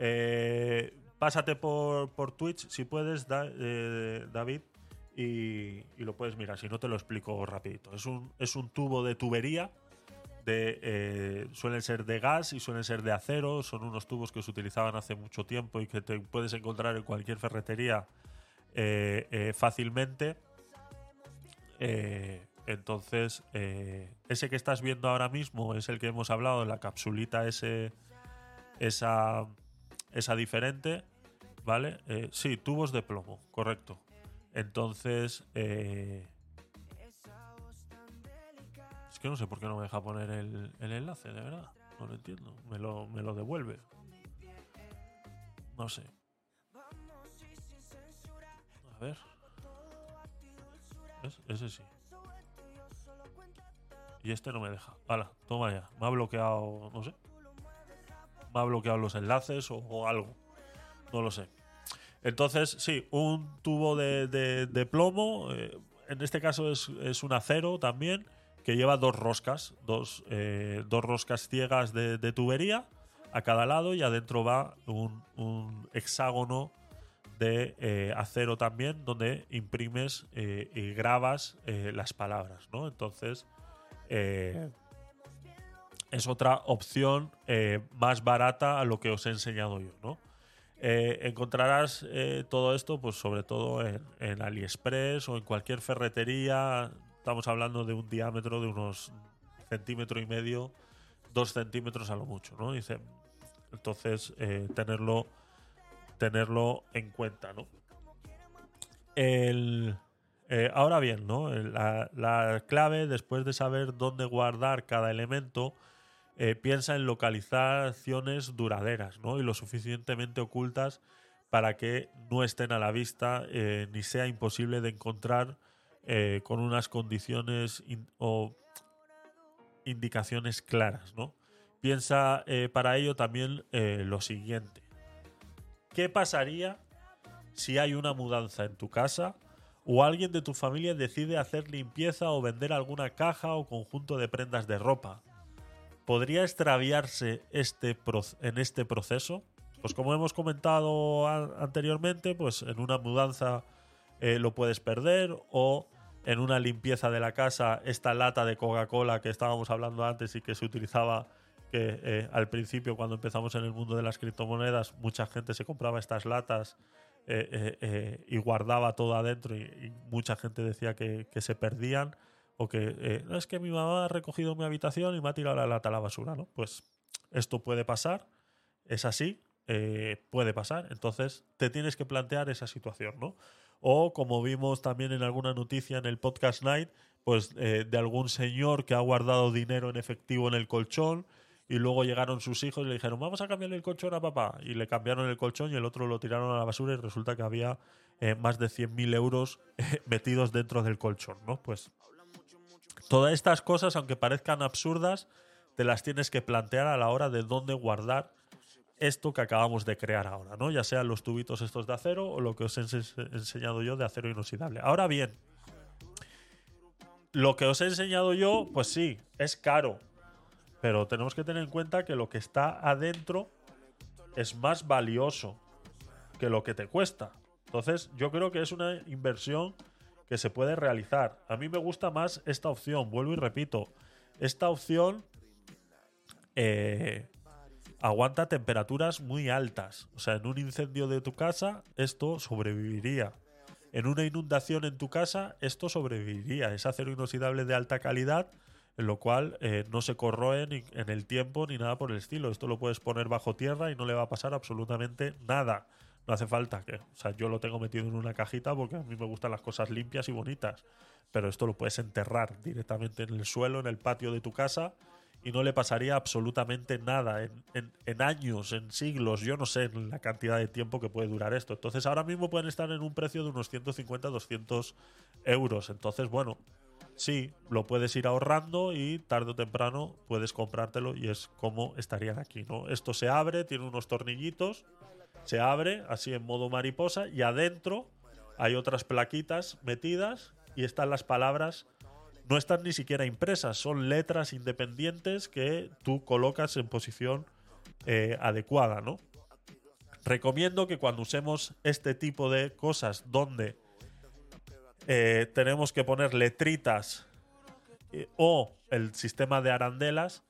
eh, pásate por, por Twitch si puedes, eh, David, y, lo puedes mirar. Si no, te lo explico rapidito. Es un, es un tubo de tubería, de, eh, suelen ser de gas y suelen ser de acero. Son unos tubos que se utilizaban hace mucho tiempo y que te puedes encontrar en cualquier ferretería eh, eh, fácilmente. Entonces, ese que estás viendo ahora mismo es el que hemos hablado de la capsulita ese, esa, esa diferente, ¿vale? Sí, tubos de plomo, correcto. Entonces, eh, es que no sé por qué no me deja poner el, enlace, de verdad. No lo entiendo. Me lo, me lo devuelve. No sé. A ver. Ese sí. Y este no me deja. Hala, toma ya. Me ha bloqueado, no sé. Me ha bloqueado los enlaces o algo. No lo sé. Entonces, sí, un tubo de, plomo. eh, en este caso es, un acero también. Que lleva dos roscas. Dos, eh, dos roscas ciegas de, tubería a cada lado. Y adentro va un, hexágono de eh, acero también. Donde imprimes eh, y grabas las palabras, ¿no? Entonces. es otra opción más barata a lo que os he enseñado yo, ¿no? Eh, encontrarás eh, todo esto, pues sobre todo en, AliExpress o en cualquier ferretería. Estamos hablando de un diámetro de unos centímetro y medio, dos centímetros a lo mucho, ¿no? Dice, entonces eh, tenerlo, tenerlo en cuenta, ¿no? Ahora bien, ¿no? La clave, después de saber dónde guardar cada elemento, eh, piensa en localizaciones duraderas ¿no? y lo suficientemente ocultas para que no estén a la vista eh, ni sea imposible de encontrar eh, con unas condiciones o indicaciones claras. ¿no? Piensa para ello también lo siguiente. ¿Qué pasaría si hay una mudanza en tu casa o alguien de tu familia decide hacer limpieza o vender alguna caja o conjunto de prendas de ropa? ¿Podría extraviarse este en este proceso? Pues como hemos comentado anteriormente, pues en una mudanza eh, lo puedes perder o en una limpieza de la casa esta lata de Coca-Cola que estábamos hablando antes y que se utilizaba que eh, al principio cuando empezamos en el mundo de las criptomonedas mucha gente se compraba estas latas eh, y guardaba todo adentro y, y mucha gente decía que, que se perdían o que eh, "No, es que mi mamá ha recogido mi habitación y me ha tirado la lata a la basura, ¿no? Pues esto puede pasar, es así, eh, puede pasar, entonces te tienes que plantear esa situación, ¿no? O como vimos también en alguna noticia en el podcast Night, pues eh, de algún señor que ha guardado dinero en efectivo en el colchón y luego llegaron sus hijos y le dijeron, vamos a cambiarle el colchón a papá. Y le cambiaron el colchón y el otro lo tiraron a la basura y resulta que había eh, más de 100.000 euros eh, metidos dentro del colchón, ¿no? Pues todas estas cosas, aunque parezcan absurdas, te las tienes que plantear a la hora de dónde guardar esto que acabamos de crear ahora, ¿no? Ya sean los tubitos estos de acero o lo que os he ense- enseñado yo de acero inoxidable. Ahora bien, lo que os he enseñado yo, pues sí, es caro. Pero tenemos que tener en cuenta que lo que está adentro es más valioso que lo que te cuesta. Entonces, yo creo que es una inversión que se puede realizar. A mí me gusta más esta opción, vuelvo y repito. Esta opción eh, aguanta temperaturas muy altas. O sea, en un incendio de tu casa, esto sobreviviría. En una inundación en tu casa, esto sobreviviría. Es acero inoxidable de alta calidad, en lo cual eh, no se corroe ni en el tiempo ni nada por el estilo. Esto lo puedes poner bajo tierra y no le va a pasar absolutamente nada. No hace falta que. O sea, yo lo tengo metido en una cajita porque a mí me gustan las cosas limpias y bonitas. Pero esto lo puedes enterrar directamente en el suelo, en el patio de tu casa, y no le pasaría absolutamente nada en, en- años, en siglos, yo no sé en la cantidad de tiempo que puede durar esto. Entonces ahora mismo pueden estar en un precio de unos 150, 200 euros. Entonces, bueno, sí, lo puedes ir ahorrando y tarde o temprano puedes comprártelo y es como estarían aquí, ¿no? Esto se abre, tiene unos tornillitos, se abre así en modo mariposa y adentro hay otras plaquitas metidas y están las palabras no están ni siquiera impresas, son letras independientes que tú colocas en posición eh, adecuada, ¿no? Recomiendo que cuando usemos este tipo de cosas donde eh, tenemos que poner letritas eh, o el sistema de arandelas,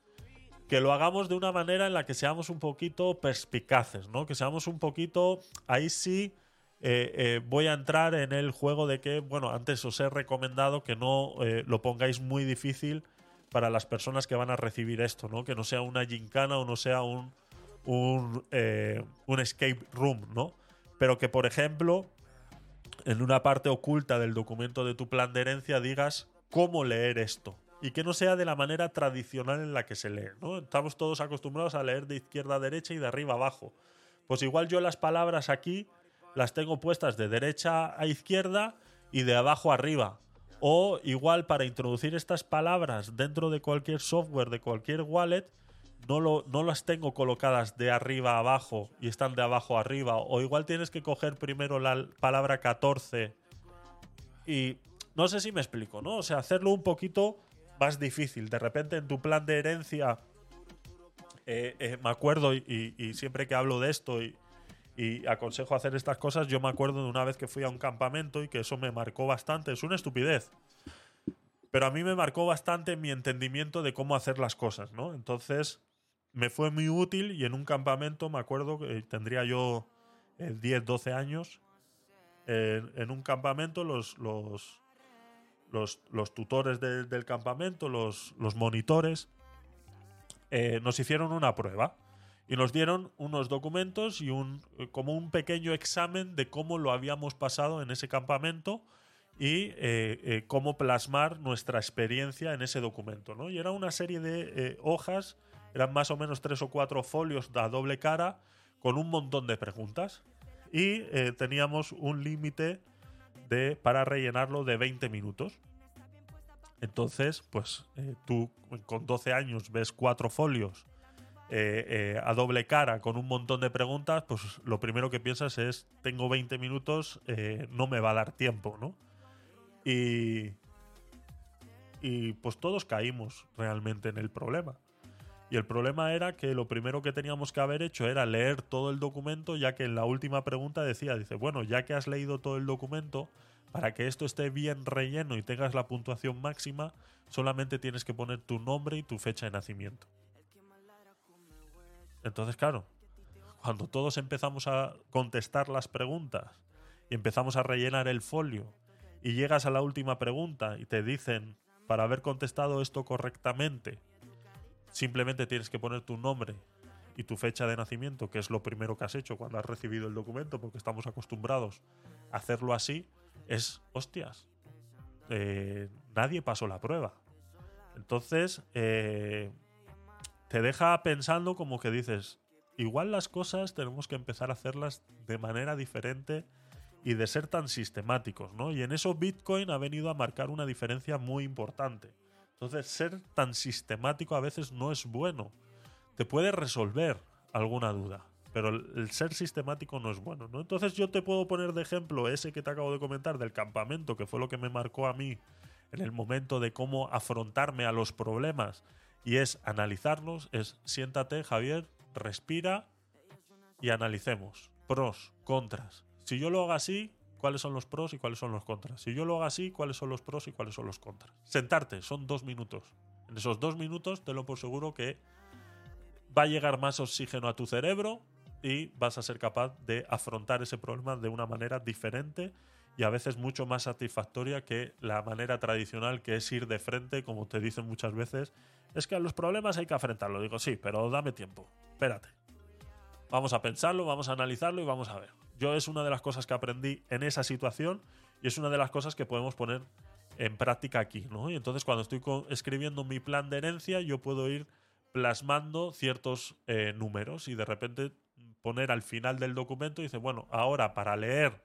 que lo hagamos de una manera en la que seamos un poquito perspicaces, ¿no? Que seamos un poquito, ahí sí eh, eh, voy a entrar en el juego de que, bueno, antes os he recomendado que no eh, lo pongáis muy difícil para las personas que van a recibir esto, ¿no? Que no sea una gincana o no sea un, un, un escape room, ¿no? Pero que, por ejemplo, en una parte oculta del documento de tu plan de herencia digas cómo leer esto. Y que no sea de la manera tradicional en la que se lee, ¿no? Estamos todos acostumbrados a leer de izquierda a derecha y de arriba a abajo. Pues igual yo las palabras aquí las tengo puestas de derecha a izquierda y de abajo a arriba. O igual para introducir estas palabras dentro de cualquier software, de cualquier wallet, no, lo, no las tengo colocadas de arriba a abajo y están de abajo a arriba. O igual tienes que coger primero la palabra 14 y no sé si me explico, ¿no? O sea, hacerlo un poquito más difícil. De repente en tu plan de herencia, eh, eh, me acuerdo y, siempre que hablo de esto y, aconsejo hacer estas cosas, yo me acuerdo de una vez que fui a un campamento y que eso me marcó bastante. Es una estupidez. Pero a mí me marcó bastante mi entendimiento de cómo hacer las cosas, ¿no? Entonces, me fue muy útil y en un campamento, me acuerdo que tendría yo eh, 10, 12 años, eh, en un campamento los, los, tutores de- del campamento, los, monitores, eh, nos hicieron una prueba y nos dieron unos documentos y eh, como un pequeño examen de cómo lo habíamos pasado en ese campamento y eh, cómo plasmar nuestra experiencia en ese documento. ¿no? Y era una serie de hojas, eran más o menos tres o cuatro folios a doble cara con un montón de preguntas y teníamos un límite de para rellenarlo de 20 minutos. Entonces, pues eh, tú con 12 años ves cuatro folios eh, eh, a doble cara con un montón de preguntas, pues lo primero que piensas es, tengo 20 minutos, no me va a dar tiempo, ¿no? Y, y pues todos caímos realmente en el problema. Y el problema era que lo primero que teníamos que haber hecho era leer todo el documento, ya que en la última pregunta decía, dice, bueno, ya que has leído todo el documento, para que esto esté bien relleno y tengas la puntuación máxima, solamente tienes que poner tu nombre y tu fecha de nacimiento. Entonces, claro, cuando todos empezamos a contestar las preguntas y empezamos a rellenar el folio y llegas a la última pregunta y te dicen, para haber contestado esto correctamente, simplemente tienes que poner tu nombre y tu fecha de nacimiento, que es lo primero que has hecho cuando has recibido el documento, porque estamos acostumbrados a hacerlo así, es, hostias, eh, nadie pasó la prueba. Entonces, eh, te deja pensando como que dices, igual las cosas tenemos que empezar a hacerlas de manera diferente y de ser tan sistemáticos, ¿no? Y en eso Bitcoin ha venido a marcar una diferencia muy importante. Entonces, ser tan sistemático a veces no es bueno. Te puede resolver alguna duda, pero el, ser sistemático no es bueno, ¿no? Entonces, yo te puedo poner de ejemplo ese que te acabo de comentar del campamento, que fue lo que me marcó a mí en el momento de cómo afrontarme a los problemas y es analizarlos, es siéntate, Javier, respira y analicemos pros, contras. Si yo lo hago así, ¿cuáles son los pros y cuáles son los contras? Si yo lo hago así, ¿cuáles son los pros y cuáles son los contras? Sentarte, son dos minutos. En esos dos minutos, te lo por seguro que va a llegar más oxígeno a tu cerebro y vas a ser capaz de afrontar ese problema de una manera diferente y a veces mucho más satisfactoria que la manera tradicional que es ir de frente, como te dicen muchas veces, es que a los problemas hay que afrontarlo. Digo, sí, pero dame tiempo, espérate. Vamos a pensarlo, vamos a analizarlo y vamos a ver. Yo es una de las cosas que aprendí en esa situación y es una de las cosas que podemos poner en práctica aquí, ¿no? Y entonces cuando estoy escribiendo mi plan de herencia, yo puedo ir plasmando ciertos eh, números y de repente poner al final del documento y dice, bueno, ahora para leer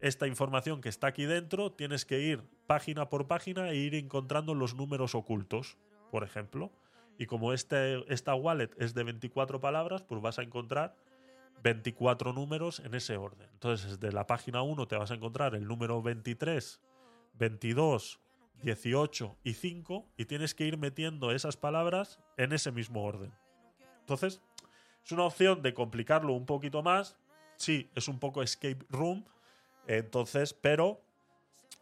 esta información que está aquí dentro, tienes que ir página por página e ir encontrando los números ocultos, por ejemplo. Y como este, esta wallet es de 24 palabras, pues vas a encontrar 24 números en ese orden. Entonces, desde la página 1 te vas a encontrar el número 23, 22, 18 y 5 y tienes que ir metiendo esas palabras en ese mismo orden. Entonces, es una opción de complicarlo un poquito más. Sí, es un poco escape room. Entonces, pero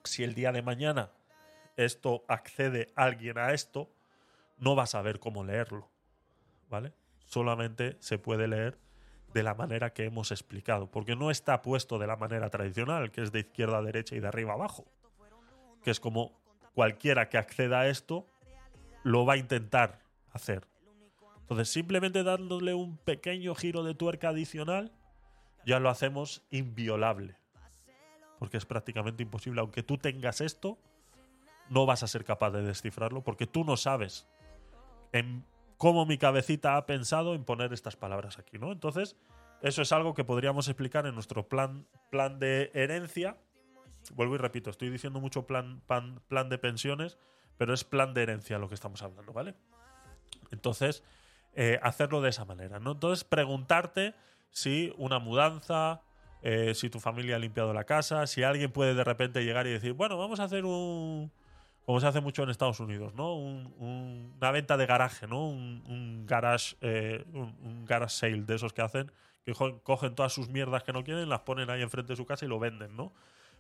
si el día de mañana esto accede alguien a esto, no vas a ver cómo leerlo. ¿Vale? Solamente se puede leer de la manera que hemos explicado, porque no está puesto de la manera tradicional, que es de izquierda a derecha y de arriba a abajo, que es como cualquiera que acceda a esto lo va a intentar hacer. Entonces, simplemente dándole un pequeño giro de tuerca adicional, ya lo hacemos inviolable. Porque es prácticamente imposible. Aunque tú tengas esto, no vas a ser capaz de descifrarlo porque tú no sabes en cómo mi cabecita ha pensado en poner estas palabras aquí, ¿no? Entonces, eso es algo que podríamos explicar en nuestro plan, plan de herencia. Vuelvo y repito, estoy diciendo mucho plan, plan, plan de pensiones, pero es plan de herencia lo que estamos hablando, ¿vale? Entonces, eh, hacerlo de esa manera, ¿no? Entonces, preguntarte si una mudanza, eh, si tu familia ha limpiado la casa, si alguien puede de repente llegar y decir, bueno, vamos a hacer un, como se hace mucho en Estados Unidos, ¿no? Un- un- una venta de garaje, ¿no? Un, garage, eh, un, garage sale de esos que hacen, que cogen todas sus mierdas que no quieren, las ponen ahí enfrente de su casa y lo venden, ¿no?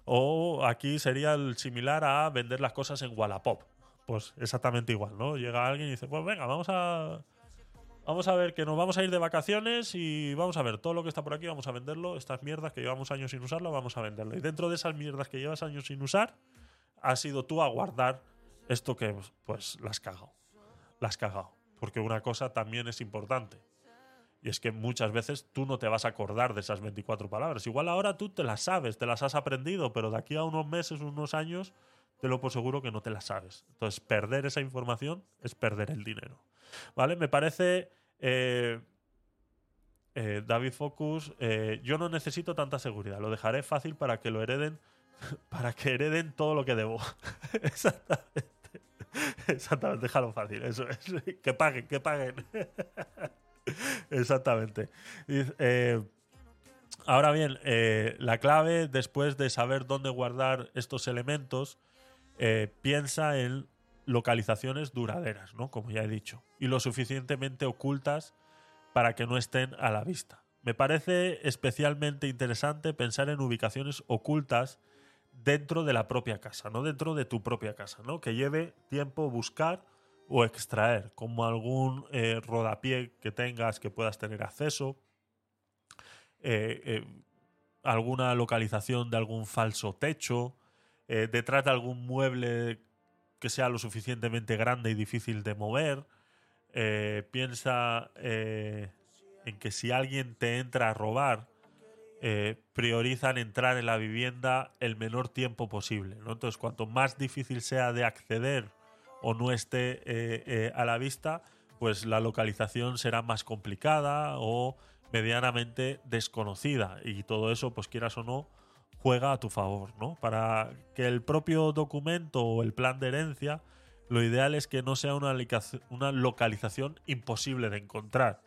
O aquí sería el similar a vender las cosas en Wallapop. Pues exactamente igual, ¿no? Llega alguien y dice, pues venga, vamos a, Vamos a ver que nos vamos a ir de vacaciones y vamos a ver todo lo que está por aquí, vamos a venderlo. Estas mierdas que llevamos años sin usarlo, vamos a venderlo. Y dentro de esas mierdas que llevas años sin usar, has sido tú a guardar esto que, pues, las cagado. Las cagado. Porque una cosa también es importante. Y es que muchas veces tú no te vas a acordar de esas 24 palabras. Igual ahora tú te las sabes, te las has aprendido, pero de aquí a unos meses, unos años, te lo por seguro que no te las sabes. Entonces, perder esa información es perder el dinero. ¿Vale? Me parece. eh, eh, David Focus, eh, yo no necesito tanta seguridad. Lo dejaré fácil para que lo hereden. [LAUGHS] Para que hereden todo lo que debo. [LAUGHS] Exactamente. Exactamente, déjalo fácil. Eso es. [LAUGHS] Que paguen, que paguen. Exactamente. Eh, ahora bien, eh, la clave después de saber dónde guardar estos elementos, eh, piensa en localizaciones duraderas, ¿no? Como ya he dicho, y lo suficientemente ocultas para que no estén a la vista. Me parece especialmente interesante pensar en ubicaciones ocultas dentro de la propia casa, no dentro de tu propia casa, ¿no? Que lleve tiempo buscar o extraer, como algún eh, rodapié que tengas que puedas tener acceso, eh, eh, alguna localización de algún falso techo, detrás de algún mueble que sea lo suficientemente grande y difícil de mover. Piensa en que si alguien te entra a robar, eh, priorizan entrar en la vivienda el menor tiempo posible. Entonces, cuanto más difícil sea de acceder o no esté eh, eh, a la vista, pues la localización será más complicada o medianamente desconocida. Y todo eso, pues quieras o no, juega a tu favor, ¿no? Para que el propio documento o el plan de herencia, lo ideal es que no sea una localización imposible de encontrar.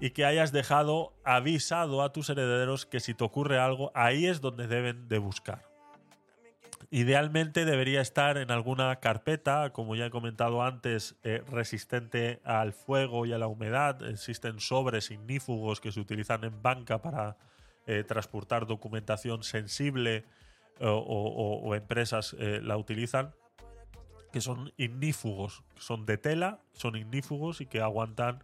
Y que hayas dejado avisado a tus herederos que si te ocurre algo, ahí es donde deben de buscar. Idealmente debería estar en alguna carpeta, como ya he comentado antes, eh, resistente al fuego y a la humedad. Existen sobres ignífugos que se utilizan en banca para eh, transportar documentación sensible o, o- empresas eh, la utilizan, que son ignífugos, son de tela, son ignífugos y que aguantan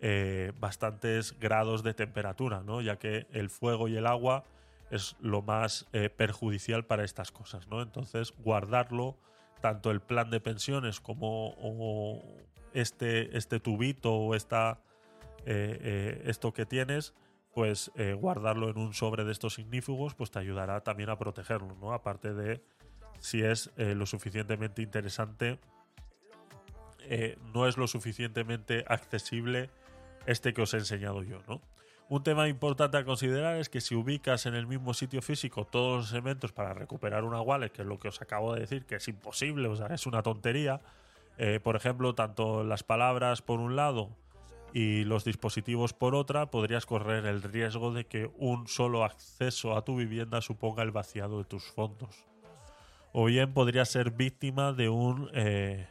eh, bastantes grados de temperatura, ¿no? ya que el fuego y el agua es lo más eh, perjudicial para estas cosas. ¿no? Entonces, guardarlo, tanto el plan de pensiones como este, este tubito o esta, eh, esto que tienes, pues guardarlo en un sobre de estos ignífugos, pues te ayudará también a protegerlo, ¿no? Aparte de si es lo suficientemente interesante, no es lo suficientemente accesible este que os he enseñado yo, ¿no? Un tema importante a considerar es que si ubicas en el mismo sitio físico todos los elementos para recuperar una wallet, que es lo que os acabo de decir, que es imposible, o sea, es una tontería. eh, por ejemplo, tanto las palabras por un lado y los dispositivos por otra, podrías correr el riesgo de que un solo acceso a tu vivienda suponga el vaciado de tus fondos. O bien podrías ser víctima de un eh,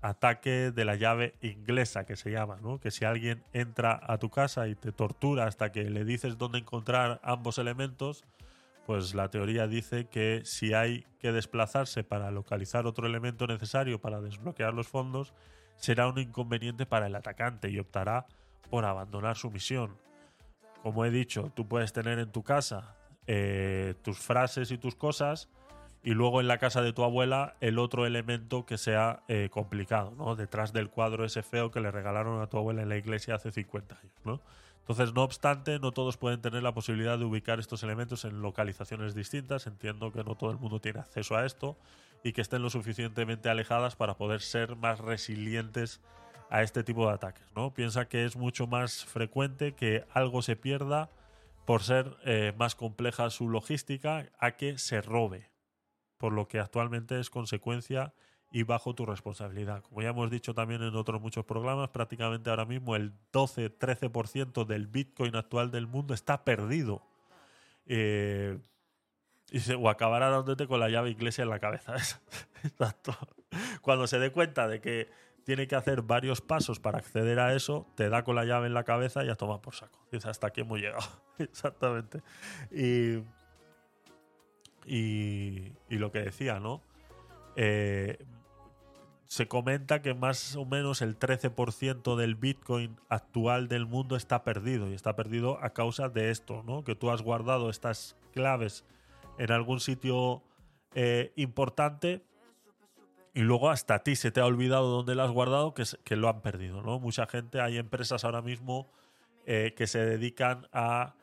ataque de la llave inglesa, que se llama, ¿no? Que si alguien entra a tu casa y te tortura hasta que le dices dónde encontrar ambos elementos, pues la teoría dice que si hay que desplazarse para localizar otro elemento necesario para desbloquear los fondos, será un inconveniente para el atacante y optará por abandonar su misión. Como he dicho, tú puedes tener en tu casa eh, tus frases y tus cosas y luego en la casa de tu abuela el otro elemento que sea eh, complicado, ¿no? Detrás del cuadro ese feo que le regalaron a tu abuela en la iglesia hace 50 años, ¿no? Entonces, no obstante, no todos pueden tener la posibilidad de ubicar estos elementos en localizaciones distintas. Entiendo que no todo el mundo tiene acceso a esto y que estén lo suficientemente alejadas para poder ser más resilientes a este tipo de ataques. ¿no? Piensa que es mucho más frecuente que algo se pierda por ser eh, más compleja su logística a que se robe, por lo que actualmente es consecuencia y bajo tu responsabilidad. Como ya hemos dicho también en otros muchos programas, prácticamente ahora mismo el 12-13% del Bitcoin actual del mundo está perdido. Eh, y se, o acabará dándote con la llave inglesa en la cabeza. [LAUGHS] Cuando se dé cuenta de que tiene que hacer varios pasos para acceder a eso, te da con la llave en la cabeza y ya toma por saco. Hasta aquí hemos llegado. [LAUGHS] Exactamente. Y, y, lo que decía, ¿no? Eh, se comenta que más o menos el 13% del Bitcoin actual del mundo está perdido y está perdido a causa de esto, ¿no? Que tú has guardado estas claves en algún sitio eh, importante y luego hasta a ti se te ha olvidado dónde lo has guardado que, que lo han perdido, ¿no? Mucha gente, hay empresas ahora mismo eh, que se dedican a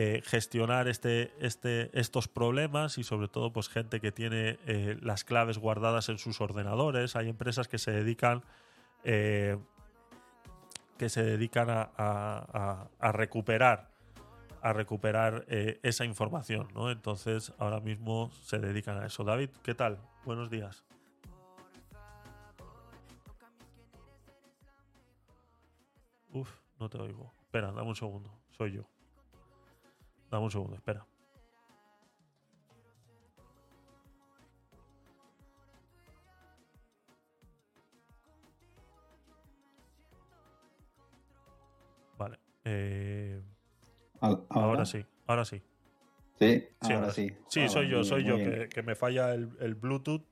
eh, gestionar este, este, estos problemas y sobre todo pues gente que tiene eh, las claves guardadas en sus ordenadores. Hay empresas que se dedican eh, que se dedican a, a, recuperar a recuperar eh, esa información, ¿no? Entonces ahora mismo se dedican a eso. David, ¿qué tal? Buenos días. Uf, no te oigo. Espera, dame un segundo. Soy yo. Dame un segundo, espera. Vale. Eh, ahora sí, ahora sí. Sí, Sí, ahora sí. Sí, Ah, soy yo, soy yo, que, que me falla el, el Bluetooth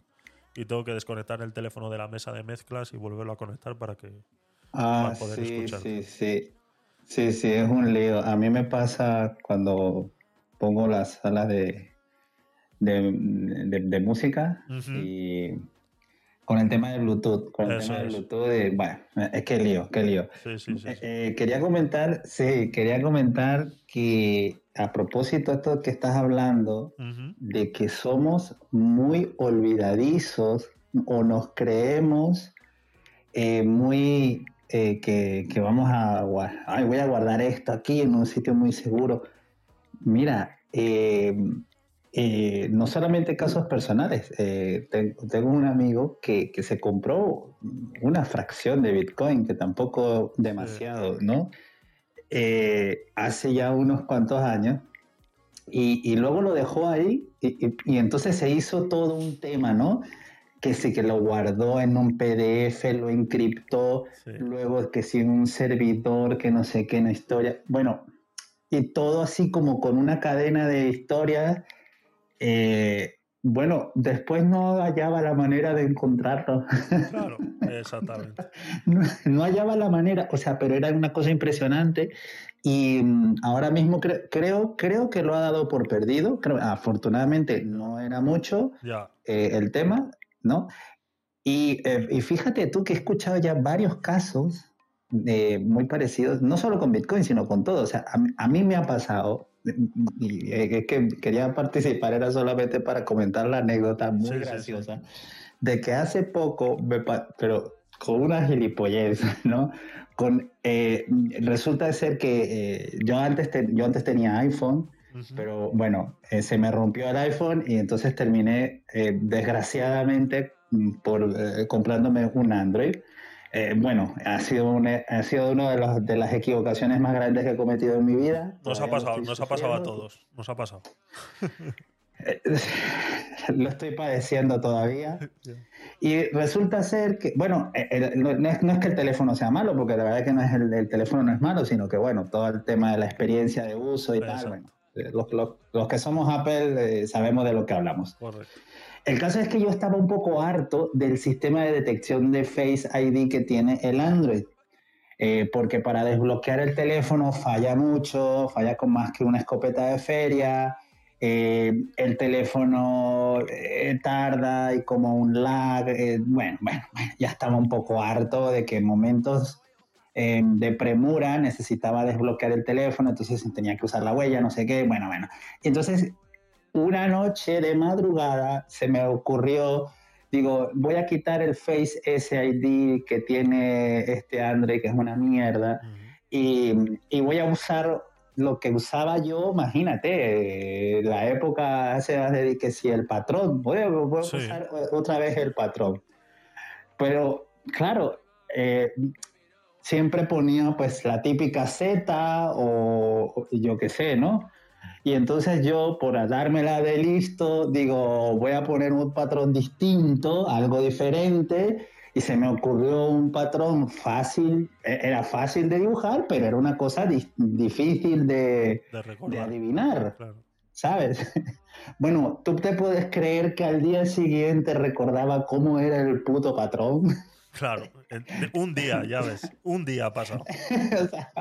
y tengo que desconectar el teléfono de la mesa de mezclas y volverlo a conectar para que... Ah, para poder sí, sí, sí. Sí, sí, es un lío. A mí me pasa cuando pongo las salas de, de, de- de música y con el tema de Bluetooth, con el Eso tema de. Bluetooth, eh, bueno, es que lío, qué lío. Sí, sí, sí. Eh, eh, quería comentar, sí, quería comentar que a propósito de esto que estás hablando, de que somos muy olvidadizos o nos creemos eh, muy eh, que, que vamos a ay, voy a guardar esto aquí en un sitio muy seguro. Mira, eh, eh, no solamente casos personales, eh, te- tengo un amigo que, que se compró una fracción de Bitcoin, que tampoco demasiado, ¿no? Eh, hace ya unos cuantos años y, y luego lo dejó ahí y, y- y entonces se hizo todo un tema, ¿no? Que sí, que lo guardó en un PDF, lo encriptó, Sí. luego que sí un servidor, que no sé qué, una historia. Bueno, y todo así como con una cadena de historias. eh, bueno, después no hallaba la manera de encontrarlo. Claro, [LAUGHS] exactamente. no, no hallaba la manera, o sea, pero era una cosa impresionante y mm, ahora mismo cre- creo, creo que lo ha dado por perdido. Creo- afortunadamente no era mucho Ya. eh, el tema, ¿no? Y, eh, y fíjate tú que he escuchado ya varios casos eh, muy parecidos, no solo con Bitcoin, sino con todo. O sea, a, mí- a mí me ha pasado, y eh, es que quería participar, era solamente para comentar la anécdota muy Sí, sí, sí. graciosa, de que hace poco, me pero con una gilipollez, [LAUGHS] ¿no? Con, eh, resulta ser que eh, yo, antes te- yo antes tenía iPhone, Pero bueno, eh, se me rompió el iPhone y entonces terminé, eh, desgraciadamente, mm, por eh, comprándome un Android. Eh, bueno, ha sido, una, ha sido una de, los- de las equivocaciones más grandes que he cometido en mi vida. Nos ha pasado, nos ha pasado a todos. Nos ha pasado. Eh, [LAUGHS] Lo estoy padeciendo todavía. [LAUGHS] Y resulta ser que, bueno, eh, el- no, es, no es que el teléfono sea malo, porque la verdad es que no es el, el teléfono no es malo, sino que, bueno, todo el tema de la experiencia de uso y tal, Exacto. bueno, Eh, Los, los- los que somos Apple eh, sabemos de lo que hablamos. Correcto. El caso es que yo estaba un poco harto del sistema de detección de Face ID que tiene el Android. Eh, porque para desbloquear el teléfono falla mucho, falla con más que una escopeta de feria. eh, el teléfono eh, tarda y como un lag. bueno, bueno, bueno, ya estaba un poco harto de que en momentos eh, de premura necesitaba desbloquear el teléfono, entonces tenía que usar la huella, no sé qué. Bueno, bueno. Entonces una noche de madrugada se me ocurrió, digo, voy a quitar el Face SID que tiene este Android, que es una mierda, Ujú. y, y voy a usar lo que usaba yo, imagínate, eh, la época hace de que si el patrón, voy a, voy a Sí. usar otra vez el patrón. Pero, claro, eh, siempre ponía pues la típica Z o, yo qué sé, ¿no? Y entonces yo, por dármela de listo, digo, voy a poner un patrón distinto, algo diferente, y se me ocurrió un patrón fácil, e- era fácil de dibujar, pero era una cosa di- difícil de, De de adivinar, Claro. ¿sabes? [LAUGHS] Bueno, ¿tú te puedes creer que al día siguiente recordaba cómo era el puto patrón? [LAUGHS] Claro. Un día, ya ves. Un día ha pasado. [LAUGHS] o, sea,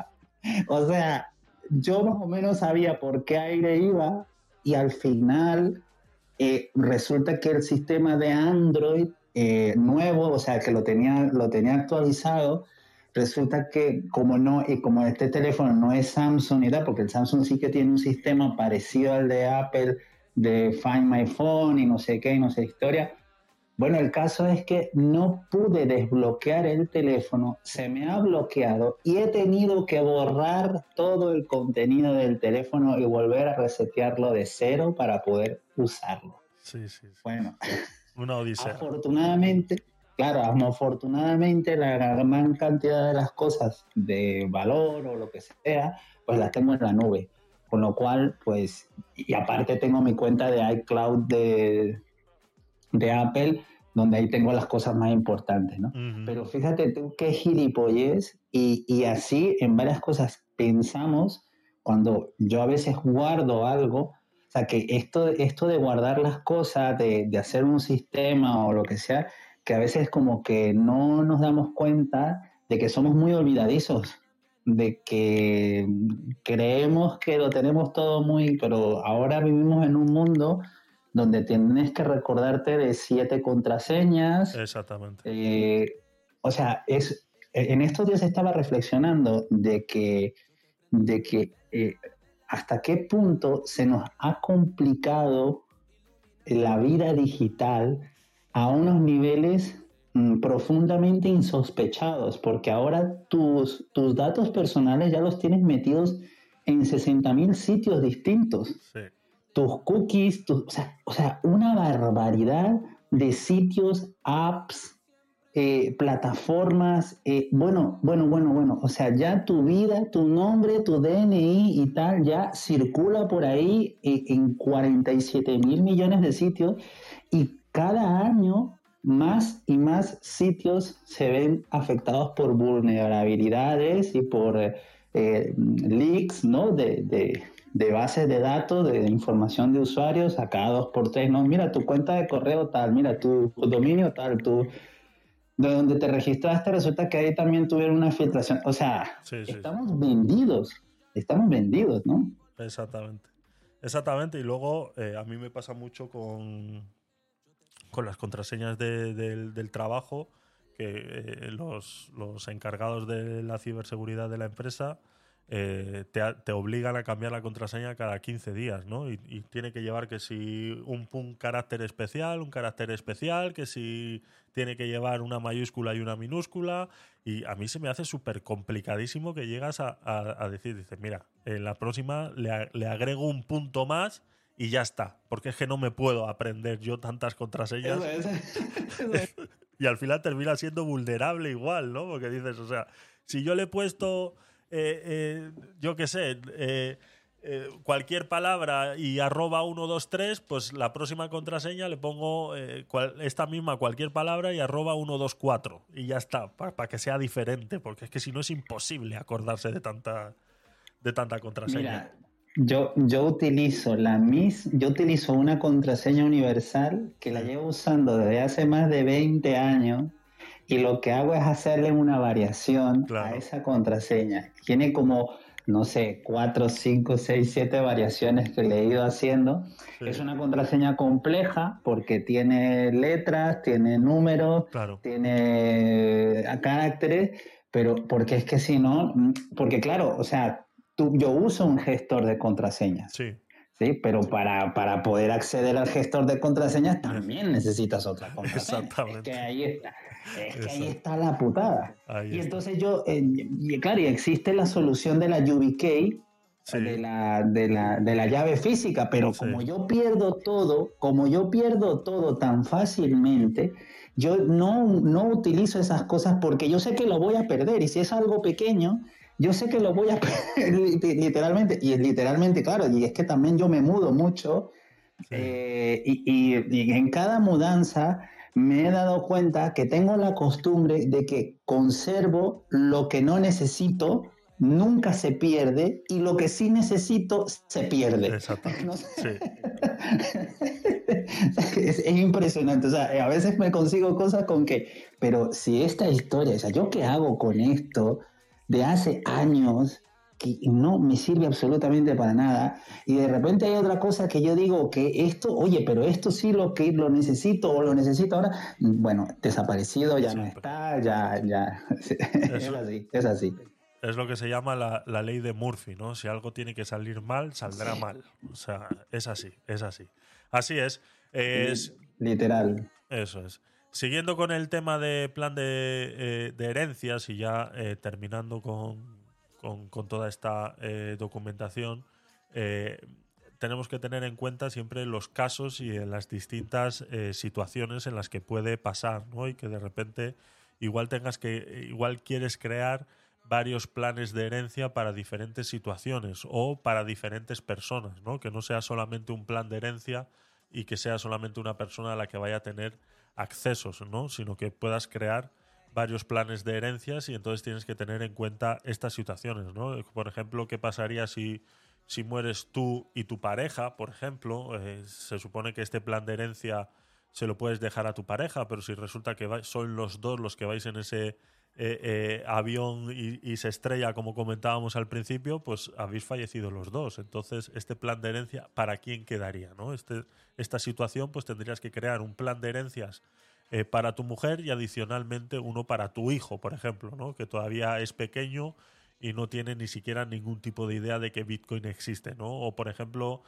o sea, yo más o menos sabía por qué aire iba y al final eh, resulta que el sistema de Android eh, nuevo, o sea, que lo tenía, lo tenía actualizado, resulta que como no, y como este teléfono no es Samsung y porque el Samsung sí que tiene un sistema parecido al de Apple de Find My Phone y no sé qué y no sé historia. Bueno, el caso es que no pude desbloquear el teléfono, se me ha bloqueado y he tenido que borrar todo el contenido del teléfono y volver a resetearlo de cero para poder usarlo. Sí, sí. sí. Bueno, Una odisea. afortunadamente, claro, afortunadamente la gran cantidad de las cosas de valor o lo que sea, pues las tengo en la nube. Con lo cual, pues, y aparte tengo mi cuenta de iCloud de, de Apple, donde ahí tengo las cosas más importantes, ¿no? Pero fíjate tú qué gilipollez y, y así en varias cosas pensamos cuando yo a veces guardo algo, o sea que esto, esto de guardar las cosas, de, de hacer un sistema o lo que sea, que a veces como que no nos damos cuenta de que somos muy olvidadizos, de que creemos que lo tenemos todo muy, pero ahora vivimos en un mundo donde tienes que recordarte de siete contraseñas, Exactamente. eh, o sea, es, en estos días estaba reflexionando de que, de que eh, hasta qué punto se nos ha complicado la vida digital a unos niveles mm, profundamente insospechados, porque ahora tus, tus datos personales ya los tienes metidos en 60.000 sitios distintos Sí. Tus cookies, o, sea, una barbaridad de sitios, apps, eh, plataformas, eh, bueno, bueno, bueno, bueno, o sea, ya tu vida, tu nombre, tu DNI y tal, ya circula por ahí eh, en 47 mil millones de sitios y cada año más y más sitios se ven afectados por vulnerabilidades y por leaks, ¿no? De- de bases de datos, de información de usuarios, a cada dos por tres, ¿no? Mira tu cuenta de correo tal, mira tu dominio tal, tu de donde te registraste, resulta que ahí también tuvieron una filtración. O sea, Sí, sí, sí. estamos vendidos, estamos vendidos, ¿no? Exactamente. Exactamente. Y luego eh, a mí me pasa mucho con, con las contraseñas de- del, del trabajo, que eh, los, los encargados de la ciberseguridad de la empresa eh, te, obligan a cambiar la contraseña cada 15 días, ¿no? Y, y tiene que llevar que si un, un carácter especial, un carácter especial, que si tiene que llevar una mayúscula y una minúscula. Y a mí se me hace súper complicadísimo que llegas a, a- a decir, dices, mira, en la próxima le, a- le agrego un punto más y ya está. Porque es que no me puedo aprender yo tantas contraseñas. [LAUGHS] Y al final termina siendo vulnerable igual, ¿no? Porque dices, o sea, si yo le he puesto, eh, eh, yo qué sé, eh, eh, cualquier palabra y arroba 123, pues la próxima contraseña le pongo cual- esta misma cualquier palabra y arroba 124. Y ya está, para que sea diferente, porque es que si no es imposible acordarse de tanta, de tanta contraseña. Yo, yo utilizo la mis, yo utilizo una contraseña universal que la llevo usando desde hace más de 20 años y lo que hago es hacerle una variación Claro. a esa contraseña. Tiene como, no sé, 4, 5, 6, 7 variaciones que le he ido haciendo. Sí. Es una contraseña compleja porque tiene letras, tiene números, Claro. tiene eh, caracteres, pero porque es que si no, porque claro, o sea, tú, yo uso un gestor de contraseñas, Sí, ¿sí? Pero para, para poder acceder al gestor de contraseñas también necesitas otra [LAUGHS] contraseña. Exactamente. Es que ahí está, es que ahí está la putada. ahí Y está. entonces yo, eh, y claro, y existe la solución de la YubiKey, Sí. de, la, de, la, de la llave física, pero Sí. como yo pierdo todo, como yo pierdo todo tan fácilmente, yo no, no utilizo esas cosas porque yo sé que lo voy a perder y si es algo pequeño, yo sé que lo voy a [LAUGHS] literalmente, y literalmente, claro, y es que también yo me mudo mucho Sí. eh, y, y- y en cada mudanza me he dado cuenta que tengo la costumbre de que conservo lo que no necesito, nunca se pierde, y lo que sí necesito se pierde. Exactamente. No. Sí. [LAUGHS] es, es impresionante, o sea, a veces me consigo cosas con que, pero si esta historia, o sea, ¿yo qué hago con esto de hace años que no me sirve absolutamente para nada? Y de repente hay otra cosa que yo digo que esto, oye, pero esto sí lo que lo necesito o lo necesito ahora, bueno, desaparecido, ya no Siempre. está, ya, ya, [LAUGHS] es así, es así. Es lo que se llama la, la ley de Murphy, ¿no? Si algo tiene que salir mal, saldrá mal. O sea, es así, es así. Así es. Es, Literal. Eso es. Siguiendo con el tema de plan de, eh, herencias y ya eh, terminando con, con- toda esta eh, documentación, tenemos que tener en cuenta siempre los casos y las distintas situaciones en las que puede pasar, ¿no? Y que de repente igual tengas que, igual quieres crear varios planes de herencia para diferentes situaciones o para diferentes personas, ¿no? Que no sea solamente un plan de herencia y que sea solamente una persona a la que vaya a tener accesos, ¿no? Sino que puedas crear varios planes de herencias y entonces tienes que tener en cuenta estas situaciones, ¿no? Por ejemplo, ¿qué pasaría si, si mueres tú y tu pareja, por ejemplo? Eh, se supone que este plan de herencia se lo puedes dejar a tu pareja, pero si resulta que son los dos los que vais en ese eh, eh, avión y, se estrella, como comentábamos al principio, pues habéis fallecido los dos. Entonces, este plan de herencia, ¿para quién quedaría? ¿no? Este, esta situación, pues tendrías que crear un plan de herencias eh, para tu mujer y adicionalmente uno para tu hijo, por ejemplo, ¿no? que todavía es pequeño y no tiene ni siquiera ningún tipo de idea de que Bitcoin existe. ¿no? O, por ejemplo,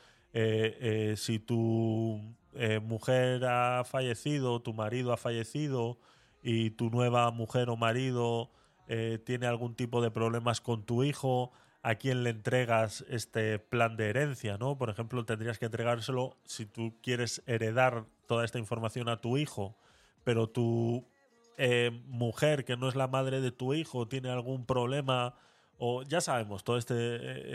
si tu mujer ha fallecido, tu marido ha fallecido y tu nueva mujer o marido eh, tiene algún tipo de problemas con tu hijo, ¿a quién le entregas este plan de herencia? ¿no? Por ejemplo, tendrías que entregárselo si tú quieres heredar toda esta información a tu hijo, pero tu eh, mujer, que no es la madre de tu hijo, tiene algún problema o ya sabemos, todos este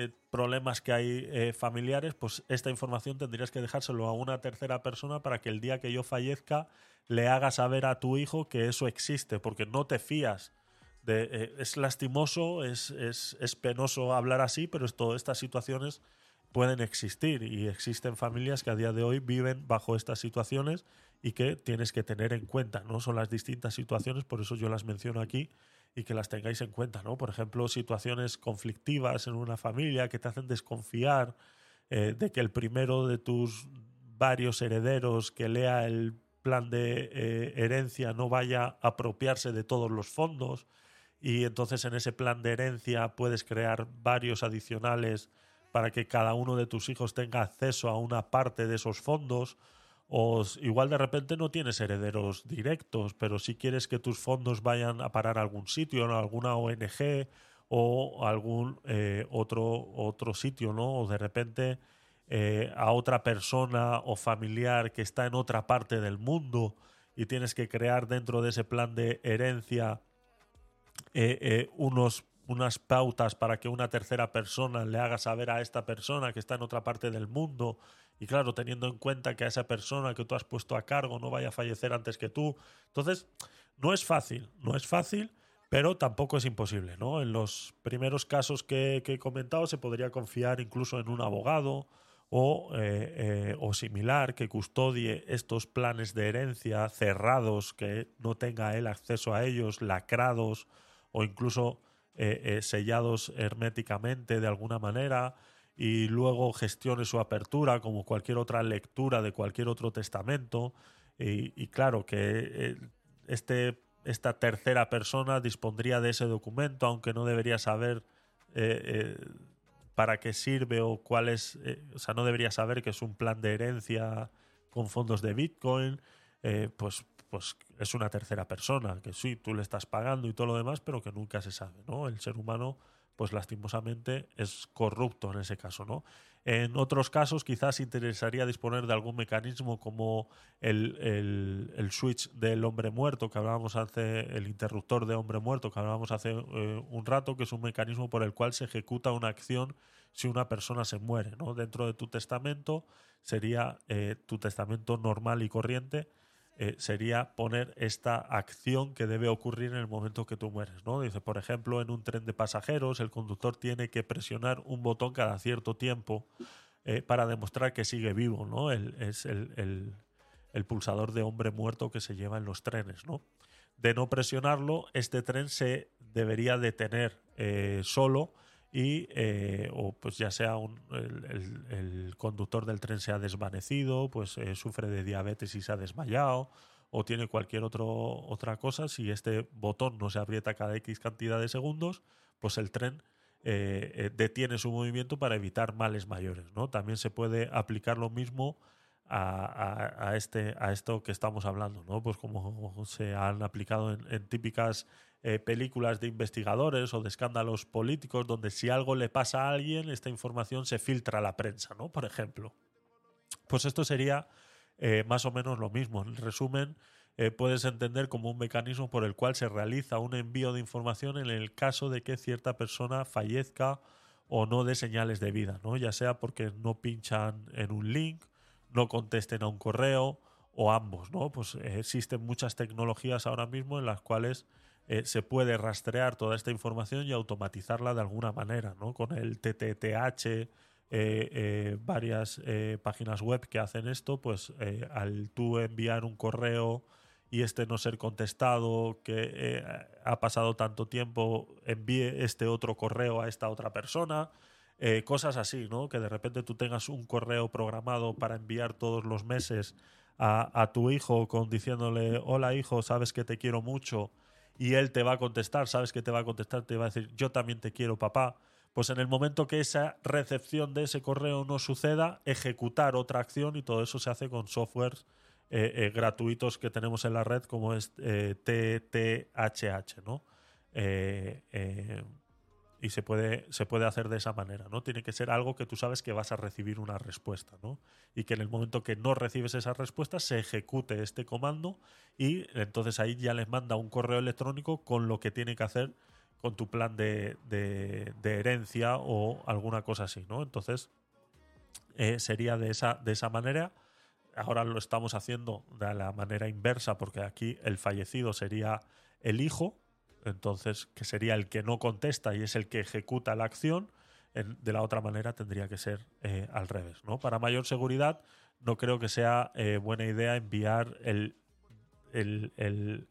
eh, problemas que hay familiares, pues esta información tendrías que dejárselo a una tercera persona para que el día que yo fallezca le haga saber a tu hijo que eso existe, porque no te fías. Eh, es lastimoso, es, es, es penoso hablar así, pero esto, estas situaciones pueden existir y existen familias que a día de hoy viven bajo estas situaciones y que tienes que tener en cuenta, ¿no? Son las distintas situaciones, por eso yo las menciono aquí y que las tengáis en cuenta, ¿no? Por ejemplo, situaciones conflictivas en una familia que te hacen desconfiar eh, de que el primero de tus varios herederos que lea el plan de eh, herencia no vaya a apropiarse de todos los fondos y entonces en ese plan de herencia puedes crear varios adicionales para que cada uno de tus hijos tenga acceso a una parte de esos fondos o igual de repente no tienes herederos directos, pero si quieres que tus fondos vayan a parar a algún sitio, a alguna ONG o algún eh, otro, otro sitio, ¿no? O de repente eh, a otra persona o familiar que está en otra parte del mundo y tienes que crear dentro de ese plan de herencia eh, eh, unos, unas pautas para que una tercera persona le haga saber a esta persona que está en otra parte del mundo y claro, teniendo en cuenta que a esa persona que tú has puesto a cargo no vaya a fallecer antes que tú. Entonces, no es fácil, no es fácil, Pero tampoco es imposible, ¿no? En los primeros casos que, que he comentado se podría confiar incluso en un abogado o, eh, eh, o similar que custodie estos planes de herencia cerrados, que no tenga él acceso a ellos, lacrados o incluso eh, sellados herméticamente de alguna manera y luego gestione su apertura como cualquier otra lectura de cualquier otro testamento. Y, y claro que este, esta tercera persona dispondría de ese documento, aunque no debería saber para qué sirve o cuál es, eh, o sea, no debería saber que es un plan de herencia con fondos de Bitcoin, eh, pues, pues es una tercera persona, que sí, tú le estás pagando y todo lo demás, pero que nunca se sabe, ¿no? El ser humano, pues lastimosamente es corrupto en ese caso, ¿no? En otros casos quizás interesaría disponer de algún mecanismo como el, el- switch del hombre muerto que hablábamos hace, el interruptor de hombre muerto que hablábamos hace eh, un rato, que es un mecanismo por el cual se ejecuta una acción si una persona se muere, ¿no? Dentro de tu testamento sería eh, tu testamento normal y corriente, eh, sería poner esta acción que debe ocurrir en el momento que tú mueres, ¿no? Dice, por ejemplo, en un tren de pasajeros, el conductor tiene que presionar un botón cada cierto tiempo eh, para demostrar que sigue vivo, ¿no? Es el, el- el pulsador de hombre muerto que se lleva en los trenes, ¿no? De no presionarlo, este tren se debería detener eh, solo y o pues ya sea un- el, conductor del tren se ha desvanecido, pues eh, sufre de diabetes y se ha desmayado o tiene cualquier otro, otra cosa, si este botón no se aprieta cada X cantidad de segundos, pues el tren eh, eh, detiene su movimiento para evitar males mayores. ¿no? También se puede aplicar lo mismo a, a- este, a esto que estamos hablando, ¿no? Pues como se han aplicado en típicas eh, películas de investigadores o de escándalos políticos, donde si algo le pasa a alguien, esta información se filtra a la prensa, ¿no? Por ejemplo. Pues esto sería eh, más o menos lo mismo. En resumen, eh, puedes entender como un mecanismo por el cual se realiza un envío de información en el caso de que cierta persona fallezca o no dé señales de vida, ¿no? Ya sea porque no pinchan en un link, no contesten a un correo o ambos, ¿no? Pues eh, existen muchas tecnologías ahora mismo en las cuales eh, se puede rastrear toda esta información y automatizarla de alguna manera, ¿no? Con el TTTH, eh, eh, varias páginas web que hacen esto, pues al tú enviar un correo y este no ser contestado, que ha pasado tanto tiempo, envíe este otro correo a esta otra persona, cosas así, ¿no? Que de repente tú tengas un correo programado para enviar todos los meses a, a tu hijo con diciéndole, hola hijo, sabes que te quiero mucho, y él te va a contestar, sabes que te va a contestar, te va a decir, yo también te quiero, papá. Pues en el momento que esa recepción de ese correo no suceda, ejecutar otra acción y todo eso se hace con softwares eh, eh, gratuitos que tenemos en la red como es eh, TTHH, ¿no? Y se puede, se puede hacer de esa manera, ¿no? Tiene que ser algo que tú sabes que vas a recibir una respuesta, ¿no? Y que en el momento que no recibes esa respuesta se ejecute este comando y entonces ahí ya les manda un correo electrónico con lo que tiene que hacer con tu plan de, de- de herencia o alguna cosa así, ¿no? Entonces eh, sería de esa, de esa manera. Ahora lo estamos haciendo de la manera inversa porque aquí el fallecido sería el hijo, entonces que sería el que no contesta y es el que ejecuta la acción. En- de la otra manera tendría que ser eh, al revés, ¿no? Para mayor seguridad no creo que sea eh, buena idea enviar el, el,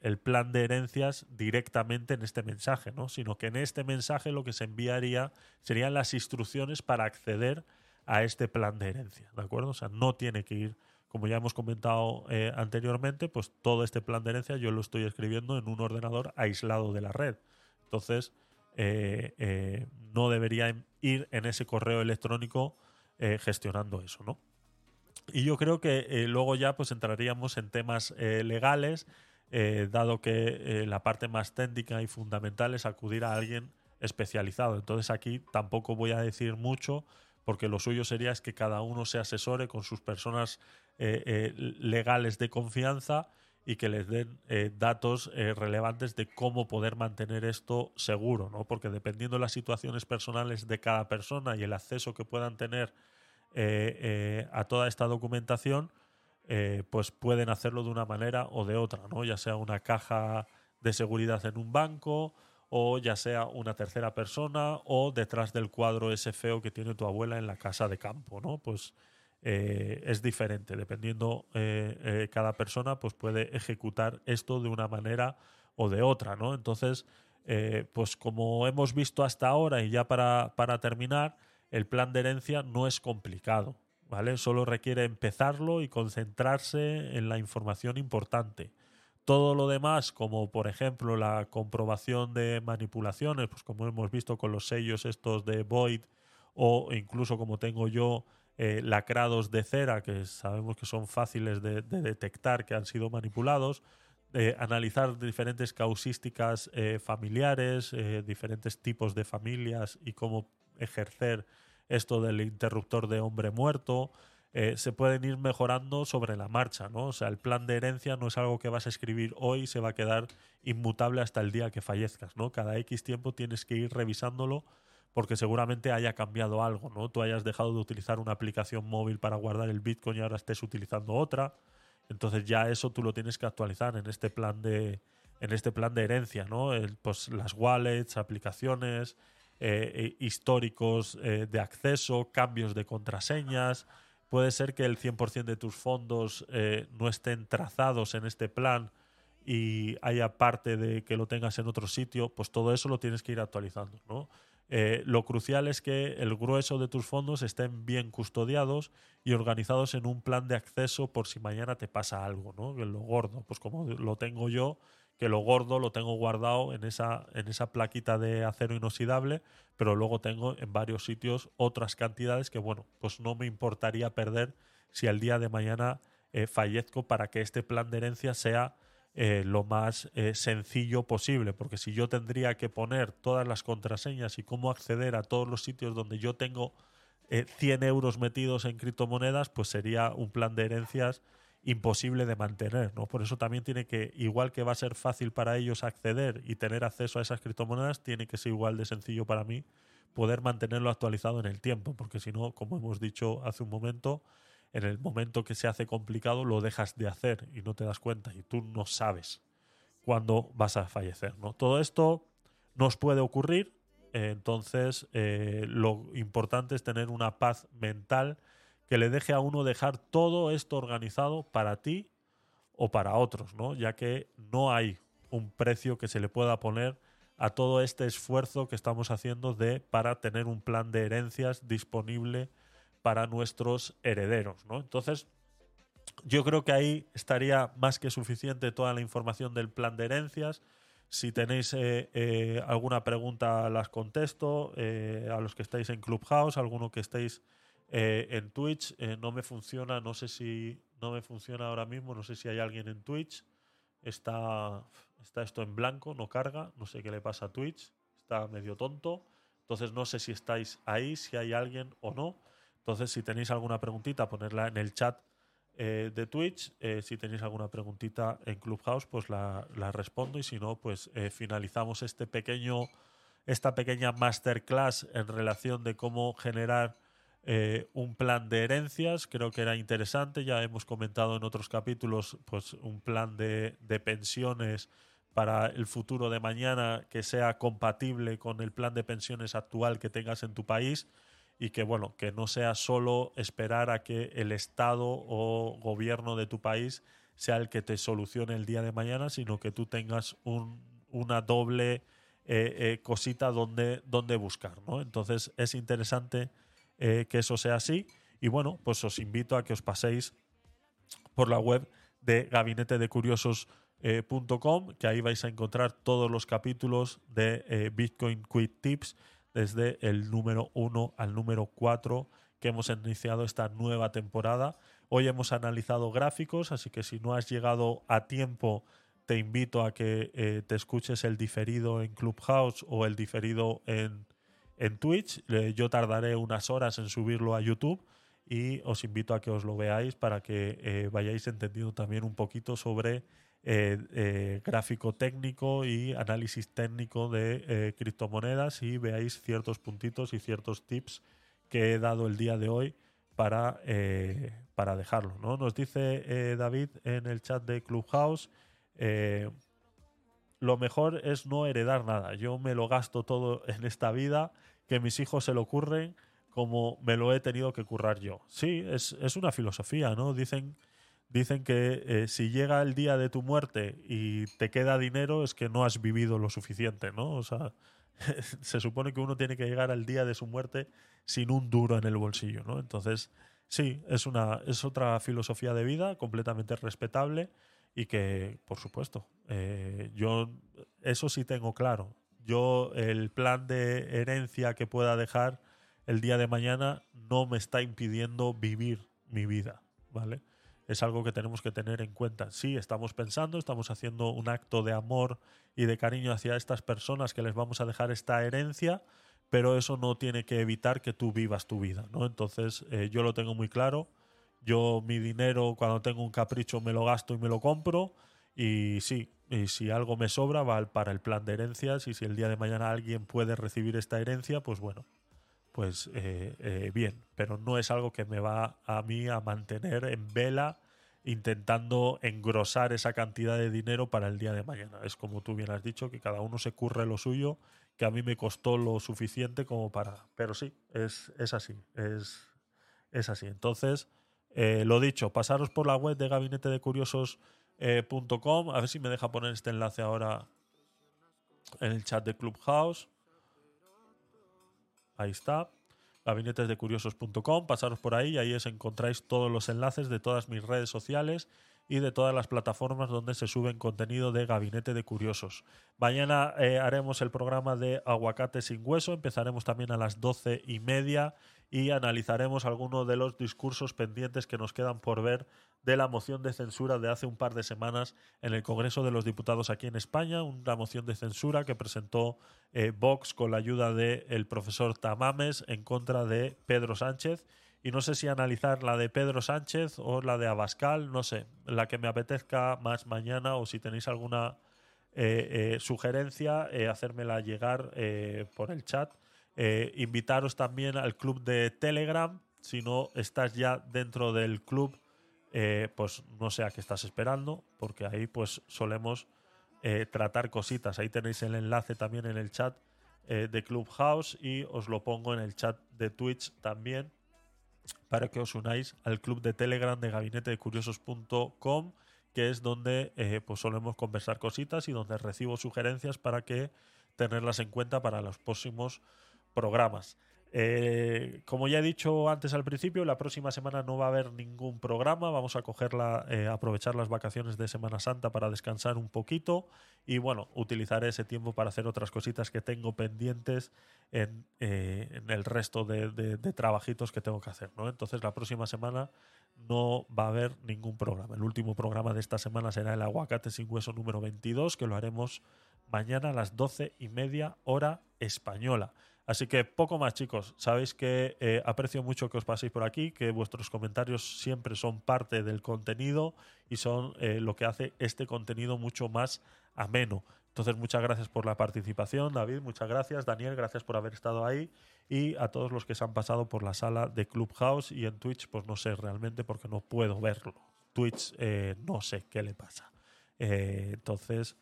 el- plan de herencias directamente en este mensaje, ¿no? Sino que en este mensaje lo que se enviaría serían las instrucciones para acceder a este plan de herencia, ¿de acuerdo? O sea, no tiene que ir, como ya hemos comentado eh, anteriormente, pues todo este plan de herencia yo lo estoy escribiendo en un ordenador aislado de la red. Entonces, eh, eh, no debería ir en ese correo electrónico gestionando eso, ¿no? Y yo creo que luego ya pues entraríamos en temas legales, dado que la parte más técnica y fundamental es acudir a alguien especializado. Entonces aquí tampoco voy a decir mucho, porque lo suyo sería es que cada uno se asesore con sus personas legales de confianza y que les den eh, datos eh, relevantes de cómo poder mantener esto seguro, ¿no? Porque dependiendo de las situaciones personales de cada persona y el acceso que puedan tener eh, eh, a toda esta documentación, eh, pues pueden hacerlo de una manera o de otra, ¿no? Ya sea una caja de seguridad en un banco o ya sea una tercera persona o detrás del cuadro ese feo que tiene tu abuela en la casa de campo, ¿no? Pues eh, es diferente, dependiendo eh, eh, cada persona pues puede ejecutar esto de una manera o de otra, ¿no? Entonces, eh, pues como hemos visto hasta ahora y ya para, para terminar, el plan de herencia no es complicado, ¿vale? Solo requiere empezarlo y concentrarse en la información importante. Todo lo demás, como por ejemplo la comprobación de manipulaciones, pues como hemos visto con los sellos estos de Void, o incluso como tengo yo eh, lacrados de cera, que sabemos que son fáciles de, de detectar que han sido manipulados, eh, analizar diferentes causísticas eh, familiares, eh, diferentes tipos de familias y cómo ejercer esto del interruptor de hombre muerto. eh, se pueden ir mejorando sobre la marcha, ¿no? O sea, el plan de herencia no es algo que vas a escribir hoy y se va a quedar inmutable hasta el día que fallezcas, ¿no? Cada X tiempo tienes que ir revisándolo porque seguramente haya cambiado algo, ¿no? Tú hayas dejado de utilizar una aplicación móvil para guardar el Bitcoin y ahora estés utilizando otra. Entonces ya eso tú lo tienes que actualizar en este plan de, en este plan de herencia, ¿no? El, pues las wallets, aplicaciones, eh, eh, históricos eh, de acceso, cambios de contraseñas. Puede ser que el 100% de tus fondos eh, no estén trazados en este plan y haya parte de que lo tengas en otro sitio, pues todo eso lo tienes que ir actualizando, ¿no? Eh, lo crucial es que el grueso de tus fondos estén bien custodiados y organizados en un plan de acceso por si mañana te pasa algo, ¿no? Lo gordo, pues como lo tengo yo, que lo gordo lo tengo guardado en esa, en esa plaquita de acero inoxidable, pero luego tengo en varios sitios otras cantidades que, bueno, pues no me importaría perder si al día de mañana eh, fallezco para que este plan de herencia sea eh, lo más eh, sencillo posible, porque si yo tendría que poner todas las contraseñas y cómo acceder a todos los sitios donde yo tengo eh, 100 euros metidos en criptomonedas, pues sería un plan de herencias imposible de mantener, ¿no? Por eso también tiene que, igual que va a ser fácil para ellos acceder y tener acceso a esas criptomonedas, tiene que ser igual de sencillo para mí poder mantenerlo actualizado en el tiempo, porque si no, como hemos dicho hace un momento, en el momento que se hace complicado lo dejas de hacer y no te das cuenta y tú no sabes cuándo vas a fallecer. ¿no? Todo esto nos puede ocurrir, entonces eh, lo importante es tener una paz mental que le deje a uno dejar todo esto organizado para ti o para otros, ¿no? ya que no hay un precio que se le pueda poner a todo este esfuerzo que estamos haciendo de para tener un plan de herencias disponible para nuestros herederos, ¿no? Entonces, yo creo que ahí estaría más que suficiente toda la información del plan de herencias. Si tenéis eh, eh, alguna pregunta, las contesto. Eh, a los que estáis en Clubhouse, alguno que estéis en Twitch, no me funciona, no sé si no me funciona ahora mismo, no sé si hay alguien en Twitch. Está, está esto en blanco, no carga, no sé qué le pasa a Twitch, está medio tonto. Entonces no sé si estáis ahí, si hay alguien o no. Entonces, si tenéis alguna preguntita, ponerla en el chat eh, de Twitch. Eh, si tenéis alguna preguntita en Clubhouse, pues la, respondo. Y si no, pues eh, finalizamos este pequeño, esta pequeña masterclass en relación de cómo generar un plan de herencias. Creo que era interesante. Ya hemos comentado en otros capítulos, pues un plan de pensiones para el futuro de mañana que sea compatible con el plan de pensiones actual que tengas en tu país y que bueno, que no sea solo esperar a que el Estado o gobierno de tu país sea el que te solucione el día de mañana, sino que tú tengas un, una doble eh, eh, cosita donde, donde buscar. ¿no? Entonces es interesante eh, que eso sea así y bueno, pues os invito a que os paséis por la web de gabinetedecuriosos.com, que ahí vais a encontrar todos los capítulos de Bitcoin Quit Tips desde el número 1 al número 4 que hemos iniciado esta nueva temporada. Hoy hemos analizado gráficos, así que si no has llegado a tiempo, te invito a que eh, te escuches el diferido en Clubhouse o el diferido en, Twitch. Eh, yo tardaré unas horas en subirlo a YouTube y os invito a que os lo veáis para que eh, vayáis entendiendo también un poquito sobre eh, eh, gráfico técnico y análisis técnico de eh, criptomonedas y veáis ciertos puntitos y ciertos tips que he dado el día de hoy para, para dejarlo. ¿no? Nos dice David en el chat de Clubhouse, lo mejor es no heredar nada. Yo me lo gasto todo en esta vida, que mis hijos se lo ocurren como me lo he tenido que currar yo. Sí, es, es una filosofía, ¿no? Dicen, dicen que eh, si llega el día de tu muerte y te queda dinero es que no has vivido lo suficiente, ¿no? O sea, [LAUGHS] se supone que uno tiene que llegar al día de su muerte sin un duro en el bolsillo, ¿no? Entonces, sí, es, una, es otra filosofía de vida completamente respetable y que, por supuesto, eh, yo eso sí tengo claro. Yo el plan de herencia que pueda dejar el día de mañana no me está impidiendo vivir mi vida, ¿vale? Es algo que tenemos que tener en cuenta. Sí, estamos pensando, estamos haciendo un acto de amor y de cariño hacia estas personas que les vamos a dejar esta herencia, pero eso no tiene que evitar que tú vivas tu vida, ¿no? Entonces, eh, yo lo tengo muy claro. Yo mi dinero, cuando tengo un capricho, me lo gasto y me lo compro. Y sí, y si algo me sobra, va para el plan de herencias. Y si el día de mañana alguien puede recibir esta herencia, pues bueno, pues eh, eh, bien. Pero no es algo que me va a mí a mantener en vela intentando engrosar esa cantidad de dinero para el día de mañana. Es como tú bien has dicho, que cada uno se curre lo suyo, que a mí me costó lo suficiente como para... Pero sí, es, es así, es, es así. Entonces, eh, lo dicho, pasaros por la web de gabinete de curiosos.com, a ver si me deja poner este enlace ahora en el chat de Clubhouse. Ahí está. Gabinetesdecuriosos.com. Pasaros por ahí y ahí os encontráis todos los enlaces de todas mis redes sociales y de todas las plataformas donde se suben contenido de Gabinete de Curiosos. Mañana eh, haremos el programa de Aguacate sin Hueso. Empezaremos también a las doce y media y analizaremos algunos de los discursos pendientes que nos quedan por ver de la moción de censura de hace un par de semanas en el Congreso de los Diputados aquí en España, una moción de censura que presentó eh, Vox con la ayuda del profesor Tamames en contra de Pedro Sánchez. Y no sé si analizar la de Pedro Sánchez o la de Abascal, no sé, la que me apetezca más mañana o si tenéis alguna eh, eh, sugerencia, hacérmela llegar por el chat. Invitaros también al club de Telegram. Si no estás ya dentro del club, eh, pues no sé a qué estás esperando, porque ahí pues solemos eh, tratar cositas. Ahí tenéis el enlace también en el chat eh, de Clubhouse y os lo pongo en el chat de Twitch también para que os unáis al club de Telegram de gabinete de curiosos.com que es donde pues solemos conversar cositas y donde recibo sugerencias para que tenerlas en cuenta para los próximos programas. Eh, como ya he dicho antes al principio, la próxima semana no va a haber ningún programa. Vamos a eh, aprovechar las vacaciones de Semana Santa para descansar un poquito y bueno, utilizaré ese tiempo para hacer otras cositas que tengo pendientes en, eh, el resto de, trabajitos que tengo que hacer. Entonces la próxima semana no va a haber ningún programa. El último programa de esta semana será el aguacate sin hueso número 22, que lo haremos mañana a las doce y media hora española. Así que poco más, chicos. Sabéis que eh, aprecio mucho que os paséis por aquí, que vuestros comentarios siempre son parte del contenido y son eh, lo que hace este contenido mucho más ameno. Entonces, muchas gracias por la participación, David. Muchas gracias, Daniel. Gracias por haber estado ahí. Y a todos los que se han pasado por la sala de Clubhouse y en Twitch, pues no sé realmente porque no puedo verlo. Twitch, eh, no sé qué le pasa. Entonces,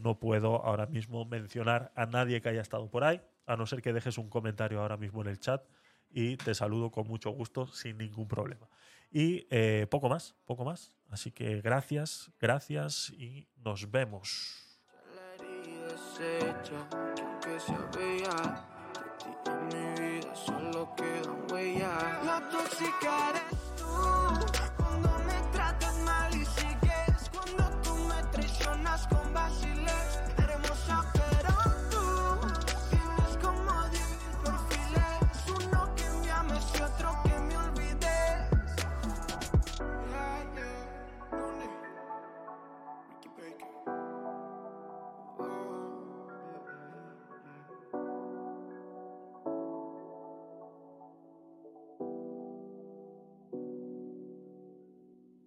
no puedo ahora mismo mencionar a nadie que haya estado por ahí, a no ser que dejes un comentario ahora mismo en el chat y te saludo con mucho gusto sin ningún problema. Y eh, poco más, poco más. Así que gracias, gracias y nos vemos.